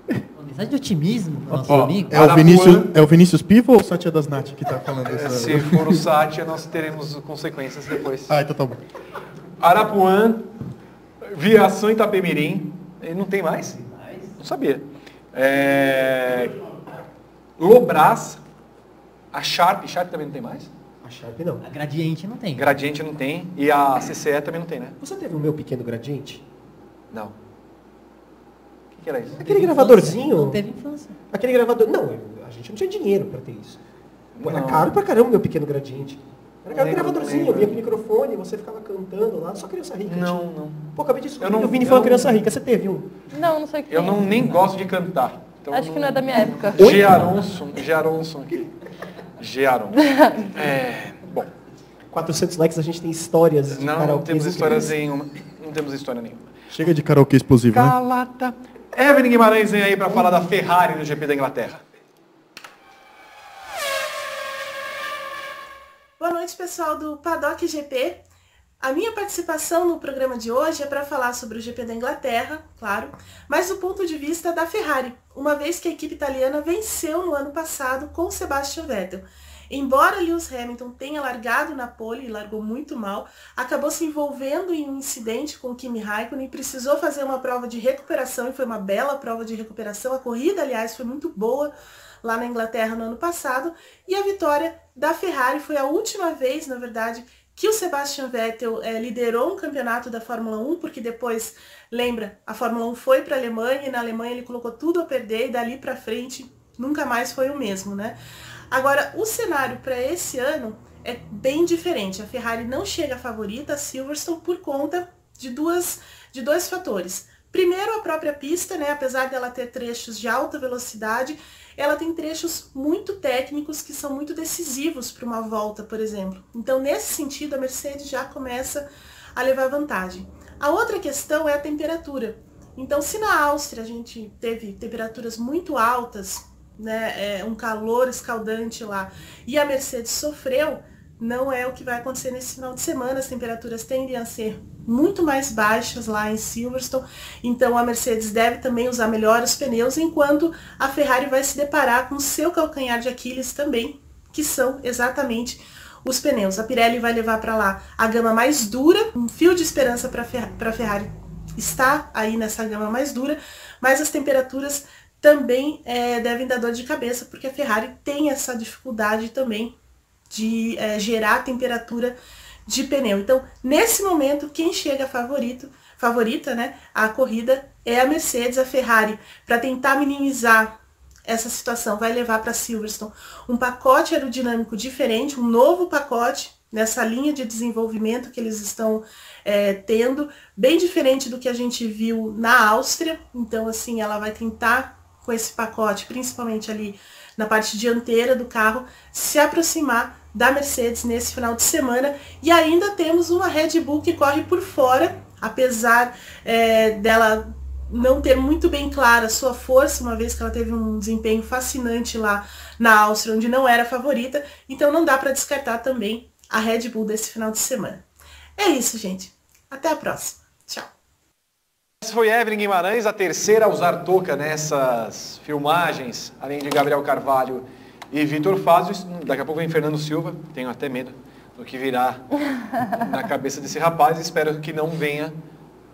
Uma mensagem de otimismo para nosso Ó, amigo. É o, Vinícius, é o Vinícius Pivo ou o Satya das Nath que tá falando É, essa... Se for o Sátia, nós teremos consequências depois. Ah, então tá bom. Arapuã, Viação Itapemirim. E Não tem mais? Não sabia. É... Lobras, a Sharp, Sharp também não tem mais? A Sharp não. A gradiente não tem. Gradiente não tem. E a CCE também não tem, né? Você teve o meu pequeno gradiente? Não. O que, que era isso? Aquele gravadorzinho. infância, Não teve infância. Aquele gravador. Não, a gente não tinha dinheiro pra ter isso. Pô, era Não. caro pra caramba o meu pequeno gradiente. Era aquele gravadorzinho, vinha com microfone, você ficava cantando lá, só criança rica. Não, tinha. não. Pô, acabei de descobrir Eu não- que o Vini foi uma não- criança rica. Você teve um? Não, não sei o que Eu não nem gosto de cantar. Então Acho que não é da minha época. Gearonson, Gearonson aqui. Gearon. É, bom, 400 likes, a gente tem histórias de não, não temos histórias nenhuma. Não temos história nenhuma. Chega de karaokê explosivo, né? Calata. Evelyn Guimarães vem aí para falar da Ferrari no GP da Inglaterra. Boa noite, pessoal do Paddock GP. A minha participação no programa de hoje é para falar sobre o GP da Inglaterra, claro, mas do ponto de vista da Ferrari, uma vez que a equipe italiana venceu no ano passado com Sebastian Vettel. Embora Lewis Hamilton tenha largado na pole e largou muito mal, acabou se envolvendo em um incidente com Kimi Raikkonen, precisou fazer uma prova de recuperação e foi uma bela prova de recuperação. A corrida, aliás, foi muito boa lá na Inglaterra no ano passado. E a vitória da Ferrari foi a última vez, na verdade, que o Sebastian Vettel eh, liderou um campeonato da Fórmula 1, porque depois, lembra, a Fórmula 1 foi para a Alemanha e na Alemanha ele colocou tudo a perder e dali para frente nunca mais foi o mesmo, né? Agora, o cenário para esse ano é bem diferente. A Ferrari não chega favorita a Silverstone por conta de duas de dois fatores. Primeiro, a própria pista, né? Apesar dela ter trechos de alta velocidade, ela tem trechos muito técnicos que são muito decisivos para uma volta, por exemplo. Então, nesse sentido, a Mercedes já começa a levar vantagem. A outra questão é a temperatura. Então, se na Áustria a gente teve temperaturas muito altas, né, é, um calor escaldante lá, e a Mercedes sofreu, não é o que vai acontecer nesse final de semana. As temperaturas tendem a ser muito mais baixas lá em Silverstone, então a Mercedes deve também usar melhor os pneus, enquanto a Ferrari vai se deparar com o seu calcanhar de Aquiles também, que são exatamente os pneus. A Pirelli vai levar para lá a gama mais dura, um fio de esperança para a Ferrari está aí nessa gama mais dura, mas as temperaturas também é, devem dar dor de cabeça, porque a Ferrari tem essa dificuldade também de é, gerar temperatura de pneu. Então, nesse momento, quem chega favorito, favorita, né, a corrida é a Mercedes, a Ferrari, para tentar minimizar essa situação, vai levar para Silverstone um pacote aerodinâmico diferente, um novo pacote, nessa linha de desenvolvimento que eles estão é, tendo, bem diferente do que a gente viu na Áustria. Então, assim, ela vai tentar com esse pacote, principalmente ali na parte dianteira do carro, se aproximar da Mercedes nesse final de semana. E ainda temos uma Red Bull que corre por fora, apesar é, dela não ter muito bem clara a sua força, uma vez que ela teve um desempenho fascinante lá na Áustria, onde não era favorita, então não dá para descartar também a Red Bull desse final de semana. É isso, gente. Até a próxima. Tchau. Essa foi Evelyn Guimarães, a terceira a usar touca nessas filmagens, além de Gabriel Carvalho e Vitor Fazio. Daqui a pouco vem Fernando Silva, tenho até medo do que virá na cabeça desse rapaz. Espero que não venha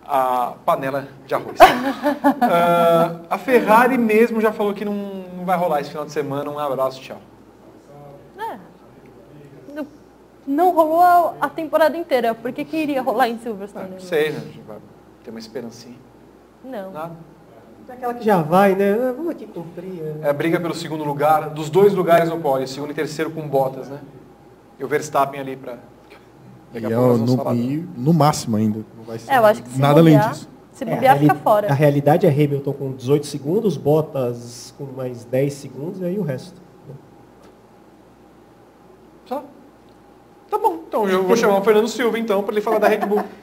a panela de arroz. Uh, a Ferrari mesmo já falou que não, não, vai rolar esse final de semana. Um abraço, tchau. É. Não, rolou a temporada inteira. Por que, iria rolar em Silverstone? Não sei, né? Vai ter uma esperancinha. Não. Nada. É aquela que já vai, né? Ah, vamos aqui cumprir. Né? É briga pelo segundo lugar, dos dois lugares no pódio, segundo e terceiro com botas, né? E o Verstappen ali para e, é, no, e no máximo ainda. Não vai ser é, eu acho que se nada bobear, além disso. Se bobear, é, fica fora. A realidade é Hamilton com 18 segundos, Bottas com mais 10 segundos e aí o resto. Só? Tá bom. Então eu vou chamar o Fernando Silva então para ele falar da Red Bull.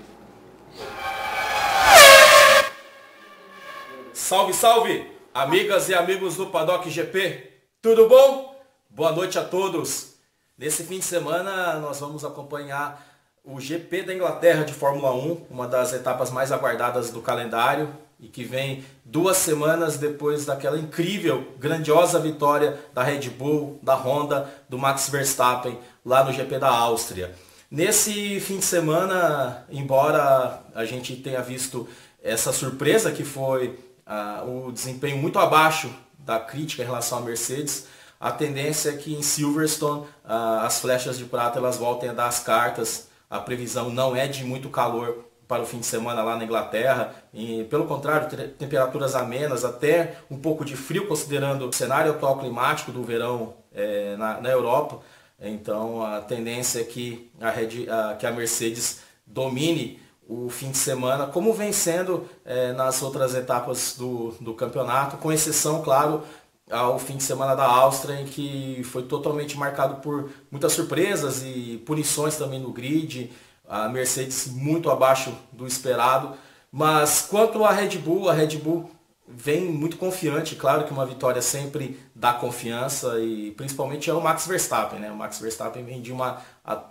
Salve, salve, amigas e amigos do Paddock GP. Tudo bom? Boa noite a todos. Nesse fim de semana nós vamos acompanhar o GP da Inglaterra de Fórmula 1, uma das etapas mais aguardadas do calendário e que vem duas semanas depois daquela incrível, grandiosa vitória da Red Bull, da Honda, do Max Verstappen lá no GP da Áustria. Nesse fim de semana, embora a gente tenha visto essa surpresa que foi uh, o desempenho muito abaixo da crítica em relação à Mercedes, a tendência é que em Silverstone uh, as flechas de prata elas voltem a dar as cartas a previsão não é de muito calor para o fim de semana lá na Inglaterra. E, pelo contrário, temperaturas amenas, até um pouco de frio, considerando o cenário atual climático do verão é, na, na, Europa. Então a tendência é que a, Red, que a Mercedes domine o fim de semana, como vem sendo é, nas outras etapas do, do campeonato, com exceção, claro, ao fim de semana da Áustria, em que foi totalmente marcado por muitas surpresas e punições também no grid, a Mercedes muito abaixo do esperado. Mas quanto à Red Bull, a Red Bull vem muito confiante, claro que uma vitória sempre dá confiança e principalmente é o Max Verstappen, né? O Max Verstappen vem de uma,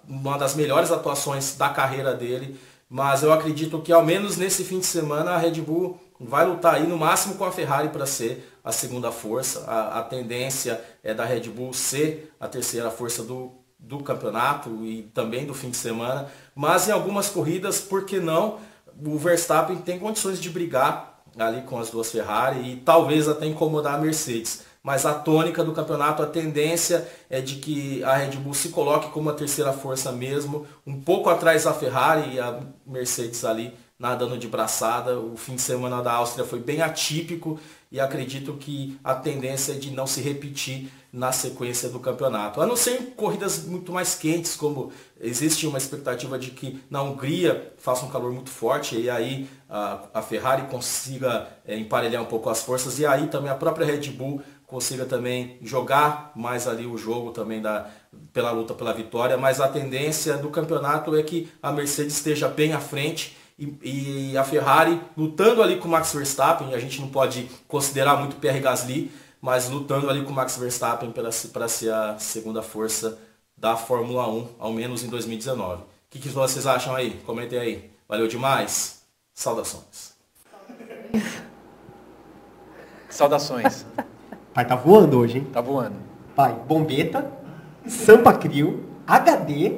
uma das melhores atuações da carreira dele, mas eu acredito que ao menos nesse fim de semana a Red Bull vai lutar aí no máximo com a Ferrari para ser a segunda força. A, a, tendência é da Red Bull ser a terceira força do, do campeonato e também do fim de semana. Mas em algumas corridas, por que não? O Verstappen tem condições de brigar ali com as duas Ferrari e talvez até incomodar a Mercedes. Mas a tônica do campeonato, a tendência é de que a Red Bull se coloque como a terceira força mesmo, um pouco atrás da Ferrari e a Mercedes ali nadando de braçada. O fim de semana da Áustria foi bem atípico e acredito que a tendência é de não se repetir na sequência do campeonato. A não ser em corridas muito mais quentes, como existe uma expectativa de que na Hungria faça um calor muito forte e aí a, a Ferrari consiga é, emparelhar um pouco as forças e aí também a própria Red Bull consiga também jogar mais ali o jogo também da, pela luta pela vitória, mas a tendência do campeonato é que a Mercedes esteja bem à frente e, e, a Ferrari lutando ali com o Max Verstappen, a gente não pode considerar muito Pierre Gasly, mas lutando ali com o Max Verstappen para ser a segunda força da Fórmula 1, ao menos em 2019. O que, que vocês acham aí? Comentem aí. Valeu demais? Saudações. Saudações. Pai, tá voando hoje, hein? Tá voando. Pai, bombeta, Sampa Crio, HD,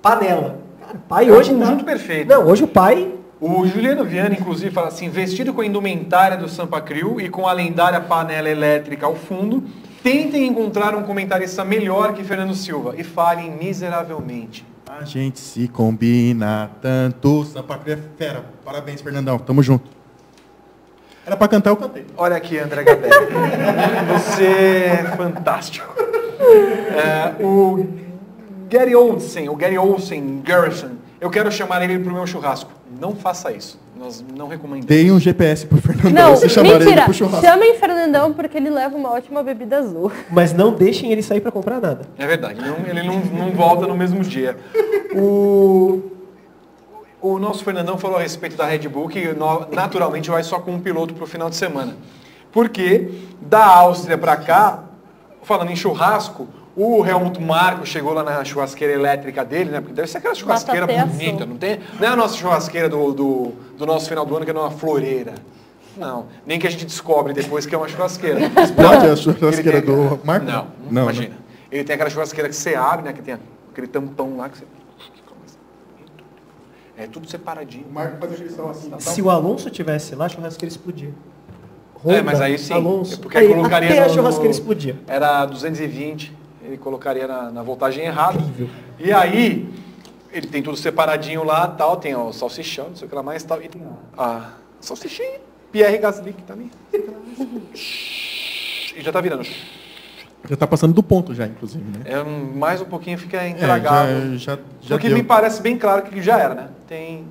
panela. Cara, pai é hoje um tá... conjunto perfeito. Não, hoje o pai... O Juliano Viana, inclusive, fala assim, vestido com a indumentária do Sampa Crio e com a lendária panela elétrica ao fundo, tentem encontrar um comentarista melhor que Fernando Silva e falem miseravelmente. A gente se combina tanto. Sampa Crio é fera. Parabéns, Fernandão. Tamo junto. Era para cantar, eu cantei. Olha aqui, André Gabelli. Você é fantástico. É, o Gary Olsen, ou Gary Olsen, Garrison, eu quero chamar ele pro meu churrasco. Não faça isso. Nós não recomendamos. Dei um GPS pro Fernandão. Não, ele mentira. pro churrasco. Chamem Fernandão porque ele leva uma ótima bebida azul. Mas não deixem ele sair para comprar nada. É verdade, não- ele não, não volta no mesmo dia. O, o nosso Fernandão falou a respeito da Red Bull que naturalmente vai só com um piloto para o final de semana. Porque da Áustria para cá, falando em churrasco, o Helmut Marko chegou lá na churrasqueira elétrica dele, né? Porque deve ser aquela churrasqueira bonita, não tem? Não é a nossa churrasqueira do, do, do nosso final do ano, que é uma floreira. Não, nem que a gente descobre depois que é uma churrasqueira. Explode a churrasqueira tem- do Marco? Não, Não, imagina. né? Ele tem aquela churrasqueira que você abre, né? Que tem aquele tampão lá que você. É tudo separadinho. O Marco faz a assim. Se o Alonso tivesse lá, a churrasqueira explodia. É, mas aí sim. Alonso. Porque Aí, colocaria até a no- churrasqueira no- explodia. Era 220, ele colocaria na, na voltagem errada. E aí, ele tem tudo separadinho lá, tal, tem o salsichão, não sei o que lá mais, tal, e tem a salsichinha, Pierre Gasly que tá ali. E já tá virando. Já tá passando do ponto já, inclusive, né? É, mais um pouquinho fica É, intragável. já, já, já Porque deu. me parece bem claro que já era, né? Tem.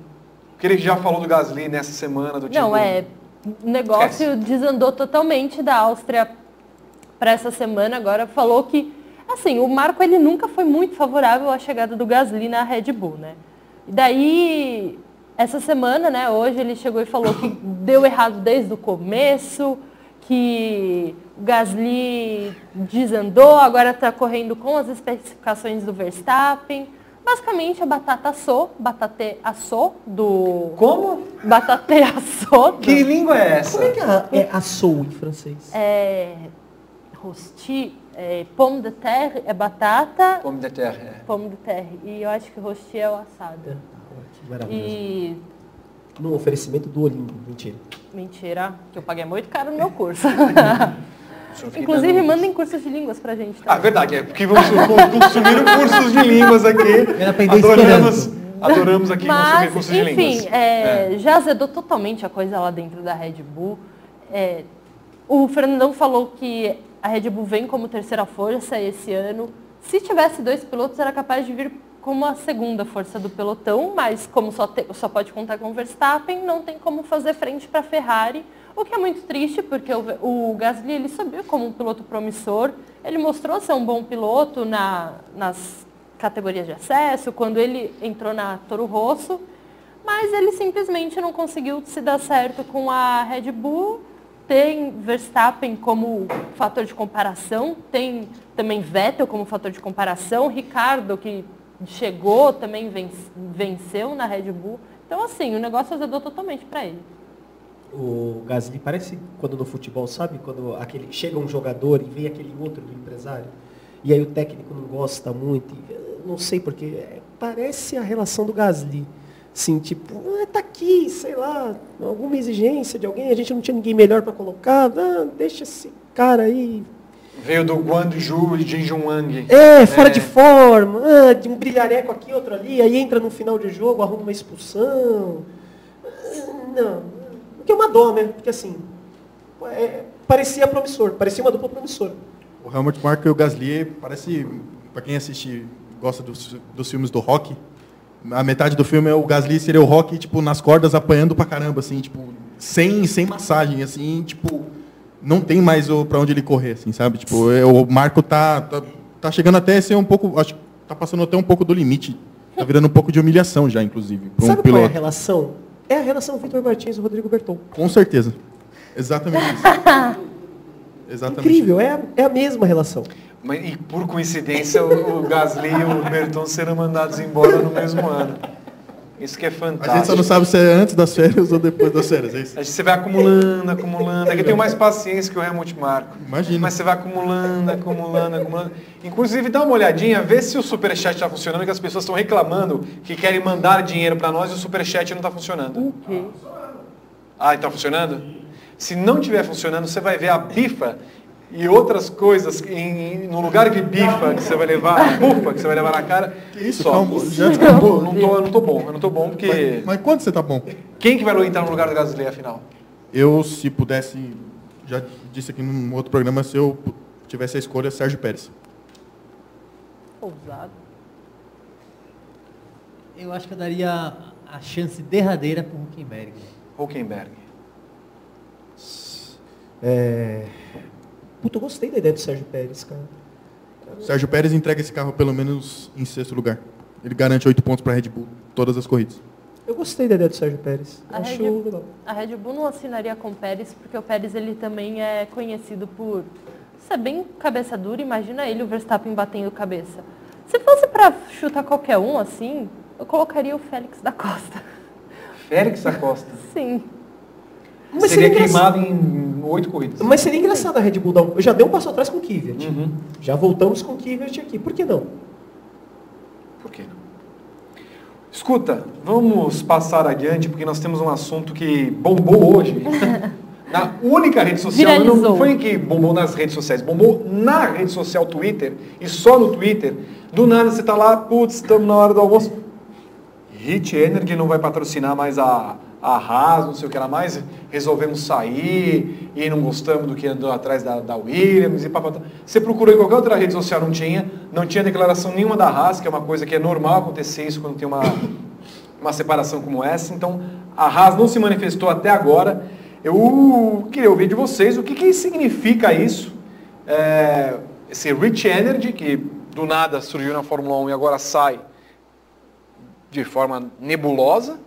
O que ele já falou do Gasly nessa semana, do tipo. Não, é. O negócio desandou totalmente da Áustria para essa semana. Agora falou que, assim, o Marco ele nunca foi muito favorável à chegada do Gasly na Red Bull, né? E daí, essa semana, né, hoje ele chegou e falou que deu errado desde o começo, que o Gasly desandou, agora está correndo com as especificações do Verstappen. Basicamente a batata assou, batate assou do. Como? Batate assou. do- Que língua é essa? Como é que é, é assou em francês? É. Rosti, é, pomme de terre é batata. Pomme de terre, é. Pomme de terre. E eu acho que rosti é o assado. Que maravilhoso. E. No oferecimento do Olimpo, mentira. Mentira, que eu paguei muito caro no meu curso. Inclusive, mandem cursos de línguas pra gente. Ah, Tá? verdade, é porque vamos consumir cursos de línguas aqui. Adoramos, adoramos aqui consumir Mas, cursos de enfim, línguas. é, já azedou totalmente a coisa lá dentro da Red Bull. É, o Fernandão falou que a Red Bull vem como terceira força esse ano. Se tivesse dois pilotos, era capaz de vir como a segunda força do pelotão, mas como só, te- só pode contar com o Verstappen, não tem como fazer frente para a Ferrari, o que é muito triste, porque o, o Gasly ele subiu como um piloto promissor, ele mostrou ser um bom piloto na, nas categorias de acesso, quando ele entrou na Toro Rosso, mas ele simplesmente não conseguiu se dar certo com a Red Bull. Tem Verstappen como fator de comparação, tem também Vettel como fator de comparação, Ricardo que chegou também ven- venceu na Red Bull. Então assim, o negócio azedou totalmente para ele. O Gasly parece quando no futebol, sabe? Quando aquele chega um jogador e vem aquele outro do empresário. E aí o técnico não gosta muito. eh, não sei porque é, parece a relação do Gasly. Assim, tipo, ah, tá aqui, sei lá, alguma exigência de alguém, a gente não tinha ninguém melhor para colocar, ah, deixa esse cara aí. Veio do Guangzhou e Jinjuang. É, fora de forma, ah, de um brilhareco aqui, outro ali, aí entra no final de jogo, arruma uma expulsão. Ah, Não, o que é uma dó, né? Porque assim, é, parecia promissor, parecia uma dupla promissora. O Helmut Marko e o Gasly parece, pra quem assiste, gosta dos, dos filmes do rock, a metade do filme é o Gasly seria o rock, tipo, nas cordas apanhando pra caramba, assim, tipo, sem, sem massagem, assim, tipo, não tem mais o, pra onde ele correr, assim, sabe? Tipo, é, o Marco tá, tá, tá chegando até a ser um pouco, acho que tá passando até um pouco do limite. Tá virando um pouco de humilhação já, inclusive, um Sabe qual é a relação? É a relação Vitor Martins e Rodrigo Berton. Com certeza. Exatamente isso. Exatamente. Incrível, é a, é a mesma relação. Mas, e por coincidência, o, o Gasly e o Berton serão mandados embora no mesmo ano. Isso que é A fantástico. gente só não sabe se é antes das férias ou depois das férias, é isso? A gente, você vai acumulando, acumulando. É que eu tenho mais paciência que o Helmut Marko. Imagina. Mas você vai acumulando, acumulando, acumulando. Inclusive, dá uma olhadinha, vê se o Superchat está funcionando, que as pessoas estão reclamando que querem mandar dinheiro para nós e o Superchat não está funcionando. O quê? Ah, está funcionando? Se não estiver funcionando, você vai ver a bifa e outras coisas em, no lugar de bifa que você vai levar, bufa que você vai levar na cara. Que isso, só. calma, já acabou. não tô, eu não tô bom, eu não tô bom porque. Mas, mas quando você tá bom? Quem que vai entrar no lugar do Gasly afinal? Eu, se pudesse, já disse aqui num outro programa, se eu tivesse a escolha, Sérgio Pérez. Ousado. Eu acho que eu daria a chance derradeira para o Huckenberg. Huckenberg. É... Puta, eu gostei da ideia do Sérgio Pérez, cara. Sérgio Pérez entrega esse carro pelo menos em sexto lugar. Ele garante oito pontos para a Red Bull todas as corridas. Eu gostei da ideia do Sérgio Pérez. A Acho Red, legal. a Red Bull não assinaria com o Pérez, porque o Pérez ele também é conhecido por ser bem cabeça dura. Imagina ele, o Verstappen, batendo cabeça. Se fosse para chutar qualquer um assim, eu colocaria o Félix da Costa. Félix da Costa. Sim. Mas seria seria queimado em oito corridas. Mas seria engraçado a Red Bull dar um... Já dei um passo atrás com o Kvyat. Uhum. Já voltamos com o Kvyat aqui. Por que não? Por que não? Escuta, vamos passar adiante porque nós temos um assunto que bombou hoje. Na única rede social, não foi que bombou nas redes sociais, bombou na rede social Twitter e só no Twitter. Do nada você tá lá, putz, estamos na hora do almoço. Hit Energy não vai patrocinar mais a, a Haas, não sei o que lá mais. Resolvemos sair e não gostamos do que andou atrás da, da Williams e papapá. Você procurou em qualquer outra rede social, não tinha. Não tinha declaração nenhuma da Haas, que é uma coisa que é normal acontecer isso quando tem uma, uma separação como essa. Então, a Haas não se manifestou até agora. Eu queria ouvir de vocês o que, que significa isso. É, esse Rich Energy, que do nada surgiu na Fórmula 1 e agora sai de forma nebulosa.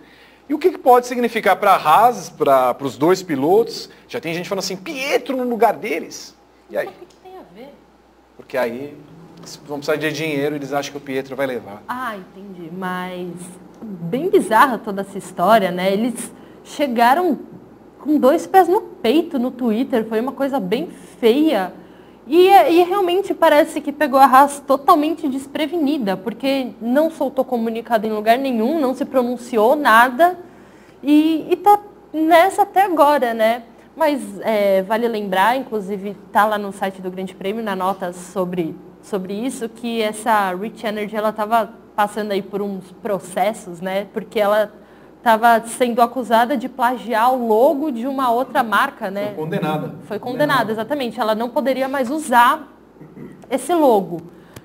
E o que, que pode significar para a Haas, para os dois pilotos? Já tem gente falando assim, Pietro no lugar deles. E aí? O que, que tem a ver? Porque aí vão precisar de dinheiro e eles acham que o Pietro vai levar. Ah, entendi. Mas bem bizarra toda essa história, né? Eles chegaram com dois pés no peito no Twitter, foi uma coisa bem feia. E, e realmente parece que pegou a Haas totalmente desprevenida, porque não soltou comunicado em lugar nenhum, não se pronunciou nada e, e tá nessa até agora, né? Mas é, vale lembrar, inclusive tá lá no site do Grande Prêmio, na nota sobre, sobre isso, que essa Rich Energy ela estava passando aí por uns processos, né? Porque ela estava sendo acusada de plagiar o logo de uma outra marca, né? Foi condenada. Foi condenada, exatamente. Ela não poderia mais usar esse logo.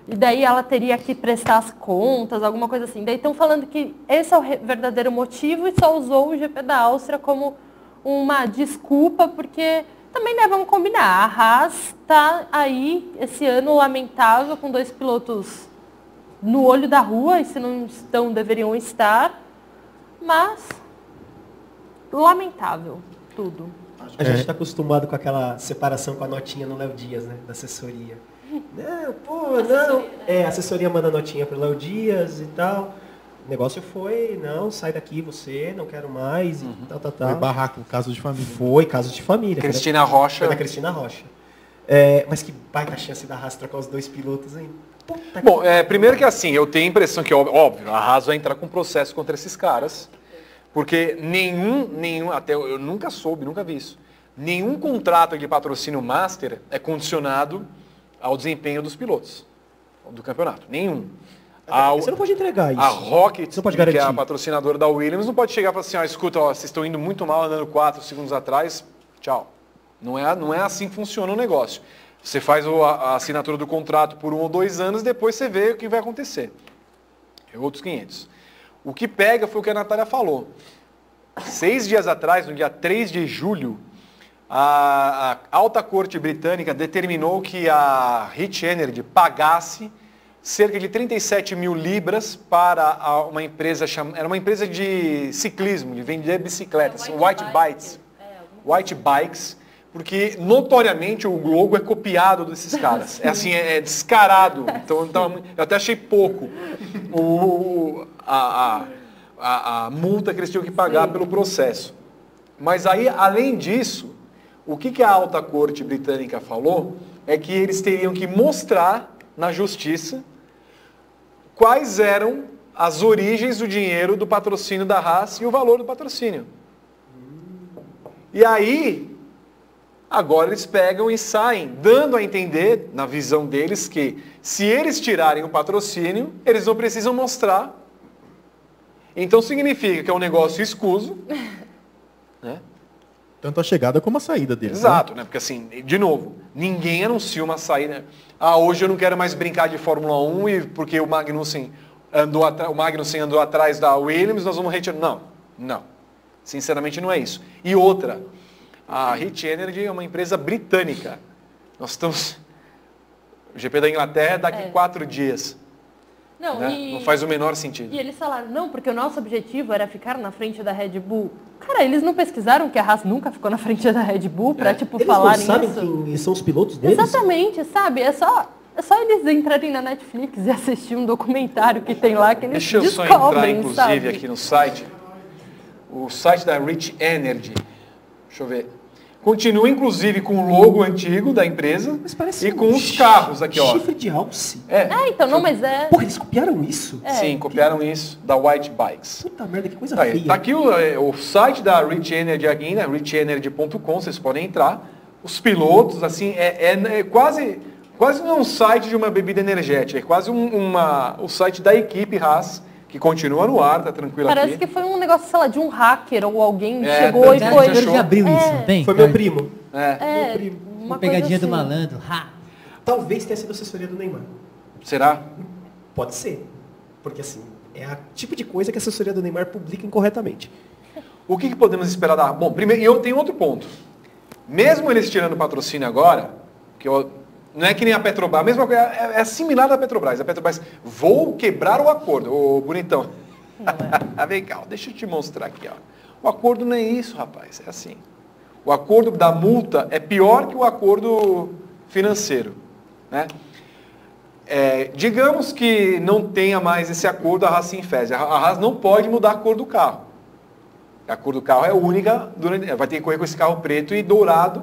E daí ela teria que prestar as contas, alguma coisa assim. Daí estão falando que esse é o verdadeiro motivo e só usou o GP da Áustria como uma desculpa, porque também né, vamos combinar, a Haas está aí esse ano lamentável com dois pilotos no olho da rua, e se não estão, deveriam estar, mas lamentável tudo. A gente está acostumado com aquela separação com a notinha no Léo Dias, né? Da assessoria. Não, pô, não. É, a assessoria manda notinha pro Léo Dias e tal. O negócio foi, não, sai daqui você, não quero mais e tal, tal, tal. Foi barraco, caso de família. Foi, caso de família. Foi da- Cristina Rocha. Foi da Cristina Rocha. É, mas que baita chance da Haas trocar os dois pilotos, hein? Puta Bom, é, primeiro que assim, eu tenho a impressão que, óbvio, a Haas vai entrar com processo contra esses caras, porque nenhum, nenhum, até eu eu nunca soube, nunca vi isso, nenhum contrato de patrocínio master é condicionado ao desempenho dos pilotos do campeonato. Nenhum. A, Você não pode entregar isso. a Rocket, que é a patrocinadora da Williams, não pode chegar e falar assim, ó, escuta, ó, vocês estão indo muito mal, andando 4 segundos atrás, tchau. Não é, não é assim que funciona o negócio. Você faz a, assinatura do contrato por um ou dois anos, depois você vê o que vai acontecer. É outros 500. O que pega foi o que a Natália falou. Seis dias atrás, no dia 3 de julho, a, alta corte britânica determinou que a Rich Energy pagasse cerca de 37 mil libras para uma empresa cham... era uma empresa de ciclismo, de vender bicicletas, White Bikes, White Bikes, porque notoriamente o logo é copiado desses caras. É assim, é, é descarado. Então, então, eu até achei pouco o, a, a, a, multa que eles tinham que pagar pelo processo. Mas aí, além disso, o que, que a alta corte britânica falou é que eles teriam que mostrar na justiça quais eram as origens do dinheiro do patrocínio da Haas e o valor do patrocínio. E aí, agora eles pegam e saem, dando a entender, na visão deles, que se eles tirarem o patrocínio, eles não precisam mostrar. Então significa que é um negócio escuso, né? Tanto a chegada como a saída deles. Exato, né? Porque assim, de novo, ninguém anuncia uma saída. Ah, hoje eu não quero mais brincar de Fórmula 1 e porque o Magnussen andou atra- o Magnussen andou atrás da Williams, nós vamos retirar. Não, não. Sinceramente não é isso. E outra, a Hit Energy é uma empresa britânica. Nós estamos. O GP da Inglaterra é daqui É. quatro dias. Não, né? e, Não faz o menor sentido. e eles falaram, não, porque o nosso objetivo era ficar na frente da Red Bull. Cara, eles não pesquisaram que a Haas nunca ficou na frente da Red Bull pra, tipo, Eles falar não sabem isso? quem são os pilotos deles? Exatamente, sabe? É só, é só eles entrarem na Netflix e assistir um documentário que tem lá que eles Deixa eu só entrar, descobrem, inclusive, sabe? aqui no site. O site da Rich Energy. Deixa eu ver. Continua, inclusive, com o logo antigo da empresa e com os carros aqui, ó. Chifre de alce. É. É, então, não, mas é... Porra, eles copiaram isso? É. Sim, copiaram isso da White Bikes. Puta merda, que coisa Tá, aí, feia. tá aqui o, é, o site da Rich Energy aqui, né? richenergy.com, vocês podem entrar. Os pilotos, assim, é, é- é quase, quase não é um site de uma bebida energética, é quase um, uma, o site da equipe Haas, que continua no ar, tá tranquilo Parece aqui. que foi um negócio, sei lá, de um hacker ou alguém É, chegou e tá- foi... já achou? abriu É, isso, não tem? Foi meu primo. É. É, Uma uma pegadinha coisa do assim. malandro. Ha! Talvez tenha sido assessoria do Neymar. Será? Pode ser. Porque assim, é a tipo de coisa que a assessoria do Neymar publica incorretamente. O que, que podemos esperar da Bom, primeiro, e eu tenho outro ponto. Mesmo eles tirando o patrocínio agora, que eu- não é que nem a Petrobras, a mesma coisa, é, é similar à Petrobras. A Petrobras, vou quebrar o acordo, ô bonitão. Vem cá, deixa eu te mostrar aqui, ó. O acordo não é isso, rapaz, é assim. O acordo da multa é pior que o acordo financeiro, né? É, digamos que não tenha mais esse acordo a Haas se infese. A Haas não pode mudar a cor do carro. A cor do carro é única, durante, vai ter que correr com esse carro preto e dourado.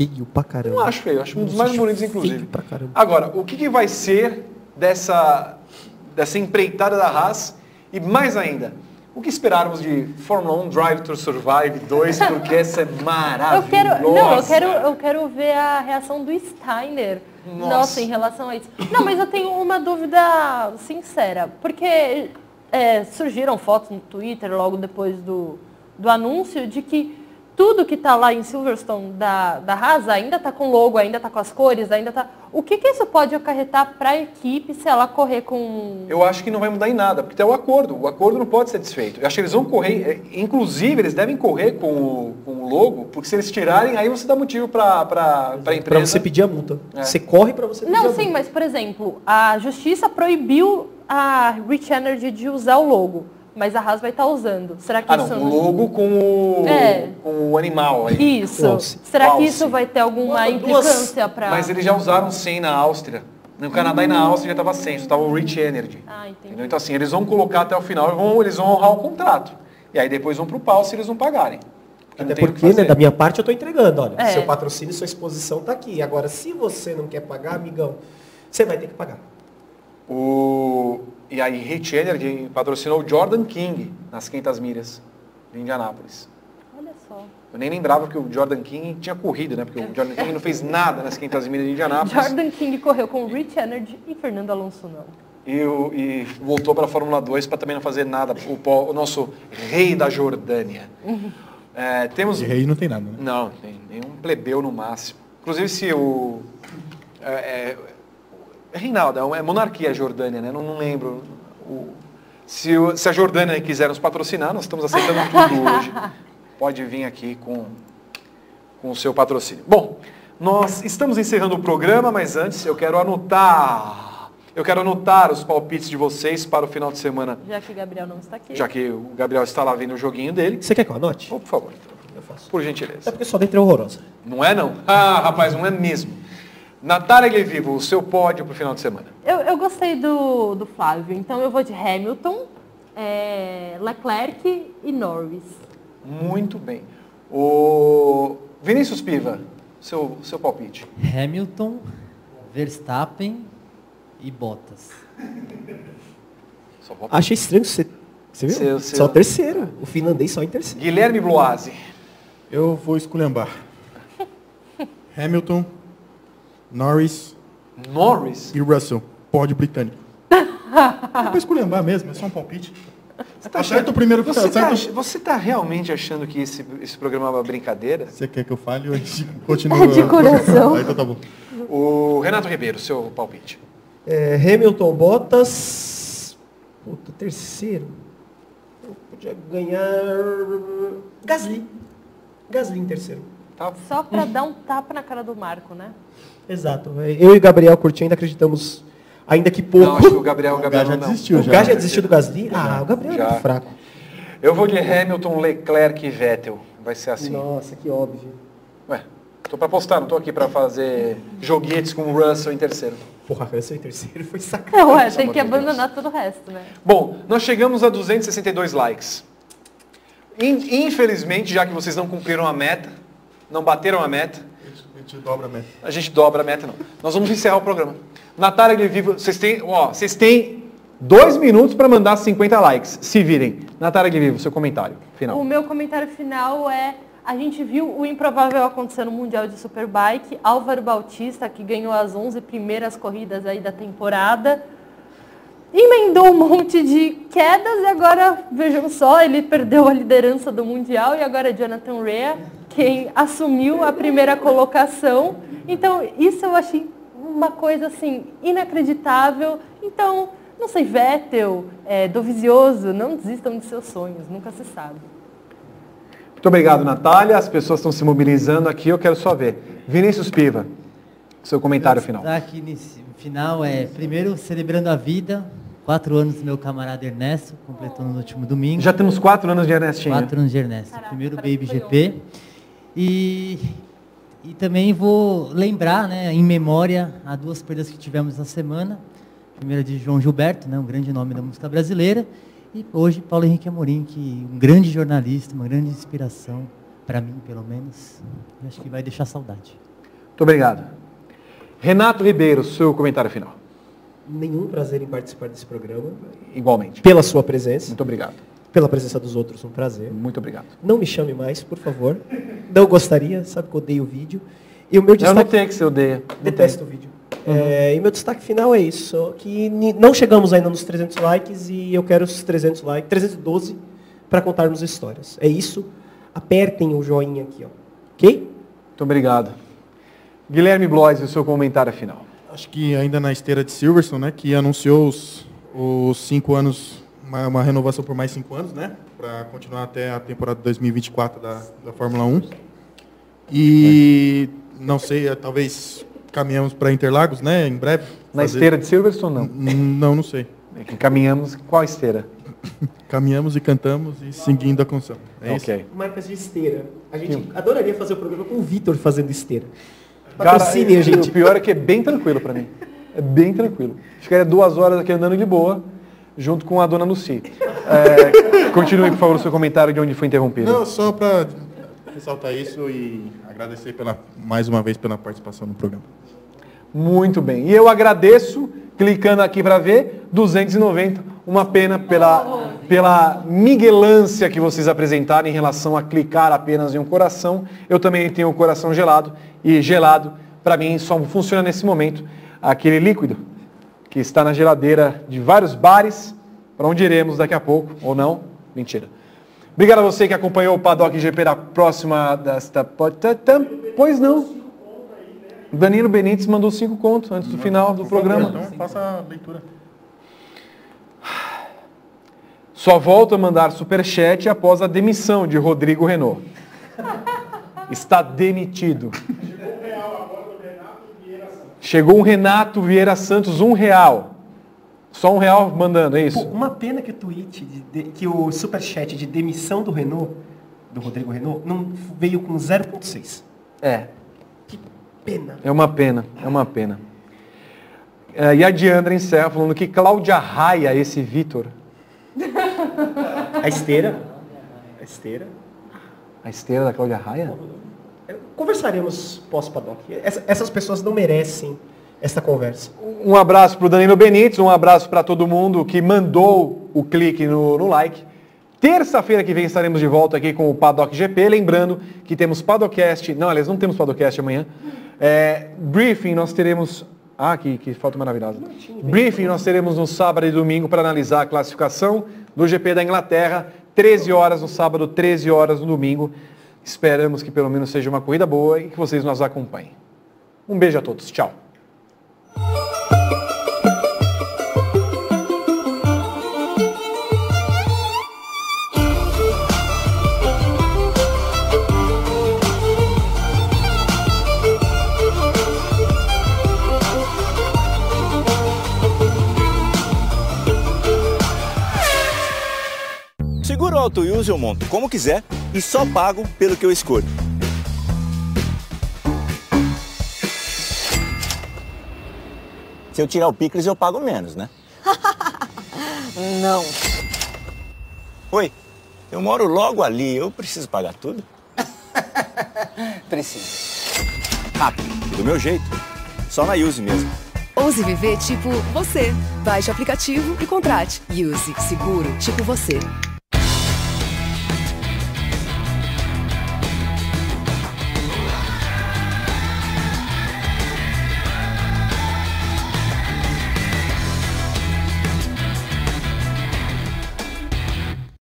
Feio pra caramba. Não acho feio, acho um dos mais bonitos, inclusive. Feio pra caramba. Agora, o que, que vai ser dessa, dessa empreitada da Haas? E mais ainda, o que esperarmos de Fórmula 1 Drive to Survive 2, porque essa é Eu maravilhosa. quero, não, eu quero, eu quero ver a reação do Steiner. Nossa. Nossa. em relação a isso. Não, mas eu tenho uma dúvida sincera, porque é, surgiram fotos no Twitter logo depois do, do anúncio de que tudo que está lá em Silverstone da, da Haas ainda está com logo, ainda está com as cores, ainda está. O que, que isso pode acarretar para a equipe se ela correr com. Eu acho que não vai mudar em nada, porque tem o acordo. O acordo não pode ser desfeito. Eu acho que eles vão correr, é, inclusive eles devem correr com o, com o logo, porque se eles tirarem, aí você dá motivo para a empresa. Pra você pedir a multa. É. Você corre pra você pedir a Não, multa. sim, mas por exemplo, a justiça proibiu a Rich Energy de usar o logo, mas a Haas vai estar usando. Será que Ah, isso não, o logo com o, É. com o animal aí. Isso. O alce. Será O que isso vai ter alguma implicância para Mas eles já usaram 100 na Áustria. No Canadá e na Áustria já estava 100, só estava o Rich Energy. Ah, entendi. Entendeu? Então assim, eles vão colocar até o final, e vão, eles vão honrar o contrato. E aí depois vão pro pau se eles não pagarem. Até o porque, né, da minha parte, eu tô entregando. Olha, É. seu patrocínio e sua exposição tá aqui. Agora, se você não quer pagar, amigão, você vai ter que pagar. O... E aí Rich Energy patrocinou o Jordan King nas 500 milhas de Indianápolis. Olha só. Eu nem lembrava que o Jordan King tinha corrido, né? Porque o Jordan King não fez nada nas 500 milhas de Indianápolis. Jordan King correu com Rich Energy e Fernando Alonso não. E, o- e voltou para a Fórmula 2 para também não fazer nada. O, o nosso rei da Jordânia. É, temos... De rei não tem nada, né? Não, tem nenhum plebeu no máximo. Inclusive se o... É, é Reinaldo, é é monarquia a Jordânia, né? Não, não lembro. O- se, o- se a Jordânia quiser nos patrocinar, nós estamos aceitando tudo hoje. Pode vir aqui com, com o seu patrocínio. Bom, nós estamos encerrando o programa, mas antes eu quero anotar... Eu quero anotar os palpites de vocês para o final de semana, Já que Gabriel não está aqui. já que o Gabriel está lá vendo o joguinho dele. Você quer que eu anote? Oh, por favor, Eu faço. por É gentileza. porque sua letra é horrorosa. Não é não? Ah, rapaz, não é mesmo. Natália Guevivo, o seu pódio para o final de semana. Eu, eu gostei do, do Flávio, então eu vou de Hamilton, é, Leclerc e Norris. Muito bem. O Vinícius Piva, seu, seu palpite. Hamilton, Verstappen e Bottas. Achei estranho você. Você viu? Seu- seu- Só terceiro. O finlandês só em terceiro. Guilherme Bloise. Eu vou esculhambar. Hamilton, Norris Norris. e Russell. Pódio britânico. É pra esculhambar mesmo, é só um palpite. Acerta o primeiro Você está acerta- você tá realmente achando que esse, esse programa é uma brincadeira? Você quer que eu fale ou a gente continua? É de coração. Ah, então tá bom. O Renato Ribeiro, seu palpite. É, Hamilton, Bottas Puta, terceiro. Eu podia ganhar. Gasly. Gasly em terceiro. Só pra dar um tapa na cara do Marco, né? Exato. Eu e o Gabriel Curti ainda acreditamos, ainda que pouco. Não, acho que o Gabriel, o Gabriel já não. desistiu. O já. Gás já desistiu do Gasly? Ah, o Gabriel Já. é muito fraco. Eu vou de Hamilton, Leclerc e Vettel. Vai ser assim. Nossa, que óbvio. Ué, tô pra postar, não tô aqui pra fazer joguetes com o Russell em terceiro. Porra, Russell em terceiro foi sacanagem. Não, é, tem que de Deus. abandonar todo o resto, né? Bom, nós chegamos a 262 likes. In- Infelizmente, já que vocês não cumpriram a meta, não bateram a meta, A gente dobra a meta. a gente dobra a meta não. Nós vamos encerrar o programa. Natália Glivivo, vocês têm, ó, vocês têm dois minutos para mandar 50 likes. Se virem. Natália Glivivo, seu comentário final. O meu comentário final é: a gente viu o improvável acontecer no Mundial de Superbike. Álvaro Bautista, que ganhou as 11 primeiras corridas aí da temporada, emendou um monte de quedas e agora, vejam só, ele perdeu a liderança do Mundial e agora é Jonathan Rea quem assumiu a primeira colocação. Então, isso eu achei uma coisa assim inacreditável. Então, não sei, Vettel, é, Dovizioso, não desistam de seus sonhos, nunca se sabe. Muito obrigado, Natália. As pessoas estão se mobilizando aqui, eu quero só ver. Vinícius Piva, seu comentário final. Aqui nesse final é, primeiro, celebrando a vida, quatro anos do meu camarada Ernesto, completou no último domingo. Já temos quatro anos de Ernestinho. Quatro anos de Ernesto. Primeiro Baby GP. E, e também vou lembrar, né, em memória, a duas perdas que tivemos na semana. Primeira de João Gilberto, né, um grande nome da música brasileira. E hoje Paulo Henrique Amorim, que um grande jornalista, uma grande inspiração, para mim pelo menos. E acho que vai deixar saudade. Muito obrigado. Renato Ribeiro, seu comentário final. Nenhum prazer em participar desse programa. Igualmente. Pela sua presença. Muito obrigado. Pela presença dos outros, um prazer. Muito obrigado. Não me chame mais, por favor. Não gostaria, sabe que eu odeio o vídeo. E o meu Eu destaque... notei que você odeia. Detesto o vídeo. É, e meu destaque final é isso, que não chegamos ainda nos 300 likes e eu quero os 300 likes, 312 para contarmos histórias. É isso. Apertem o joinha aqui, ó. Ok? Muito obrigado. Guilherme Blois, o seu comentário final. Acho que ainda na esteira de Silverstone, né, que anunciou os, os cinco anos, uma, uma renovação por mais cinco anos, né, para continuar até a temporada 2024 da, da Fórmula 1. E não sei, eh, talvez caminhamos para Interlagos, né, em breve. Na fazer- esteira de Silverstone, não. Não, não sei. É que caminhamos qual esteira? Caminhamos e cantamos e seguindo a canção. É isso. ok. Marcas de esteira. A gente adoraria fazer o programa com o Vitor fazendo esteira. Cara, Patrocinem a gente. o pior é que é bem tranquilo para mim. É bem tranquilo. Ficaria duas horas aqui andando de boa, junto com a dona Lucy. É, continue, por favor, o seu comentário de onde foi interrompido. Não, só para ressaltar isso e agradecer pela, mais uma vez pela participação no programa. Muito bem. E eu agradeço, clicando aqui para ver, 290. Uma pena pela, pela miguelância que vocês apresentaram em relação a clicar apenas em um coração. Eu também tenho o coração gelado. E gelado, para mim, só funciona nesse momento aquele líquido que está na geladeira de vários bares, para onde iremos daqui a pouco, ou não. Mentira. Obrigado a você que acompanhou o Paddock GP da próxima desta... Pois não. Danilo Benítez mandou cinco contos antes do final do programa. Então faça a leitura. Só volto a mandar superchat após a demissão de Rodrigo Renault. Está demitido. Chegou um Renato Vieira Santos, um real. Só um real mandando, é Pô, isso? uma pena que o tweet, de- de- que o superchat de demissão do Renault, do Rodrigo Renault, não veio com 0.6. É. Pena. É uma pena, é uma pena. É, e a Diandra encerra falando que Cláudia Raia, esse Vitor. A esteira. A esteira. A esteira da Cláudia Raia? Conversaremos pós-paddock. Essa- Essas pessoas não merecem essa conversa. Um abraço para o Danilo Benítez, um abraço para todo mundo que mandou o clique no, no like. Terça-feira que vem estaremos de volta aqui com o Paddock GP. Lembrando que temos Paddockcast. Não, aliás, não temos Paddockcast amanhã. É, briefing nós teremos. Ah, que, que foto maravilhosa. Briefing nós teremos no sábado e domingo para analisar a classificação do GP da Inglaterra. 13 horas no sábado, 13 horas no domingo. Esperamos que pelo menos seja uma corrida boa e que vocês nos acompanhem. Um beijo a todos. Tchau. Auto use eu monto como quiser e só pago pelo que eu escolho. Se eu tirar o picles, eu pago menos, né? Não. Oi, eu moro logo ali, eu preciso pagar tudo? Precisa. Rápido, do meu jeito. Só na Use mesmo. Ouse viver tipo você. Baixe o aplicativo e contrate. Use Seguro tipo você.